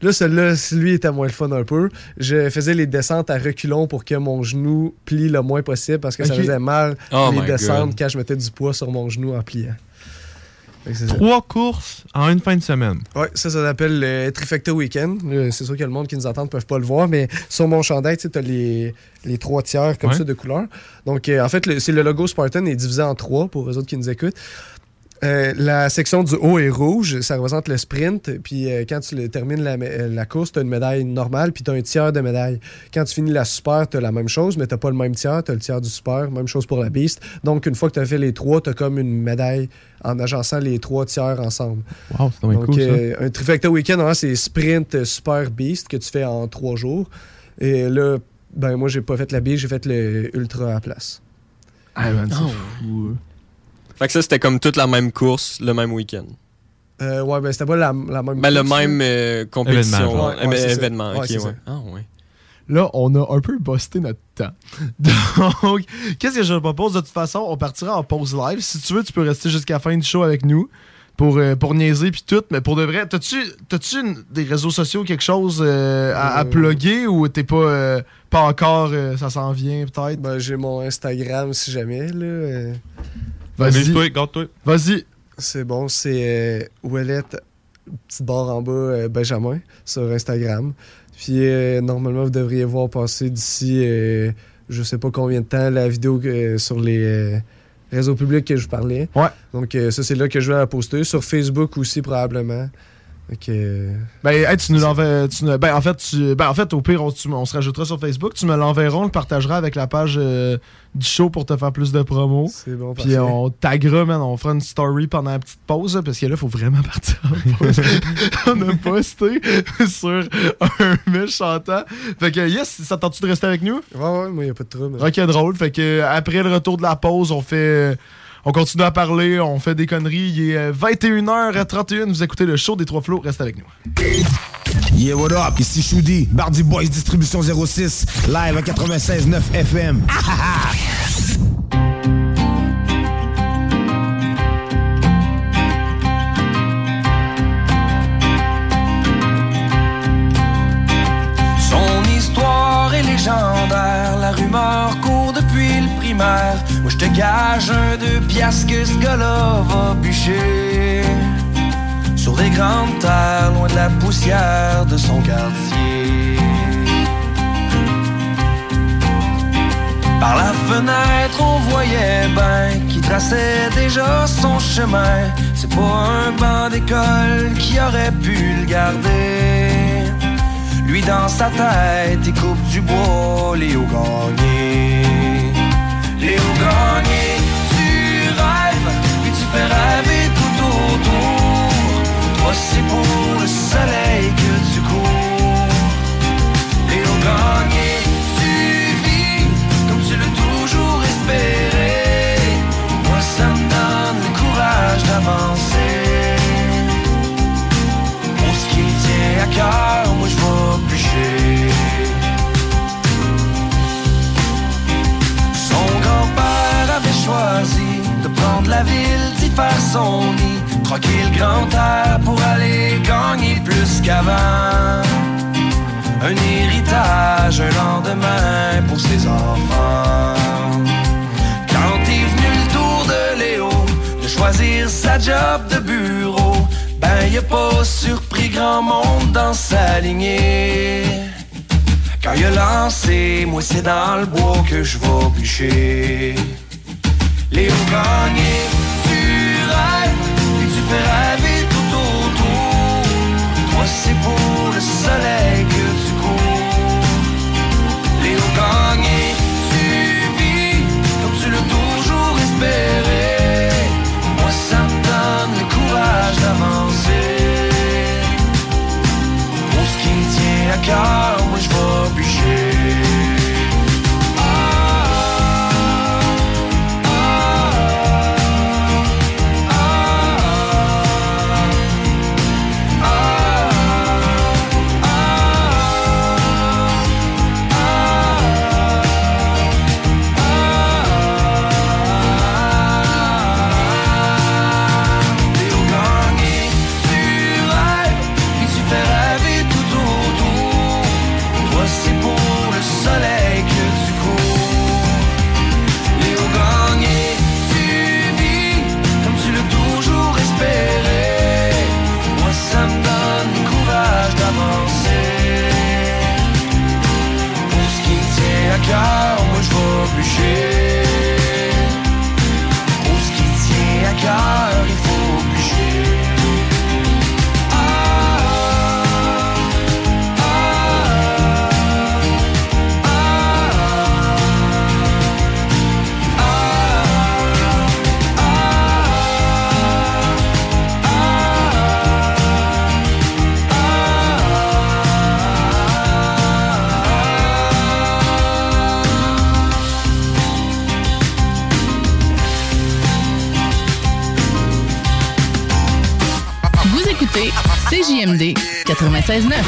Là, celui-là, lui, était moins le fun un peu. Je faisais les descentes à reculons pour que mon genou plie le moins possible parce que ça faisait mal Oh les descentes God. quand je mettais du poids sur mon genou en pliant. Fait que c'est ça. Trois courses en une fin de semaine. Ouais, ça, ça s'appelle le Trifecta Weekend. C'est sûr que le monde qui nous entend ne peuvent pas le voir, mais sur mon chandail, tu as les, les trois tiers comme Ouais. ça de couleur. Donc, euh, en fait, c'est le logo Spartan est divisé en trois pour les autres qui nous écoutent. Euh, la section du haut est rouge, ça représente le sprint. Puis euh, quand tu le- termines la, euh, la course, tu as une médaille normale, puis tu as un tiers de médaille. Quand tu finis la super, tu as la même chose, mais tu pas le même tiers, tu as le tiers du super, même chose pour la beast. Donc une fois que tu as fait les trois, tu as comme une médaille en agençant les trois tiers ensemble. Wow, c'est Donc, cool, ça. euh, un trifecta week-end, hein, c'est sprint super beast que tu fais en trois jours. Et là, ben moi, j'ai pas fait la beast, j'ai fait le ultra à la place. Ah, man, c'est Oh. fou. Fait que ça, c'était comme toute la même course, le même week-end. Euh, ouais, ben c'était pas la, la même. Ben, le même euh, compétition. Événement, ouais, événement, Ouais, ok, ouais. Ah, ouais. Là, on a un peu busté notre temps. Donc, qu'est-ce que je te propose? De toute façon, on partira en pause live. Si tu veux, tu peux rester jusqu'à la fin du show avec nous pour, euh, pour niaiser puis tout. Mais pour de vrai, t'as-tu t'as-tu une- des réseaux sociaux, quelque chose euh, à, à plugger ou t'es pas, euh, pas encore, euh, ça s'en vient peut-être? Ben, j'ai mon Instagram si jamais. Là, euh. Vas-y. Amuse-toi, garde-toi. Vas-y. C'est bon, c'est euh, Ouellet, petite barre en bas, euh, Benjamin, sur Instagram. Puis euh, normalement, vous devriez voir passer d'ici, euh, je sais pas combien de temps, la vidéo sur les euh, réseaux publics que je vous parlais. Ouais. Donc euh, ça, c'est là que je vais la poster. Sur Facebook aussi, probablement. Euh, Ben, hey, tu nous l'enverras. nous- Ben, en fait, tu- ben, en fait, au pire, on, tu- on se rajoutera sur Facebook. Tu me l'enverras, on le partagera avec la page euh, du show pour te faire plus de promos. C'est bon, Puis parfait. on taguera, man. On fera une story pendant la petite pause, parce que là, il faut vraiment partir en pause. on a posté sur un méchant temps. Fait que, yes, ça tente-tu de rester avec nous? Ouais, ouais, moi, il a pas de trouble. Ok, drôle. Fait que, après le retour de la pause, on fait. On continue à parler, on fait des conneries. Il est euh, 21h31. Vous écoutez le show des Trois Flots. Reste avec nous. Yeah, what up? Ici Shoudi, Bardi Boys Distribution 06, live à 96.9 FM. Son histoire est légendaire, la rumeur court depuis. Moi je te gage un deux piastres que ce gars-là va bûcher. sur des grandes terres, loin de la poussière de son quartier. Par la fenêtre, on voyait ben qui traçait déjà son chemin. C'est pas un banc d'école qui aurait pu le garder. Lui dans sa tête, il coupe du bois, Léo Gagné. Rêver tout autour. Toi, c'est pour le soleil que tu cours. Léo Gagné, tu vis comme tu l'as toujours espéré. Moi, ça me donne le courage d'avancer. Pour ce qui tient à cœur, moi, je vais bûcher. Son grand-père avait choisi de prendre la ville, faire son nid, grand air pour aller gagner plus qu'avant. Un héritage, un lendemain pour ses enfants. Quand est venu le tour de Léo de choisir sa job de bureau, ben y a pas surpris grand monde dans sa lignée. Quand il a lancé, moi c'est dans le bois que je vais bûcher. Léo Gagné, puis tu fais rêver tout autour. Toi c'est pour le soleil que tu cours. Léo Gagné, tu vis comme tu l'as toujours espéré. Moi ça me donne le courage d'avancer. Pour ce qui tient à cœur, moi je vais bûcher. 96.9.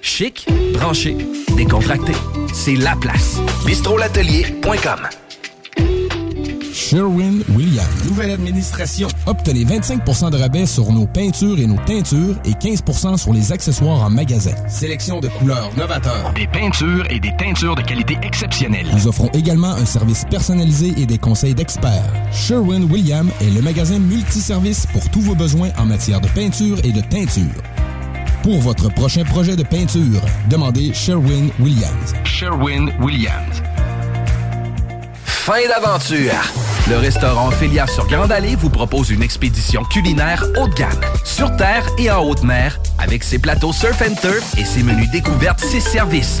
Chic, branché, décontracté. C'est la place. bistrolatelier.com. Sherwin-Williams. Nouvelle administration. Obtenez 25% de rabais sur nos peintures et nos teintures et 15% sur les accessoires en magasin. Sélection de couleurs novateurs. Des peintures et des teintures de qualité exceptionnelle. Nous offrons également un service personnalisé et des conseils d'experts. Sherwin-Williams est le magasin multiservice pour tous vos besoins en matière de peinture et de teinture. Pour votre prochain projet de peinture, demandez Sherwin-Williams. Sherwin-Williams. Fin d'aventure. Le restaurant Ophélia sur Grande Allée vous propose une expédition culinaire haut de gamme, sur terre et en haute mer, avec ses plateaux surf and turf et ses menus découvertes, ses services.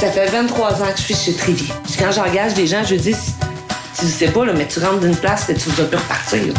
Ça fait 23 ans que je suis chez. Puis quand j'engage des gens, je dis, tu sais pas, là, mais tu rentres d'une place et tu vas plus repartir.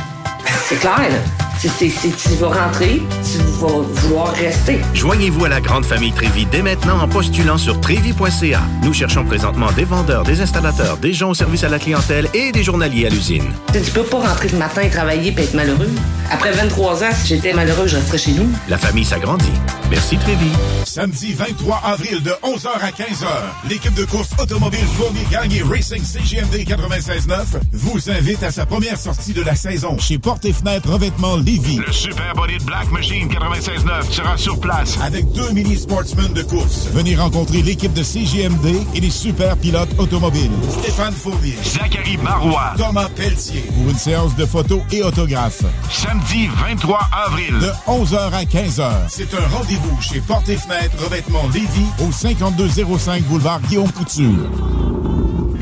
C'est clair, là. C'est- tu vas rentrer, tu vas vouloir rester. Joignez-vous à la grande famille Trévi dès maintenant en postulant sur trévi.ca. Nous cherchons présentement des vendeurs, des installateurs, des gens au service à la clientèle et des journaliers à l'usine. Tu peux pas rentrer le matin et travailler et être malheureux. Après 23 ans, si j'étais malheureux, je resterais chez nous. La famille s'agrandit. Merci Trévi. Samedi 23 avril de 11h à 15h, l'équipe de course automobile Fournier Gagné Racing CGMD 96.9 vous invite à sa première sortie de la saison chez Porte et Fenêtres Revêtement Lévis. Le Super Body de Black Machine 96.9 sera sur place. Avec deux mini sportsmen de course. Venez rencontrer l'équipe de CGMD et les super pilotes automobiles. Stéphane Fournier. Zachary Marois. Thomas Pelletier. Pour une séance de photos et autographes. Samedi 23 avril. De 11h à 15h. C'est un rendez-vous chez Porte et Fenêtres Revêtement Lévis au 5205 boulevard Guillaume Couture.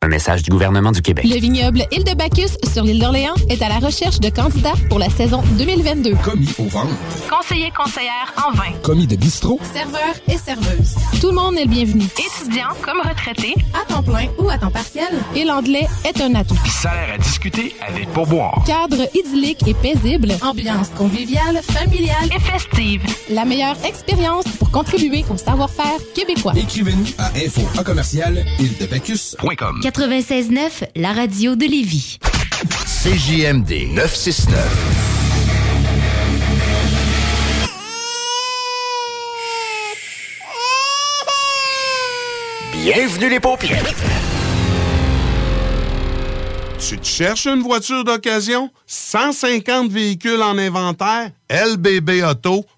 Un message du gouvernement du Québec. Le vignoble Île de Bacchus sur l'île d'Orléans est à la recherche de candidats pour la saison 2022. Commis au ventre. Conseiller conseillère en vin. Commis de bistrot. Serveur et serveuse. Tout le monde est le bienvenu. Étudiant comme retraité, à temps plein ou à temps partiel. Et l'anglais est un atout. Salaire à discuter avec pourboire. Cadre idyllique et paisible. Ambiance conviviale, familiale et festive. La meilleure expérience pour contribuer au savoir-faire québécois. Écrivez-nous à info en commercial île-de-bacchus.com. 96.9, la radio de Lévis. CJMD 969. Bienvenue les paupières. Tu te cherches une voiture d'occasion? 150 véhicules en inventaire? lbbauto.com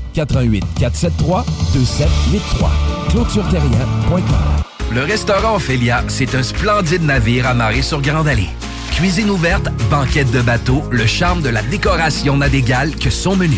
88 473 2783. ClôtureTerrien.com Le restaurant Ophélia, c'est un splendide navire amarré sur Grande Allée. Cuisine ouverte, banquette de bateau, le charme de la décoration n'a d'égal que son menu.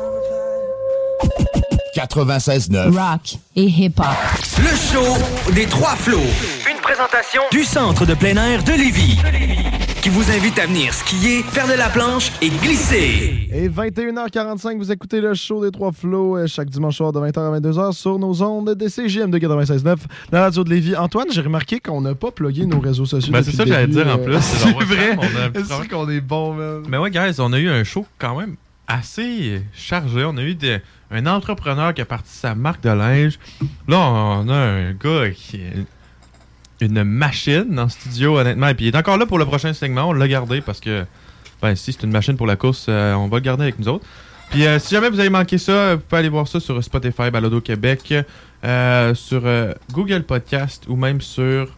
96.9. Rock et hip-hop. Le show des trois flots. Une présentation du centre de plein air de Lévis. Qui vous invite à venir skier, faire de la planche et glisser. Et 21h45, vous écoutez le show des Trois Flots euh, chaque dimanche soir de 20h à 22h sur nos ondes de CGM de 96.9, la radio de Lévis. Antoine, j'ai remarqué qu'on n'a pas plugué nos réseaux sociaux. Ben, c'est ça que j'allais dire en euh, plus. C'est vrai. C'est qu'on est bon, man? Mais ouais, guys, on a eu un show quand même assez chargé. On a eu des- un entrepreneur qui a parti sa marque de linge. Là, on a un gars qui est une machine le studio, honnêtement. Et puis il est encore là pour le prochain segment. On l'a gardé parce que, ben, si c'est une machine pour la course, euh, on va le garder avec nous autres. Puis euh, si jamais vous avez manqué ça, vous pouvez aller voir ça sur Spotify, Balado Québec, euh, sur Google Podcast ou même sur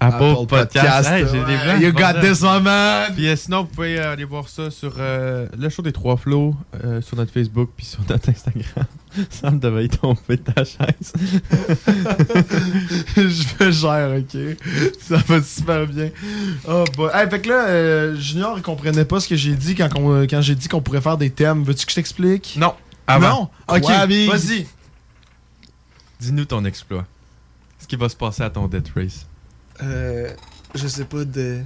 Apple, Apple Podcast. Podcast, Hey, j'ai des You got this one, man. Puis euh, sinon, vous pouvez euh, aller voir ça sur euh, le show des Trois Flots, euh, sur notre Facebook puis sur notre Instagram. Sam devait y tomber de ta chaise. je me gère, ok. Ça va super bien. Oh, boy. Hey, fait que là, Junior, il comprenait pas ce que j'ai dit quand, quand j'ai dit qu'on pourrait faire des thèmes. Veux-tu que je t'explique? Non. Non? Ok, vas-y. Dis-nous ton exploit. Ce qui va se passer à ton Death Race. Euh, je sais pas de.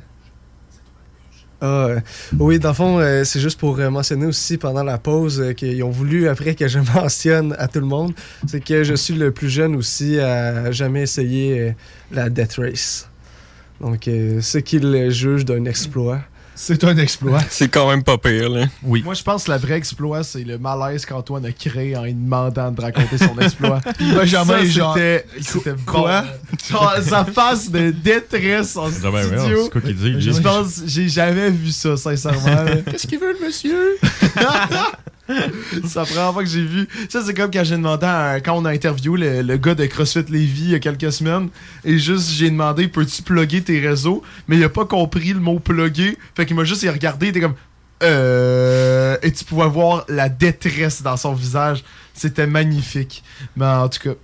Ah, euh, oui, dans le fond, euh, c'est juste pour mentionner aussi pendant la pause qu'ils ont voulu, après que je mentionne à tout le monde, c'est que je suis le plus jeune aussi à jamais essayer la Death Race. Donc, ce qu'ils jugent d'un exploit. C'est un exploit. C'est quand même pas pire, là. Oui. Moi, je pense que le vrai exploit, c'est le malaise qu'Antoine a créé en lui demandant de raconter son exploit. Puis Benjamin, Ça, genre, c'était c'était quoi? bon. Genre, sa face de détresse en ben, studio. c'est quoi qu'il dit, Je pense, j'ai jamais vu ça, sincèrement. Qu'est-ce qu'il veut, le monsieur? la première fois que j'ai vu. Ça, c'est comme quand j'ai demandé à- quand on a interviewé le, gars de CrossFit Lévis il y a quelques semaines. Et juste, j'ai demandé peux-tu plugger tes réseaux? Mais il a pas compris le mot plugger. Fait qu'il m'a juste regardé. Il était comme euh. Et tu pouvais voir la détresse dans son visage. C'était magnifique. Mais en tout cas,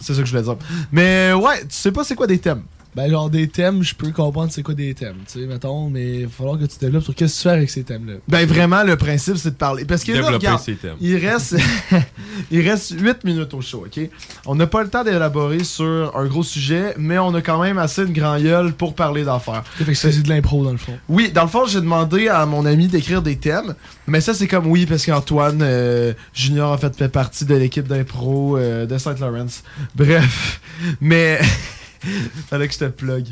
c'est ça que je voulais dire. Mais ouais, tu sais pas c'est quoi des thèmes Ben, genre des thèmes, je peux comprendre c'est quoi des thèmes, tu sais, mettons, mais il va falloir que tu développes sur qu'est-ce que tu fais avec ces thèmes-là. Ben vraiment, le principe, c'est de parler. Parce que là, regarde, thèmes. il reste, il reste 8 minutes au show, OK? On n'a pas le temps d'élaborer sur un gros sujet, mais on a quand même assez de grand gueule pour parler d'affaires. Fait que c'est de l'impro, dans le fond. Oui, dans le fond, j'ai demandé à mon ami d'écrire des thèmes, mais ça, c'est comme oui, parce qu'Antoine euh, Junior, en fait, fait partie de l'équipe d'impro euh, de Saint Lawrence. Bref, mais... Fallait que je te plug.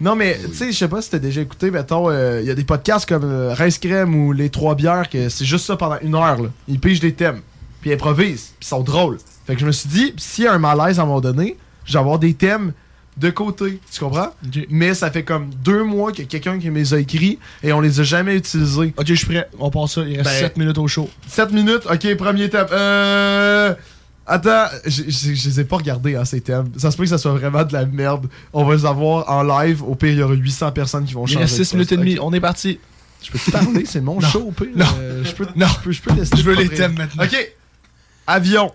Non, mais tu sais, je sais pas si t'as déjà écouté, mettons, euh, il y a des podcasts comme euh, Rince Crème ou Les Trois Bières, que c'est juste ça pendant une heure. Là. Ils pigent des thèmes, puis ils improvisent, puis ils sont drôles. Fait que je me suis dit, s'il y a un malaise à un moment donné, je vais avoir des thèmes de côté. Tu comprends? Mais ça fait comme deux mois qu'il y a quelqu'un qui me les a écrits et on les a jamais utilisés. Ok, je suis prêt. On passe ça. Il reste 7 minutes au show. 7 minutes, ok, premier thème. Euh. Attends, je je- je les ai pas regardés, hein, ces thèmes. Ça se peut que ça soit vraiment de la merde. On va les avoir en live. Au pire, il y aura 800 personnes qui vont Il changer. reste de 6 minutes et demie. On est parti. Je peux te parler, c'est mon Non. show, au pire. Non. Euh, je peux, Non. je peux, je peux Je veux les thèmes maintenant. Ok. Avion.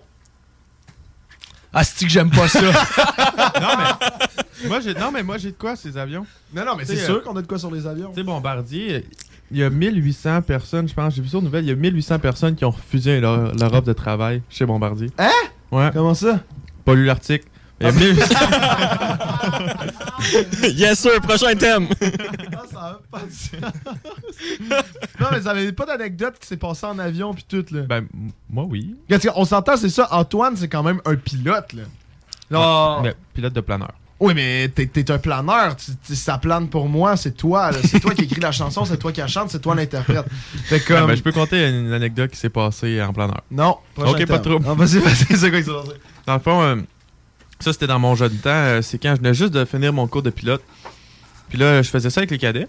Ah, c'est que j'aime pas ça? non, mais moi, j'ai, non, mais moi, j'ai de quoi, ces avions? Non, non, mais c'est sûr qu'on a de quoi sur les avions. Tu sais, Bombardier, il y a 1800 personnes, je pense, j'ai vu ça aux nouvelles, il y a 1800 personnes qui ont refusé leur, leur offre de travail chez Bombardier. Hein? Ouais. Comment ça? Pas lu l'article. Il y a Ah, 1800 yes, sir, prochain thème. Ah, ça va pas de sens. non, mais ça avait pas d'anecdote qui s'est passé en avion puis tout, là? Ben, moi, oui. Parce qu'on s'entend, c'est ça. Antoine, c'est quand même un pilote, là. Là- Mais pilote de planeur. Oui, mais t'es, t'es un planeur. Tu- tu- ça plane pour moi, c'est toi. là. C'est toi qui écris la chanson, c'est toi qui la chante, c'est toi l'interprète. Fait Ah, ben, je peux compter une anecdote qui s'est passée en planeur. Non, Ok, pas de trouble. Non, vas-y, vas-y, c'est quoi qui s'est passé? Dans le fond, euh, ça c'était dans mon jeune temps. euh, c'est quand je venais juste de finir mon cours de pilote. Puis là, je faisais ça avec les cadets.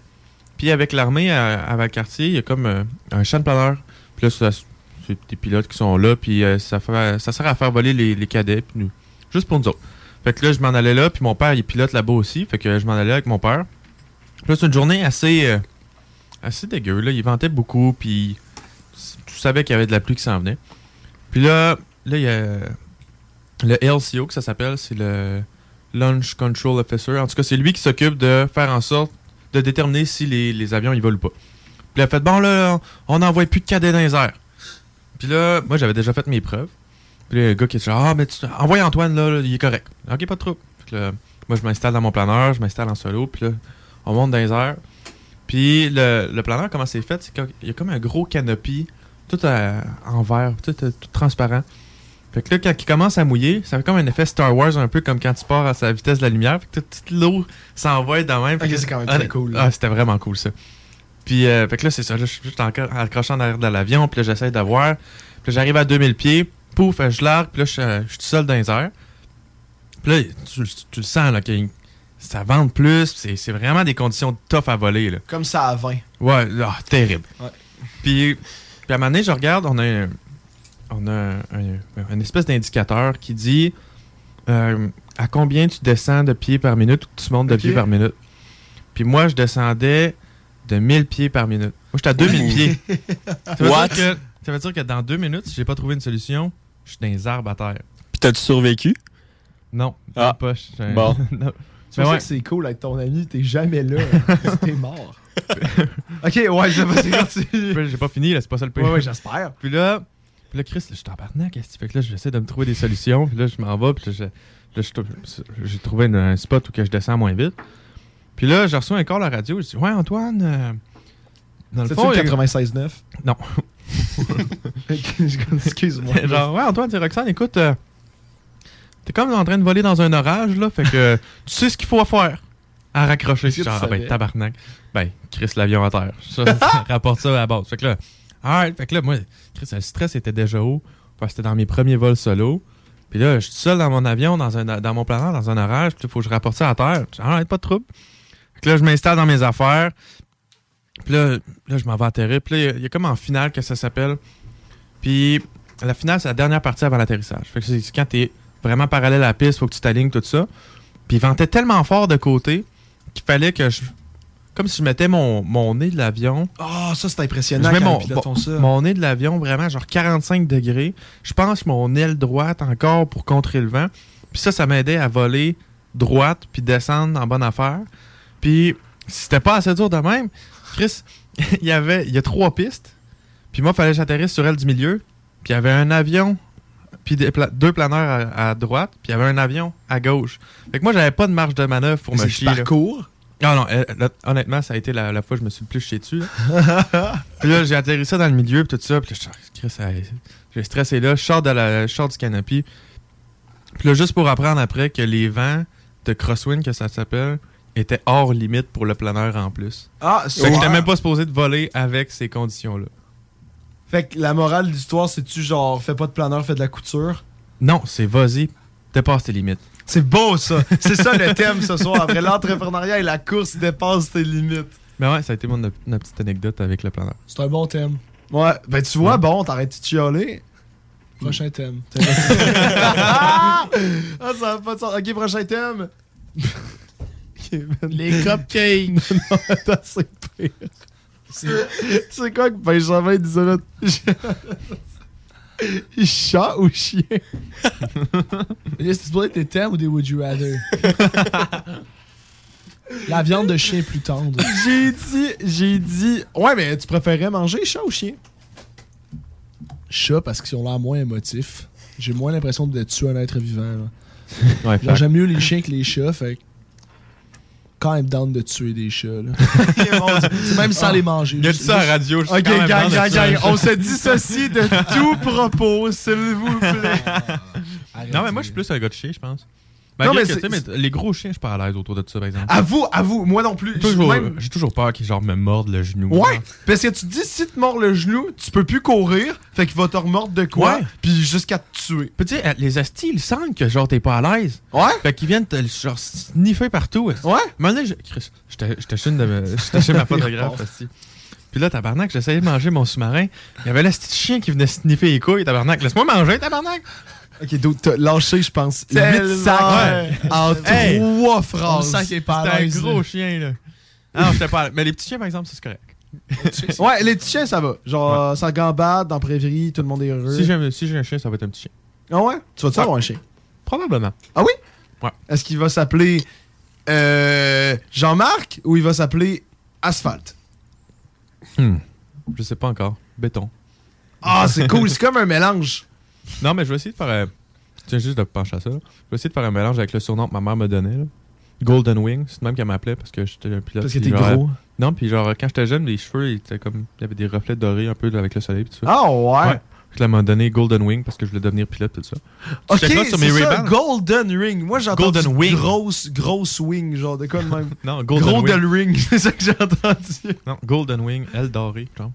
Puis avec l'armée à, à Valcartier, il y a comme euh, un champ de planeur. Puis là, ça- c'est des pilotes qui sont là. Puis euh, ça, fait- ça sert à faire voler les, les cadets. Puis nous, juste pour nous autres. Fait que là, je m'en allais là. Puis mon père, il pilote là-bas aussi. Fait que je m'en allais avec mon père. Puis là, c'est une journée assez, euh, assez dégueu. Là. Il ventait beaucoup. Puis tu savais qu'il y avait de la pluie qui s'en venait. Puis là, là, il y a le LCO que ça s'appelle, c'est le Launch Control Officer. En tout cas, c'est lui qui s'occupe de faire en sorte de déterminer si les, les avions ils volent ou pas. Puis a fait bon là, on n'envoie plus de cadets dans les airs. Puis là, moi j'avais déjà fait mes preuves. Puis là, le gars qui est genre ah mais tu envoie Antoine là, là, il est correct. Ok pas de trouble. Là, moi je m'installe dans mon planeur, je m'installe en solo, puis là on monte dans les airs. Puis le, le planeur comment c'est fait, c'est qu'il y a comme un gros canopy tout euh, en verre, tout, euh, tout transparent. Fait que là, quand il commence à mouiller, ça fait comme un effet Star Wars, un peu comme quand tu pars à sa vitesse de la lumière. Fait que toute, toute l'eau s'envoie dans même. Ok, Fait que- c'est quand même Ah, très cool, là. Ah, c'était vraiment cool, ça. Puis, euh, fait que là, c'est ça. Là, je suis juste encore accroché en arrière de l'avion. Puis là, j'essaie d'avoir. Puis là, j'arrive à 2000 pieds. Pouf, je largue. Puis là, je, suis- je suis tout seul dans les airs. Puis là, tu, tu le sens, là, que ça vente plus. C'est vraiment des conditions tough à voler, là. Comme ça à 20. Ouais, ah, terrible. Ouais. Puis, puis à un moment donné, je regarde, on a un, on a un, un- une espèce d'indicateur qui dit euh, à combien tu descends de pieds par minute ou tu montes de pieds par minute? Puis moi, je descendais de 1000 pieds par minute. Moi, j'étais à 2000 pieds. Ça veut, What? dire que, ça veut dire que dans deux minutes, si j'ai pas trouvé une solution, je suis dans les arbres à terre. Puis t'as-tu survécu? Non, Ah. pas. je suis un- Bon. Non. C'est ouais. que c'est cool avec ton ami, t'es jamais là. t'es mort. ok, ouais, je vais continuer. J'ai pas fini, là, c'est pas ça le pire. Ouais, ouais, j'espère. Puis là, puis là, Chris, là, je suis en partenaire, qu'est-ce que tu fais que là, j'essaie de me trouver des solutions. Puis là, je m'en vais, puis là, je- là, je- j'ai trouvé une- un spot où que je descends moins vite. Puis là, je reçois encore la radio. Je dis, ouais, Antoine, euh, dans le C'est-tu fond. le il y a- 96.9? Non. Excuse-moi. Genre, ouais, Antoine, c'est Roxane, écoute, euh, t'es comme en train de voler dans un orage, là, fait que tu sais ce qu'il faut faire à raccrocher. Que Genre, ah, ben, tabarnak. Ben, Chris l'avion à terre. Ça, ça rapporte ça à la base. Fait que là, alright, fait que là, moi, Chris, le stress était déjà haut, parce que c'était dans mes premiers vols solo. Puis là, je suis seul dans mon avion, dans, un, dans mon planeur, dans un orage, puis il faut que je rapporte ça à terre. Alright, pas de trouble. Fait que là, je m'installe dans mes affaires. Puis là, là je m'en vais atterrir. Puis là, il y a- il y, a comme en finale que ça s'appelle Puis la finale, c'est la dernière partie avant l'atterrissage. Fait que c'est quand t'es vraiment parallèle à la piste, faut que tu t'alignes, tout ça. Puis il ventait tellement fort de côté qu'il fallait que je. Comme si je mettais mon, mon nez de l'avion. Ah, ça, c'est impressionnant Je mets mon, ça. nez de l'avion vraiment genre 45 degrés. Je pense mon aile droite encore pour contrer le vent. Puis ça, ça m'aidait à voler droite puis descendre en bonne affaire. Puis si c'était pas assez dur de même, Chris, il y avait il y a trois pistes. Puis moi, il fallait que j'atterrisse sur elle du milieu. Puis il y avait un avion puis pla- deux planeurs à, à droite, puis il y avait un avion à gauche. Fait que moi, j'avais pas de marge de manœuvre pour me chier. là. parcours? Non, non, euh, là, honnêtement, ça a été la, la fois que je me suis le plus chié dessus. là. puis là, j'ai atterri ça dans le milieu, puis tout ça. Puis là, j'ai stressé là. Je sors, de la, je sors du canopy. Puis là, juste pour apprendre après que les vents de crosswind, que ça s'appelle, étaient hors limite pour le planeur en plus. Ah, Fait que j'étais même pas supposé de voler avec ces conditions-là. Fait que la morale de l'histoire, c'est-tu genre, fais pas de planeur, fais de la couture? Non, c'est vas-y, dépasse tes limites. C'est beau, ça. C'est ça le thème ce soir. Après l'entrepreneuriat et la course, dépasse tes limites. Mais ouais, ça a été mon, ma petite anecdote avec le planeur. C'est un bon thème. Ouais, ben tu vois, bon, t'arrêtes de chialer. Prochain thème. ah, ça va pas de sens. Ok, prochain thème. Les cupcakes. non, attends, c'est pire. C'est quoi que Benjamin disait là? Chat ou chien? Est-ce que être des thèmes ou des would you rather? La viande de chien est plus tendre. J'ai dit, j'ai dit. Ouais, mais tu préférais manger chat ou chien? Chat parce qu'ils ont l'air moins émotifs. J'ai moins l'impression de tuer un être vivant. là. Ouais, Genre, fait- J'aime mieux les chiens que les chats, fait que quand même down de tuer des chats. là. C'est même sans Ah. les manger. Il a dit Juste- ça à radio, je suis Ok, gang, gang, gang, un on se dissocie de tout propos, s'il vous plaît. Non, mais moi, je suis plus un gars de chien, je pense. Non, mais mais, mais les gros chiens, je suis pas à l'aise autour de ça, par exemple. Avoue, avoue, moi non plus. J'ai toujours, Même- j'ai toujours peur qu'ils genre me mordent le genou. Ouais, parce que tu te dis, si tu te mords le genou, tu peux plus courir, fait qu'il va te remordre de quoi, Ouais. puis jusqu'à te tuer. Puis tu sais, les astis, ils sentent que genre t'es pas à l'aise. Ouais. Fait qu'ils viennent te genre sniffer partout. Ouais. À un moment donné, je- Chris, j'étais chez ma photographe, asti. Puis là, tabarnak, j'essayais de manger mon sous-marin. Il y avait l'asti de chien qui venait sniffer les couilles, tabarnak. Laisse-moi manger, tabarnak. Ok, donc t'as lâché, je pense, 8 Tellement. sacs Ouais. en Hey, trois phrases. sent qu'il est pas à l'aise. C'était un gros chien, là. Ah pas à l'aise. Mais les petits chiens, par exemple, ça, c'est correct. Ouais, les petits chiens, ça va. Genre, ça gambade, dans la prairie, tout le monde est heureux. Si j'ai si j'ai un chien, ça va être un petit chien. Ah ouais? Tu vas-tu Ouais. avoir un chien? Probablement. Ah oui? Ouais. Est-ce qu'il va s'appeler euh, Jean-Marc ou il va s'appeler Asphalt? Hmm. Je sais pas encore. Béton. Ah, c'est cool, c'est comme un mélange. Non, mais je vais essayer de faire. euh, tiens juste de pencher à ça. là. Je vais essayer de faire un mélange avec le surnom que ma mère me donnait. là. Golden Wing, c'est même qu'elle m'appelait parce que j'étais un pilote. Parce que t'es genre, gros. euh, Non, puis genre, quand j'étais jeune, les cheveux, ils étaient comme. Il y avait des reflets dorés un peu avec le soleil. Puis tout ça. Ah ouais? Je m'a donné Golden Wing parce que je voulais devenir pilote, tout ça. Ok, c'est ça. Golden Ring. Moi, j'ai entendu Golden Wing. grosse, grosse wing, genre de quoi de même. Non, Golden Golden Wing. Ring, c'est ça que j'ai entendu. Non, Golden Wing, aile dorée, genre.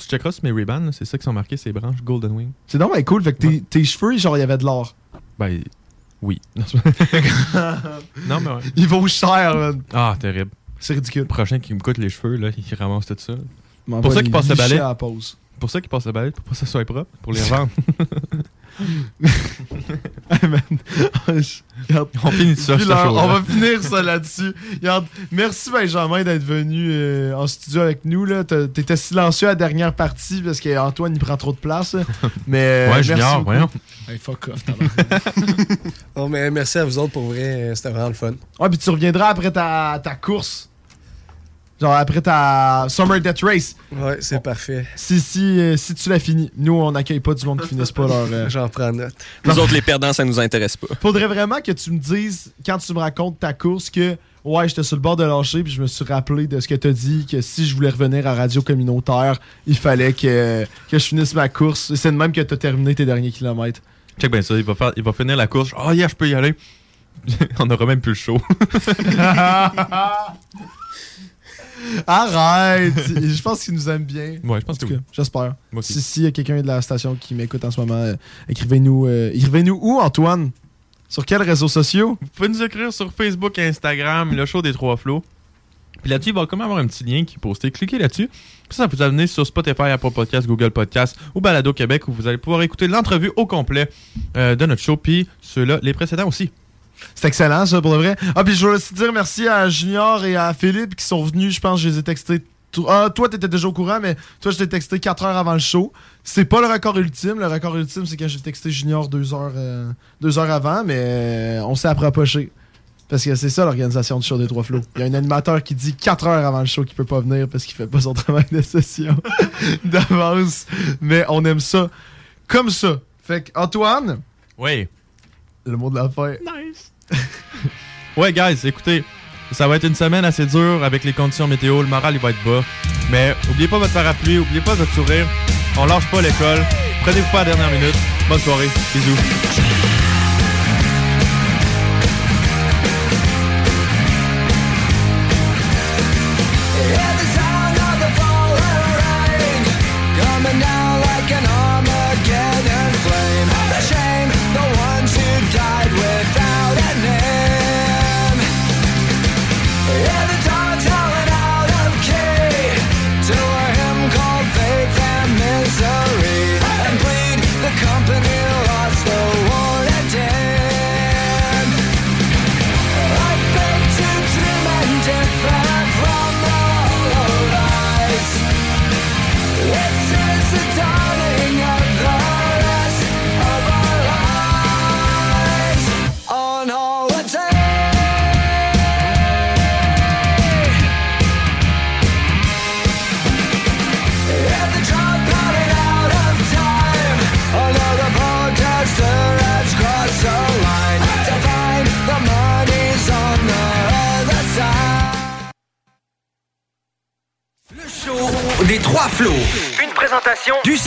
Tu checkeras sur mes Ray-Ban, c'est ça qui sont marqués, ces branches Golden Wing. C'est donc cool, fait que tes, tes cheveux, genre, il y avait de l'or. Ben, oui. Non, mais ouais. Il vaut cher, man. Ah, terrible. C'est ridicule. Le prochain qui me coûte les cheveux, là, il ramasse tout ça. Pour ça qu'il passe balai. la pause. Pour ça qu'il passe le balai, pour pas que ça soit propre, pour les revendre. Hey, man. Regarde. On finit ça. On va finir ça là-dessus. Merci Benjamin d'être venu euh, en studio avec nous. T'étais silencieux à la dernière partie parce qu'Antoine il prend trop de place. Mais euh, Ouais, merci Junior, voyons. Hey, fuck off, Oh, mais merci à vous autres pour vrai, c'était vraiment le fun. Ouais, puis tu reviendras après ta, ta course. Genre après ta Summer Death Race. Ouais, c'est parfait. Si, si, euh, si tu l'as fini. Nous, on n'accueille pas du monde qui finisse pas leur. euh, J'en prends note. Nous autres, les perdants, ça nous intéresse pas. Faudrait vraiment que tu me dises, quand tu me racontes ta course, que ouais, j'étais sur le bord de lâcher, puis je me suis rappelé de ce que t'as dit, que si je voulais revenir à Radio Communautaire, il fallait que, que je finisse ma course. Et C'est de même que t'as terminé tes derniers kilomètres. Check bien ça, il va, faire, il va finir la course. Oh yeah, je peux y aller. On aura même plus le show. Arrête! je pense qu'il nous aime bien. Ouais, je pense que oui. cas, J'espère. Moi aussi. Si s'il y a quelqu'un de la station qui m'écoute en ce moment, euh, écrivez-nous. euh, écrivez-nous où, Antoine? Sur quels réseaux sociaux? Vous pouvez nous écrire sur Facebook et Instagram, le show des trois flots. Puis là-dessus, il va quand même avoir un petit lien qui est posté. Cliquez là-dessus. Puis ça va vous amener sur Spotify, Apple Podcast, Google Podcast ou Balado Québec où vous allez pouvoir écouter l'entrevue au complet euh, de notre show. Puis ceux-là, les précédents aussi. C'est excellent, ça, pour le vrai. Ah, puis je veux aussi dire merci à Junior et à Philippe qui sont venus. Je pense que je les ai textés. Ah, toi, t'étais déjà au courant, mais toi, je t'ai texté 4 heures avant le show. C'est pas le record ultime. Le record ultime, c'est quand j'ai texté Junior 2 heures, euh, deux heures avant, mais euh, on s'est approché. Parce que c'est ça l'organisation du show des Trois Flots. Il y a un animateur qui dit 4 heures avant le show qu'il peut pas venir parce qu'il fait pas son travail de session d'avance. Mais on aime ça comme ça. Fait que, Antoine? Oui. Le mot de la fin. Nice. ouais, guys, écoutez, ça va être une semaine assez dure avec les conditions météo. Le moral, il va être bas. Mais oubliez pas votre parapluie, oubliez pas votre sourire. On lâche pas l'école. Prenez-vous pas à la dernière minute. Bonne soirée. Bisous.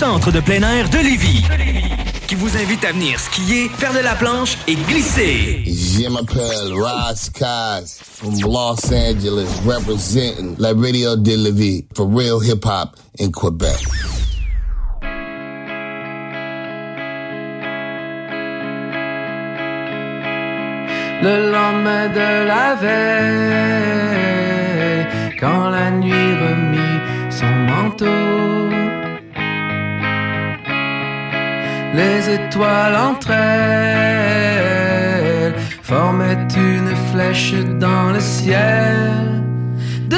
Centre de plein air de Lévis. Qui vous invite à venir skier, faire de la planche et glisser. Jim Appel, Ross Kaz from Los Angeles, representing La Radio de la Vie for real hip hop in Quebec. Le lendemain de la veille, quand la nuit remit son manteau, les étoiles entre elles formaient une flèche dans le ciel de.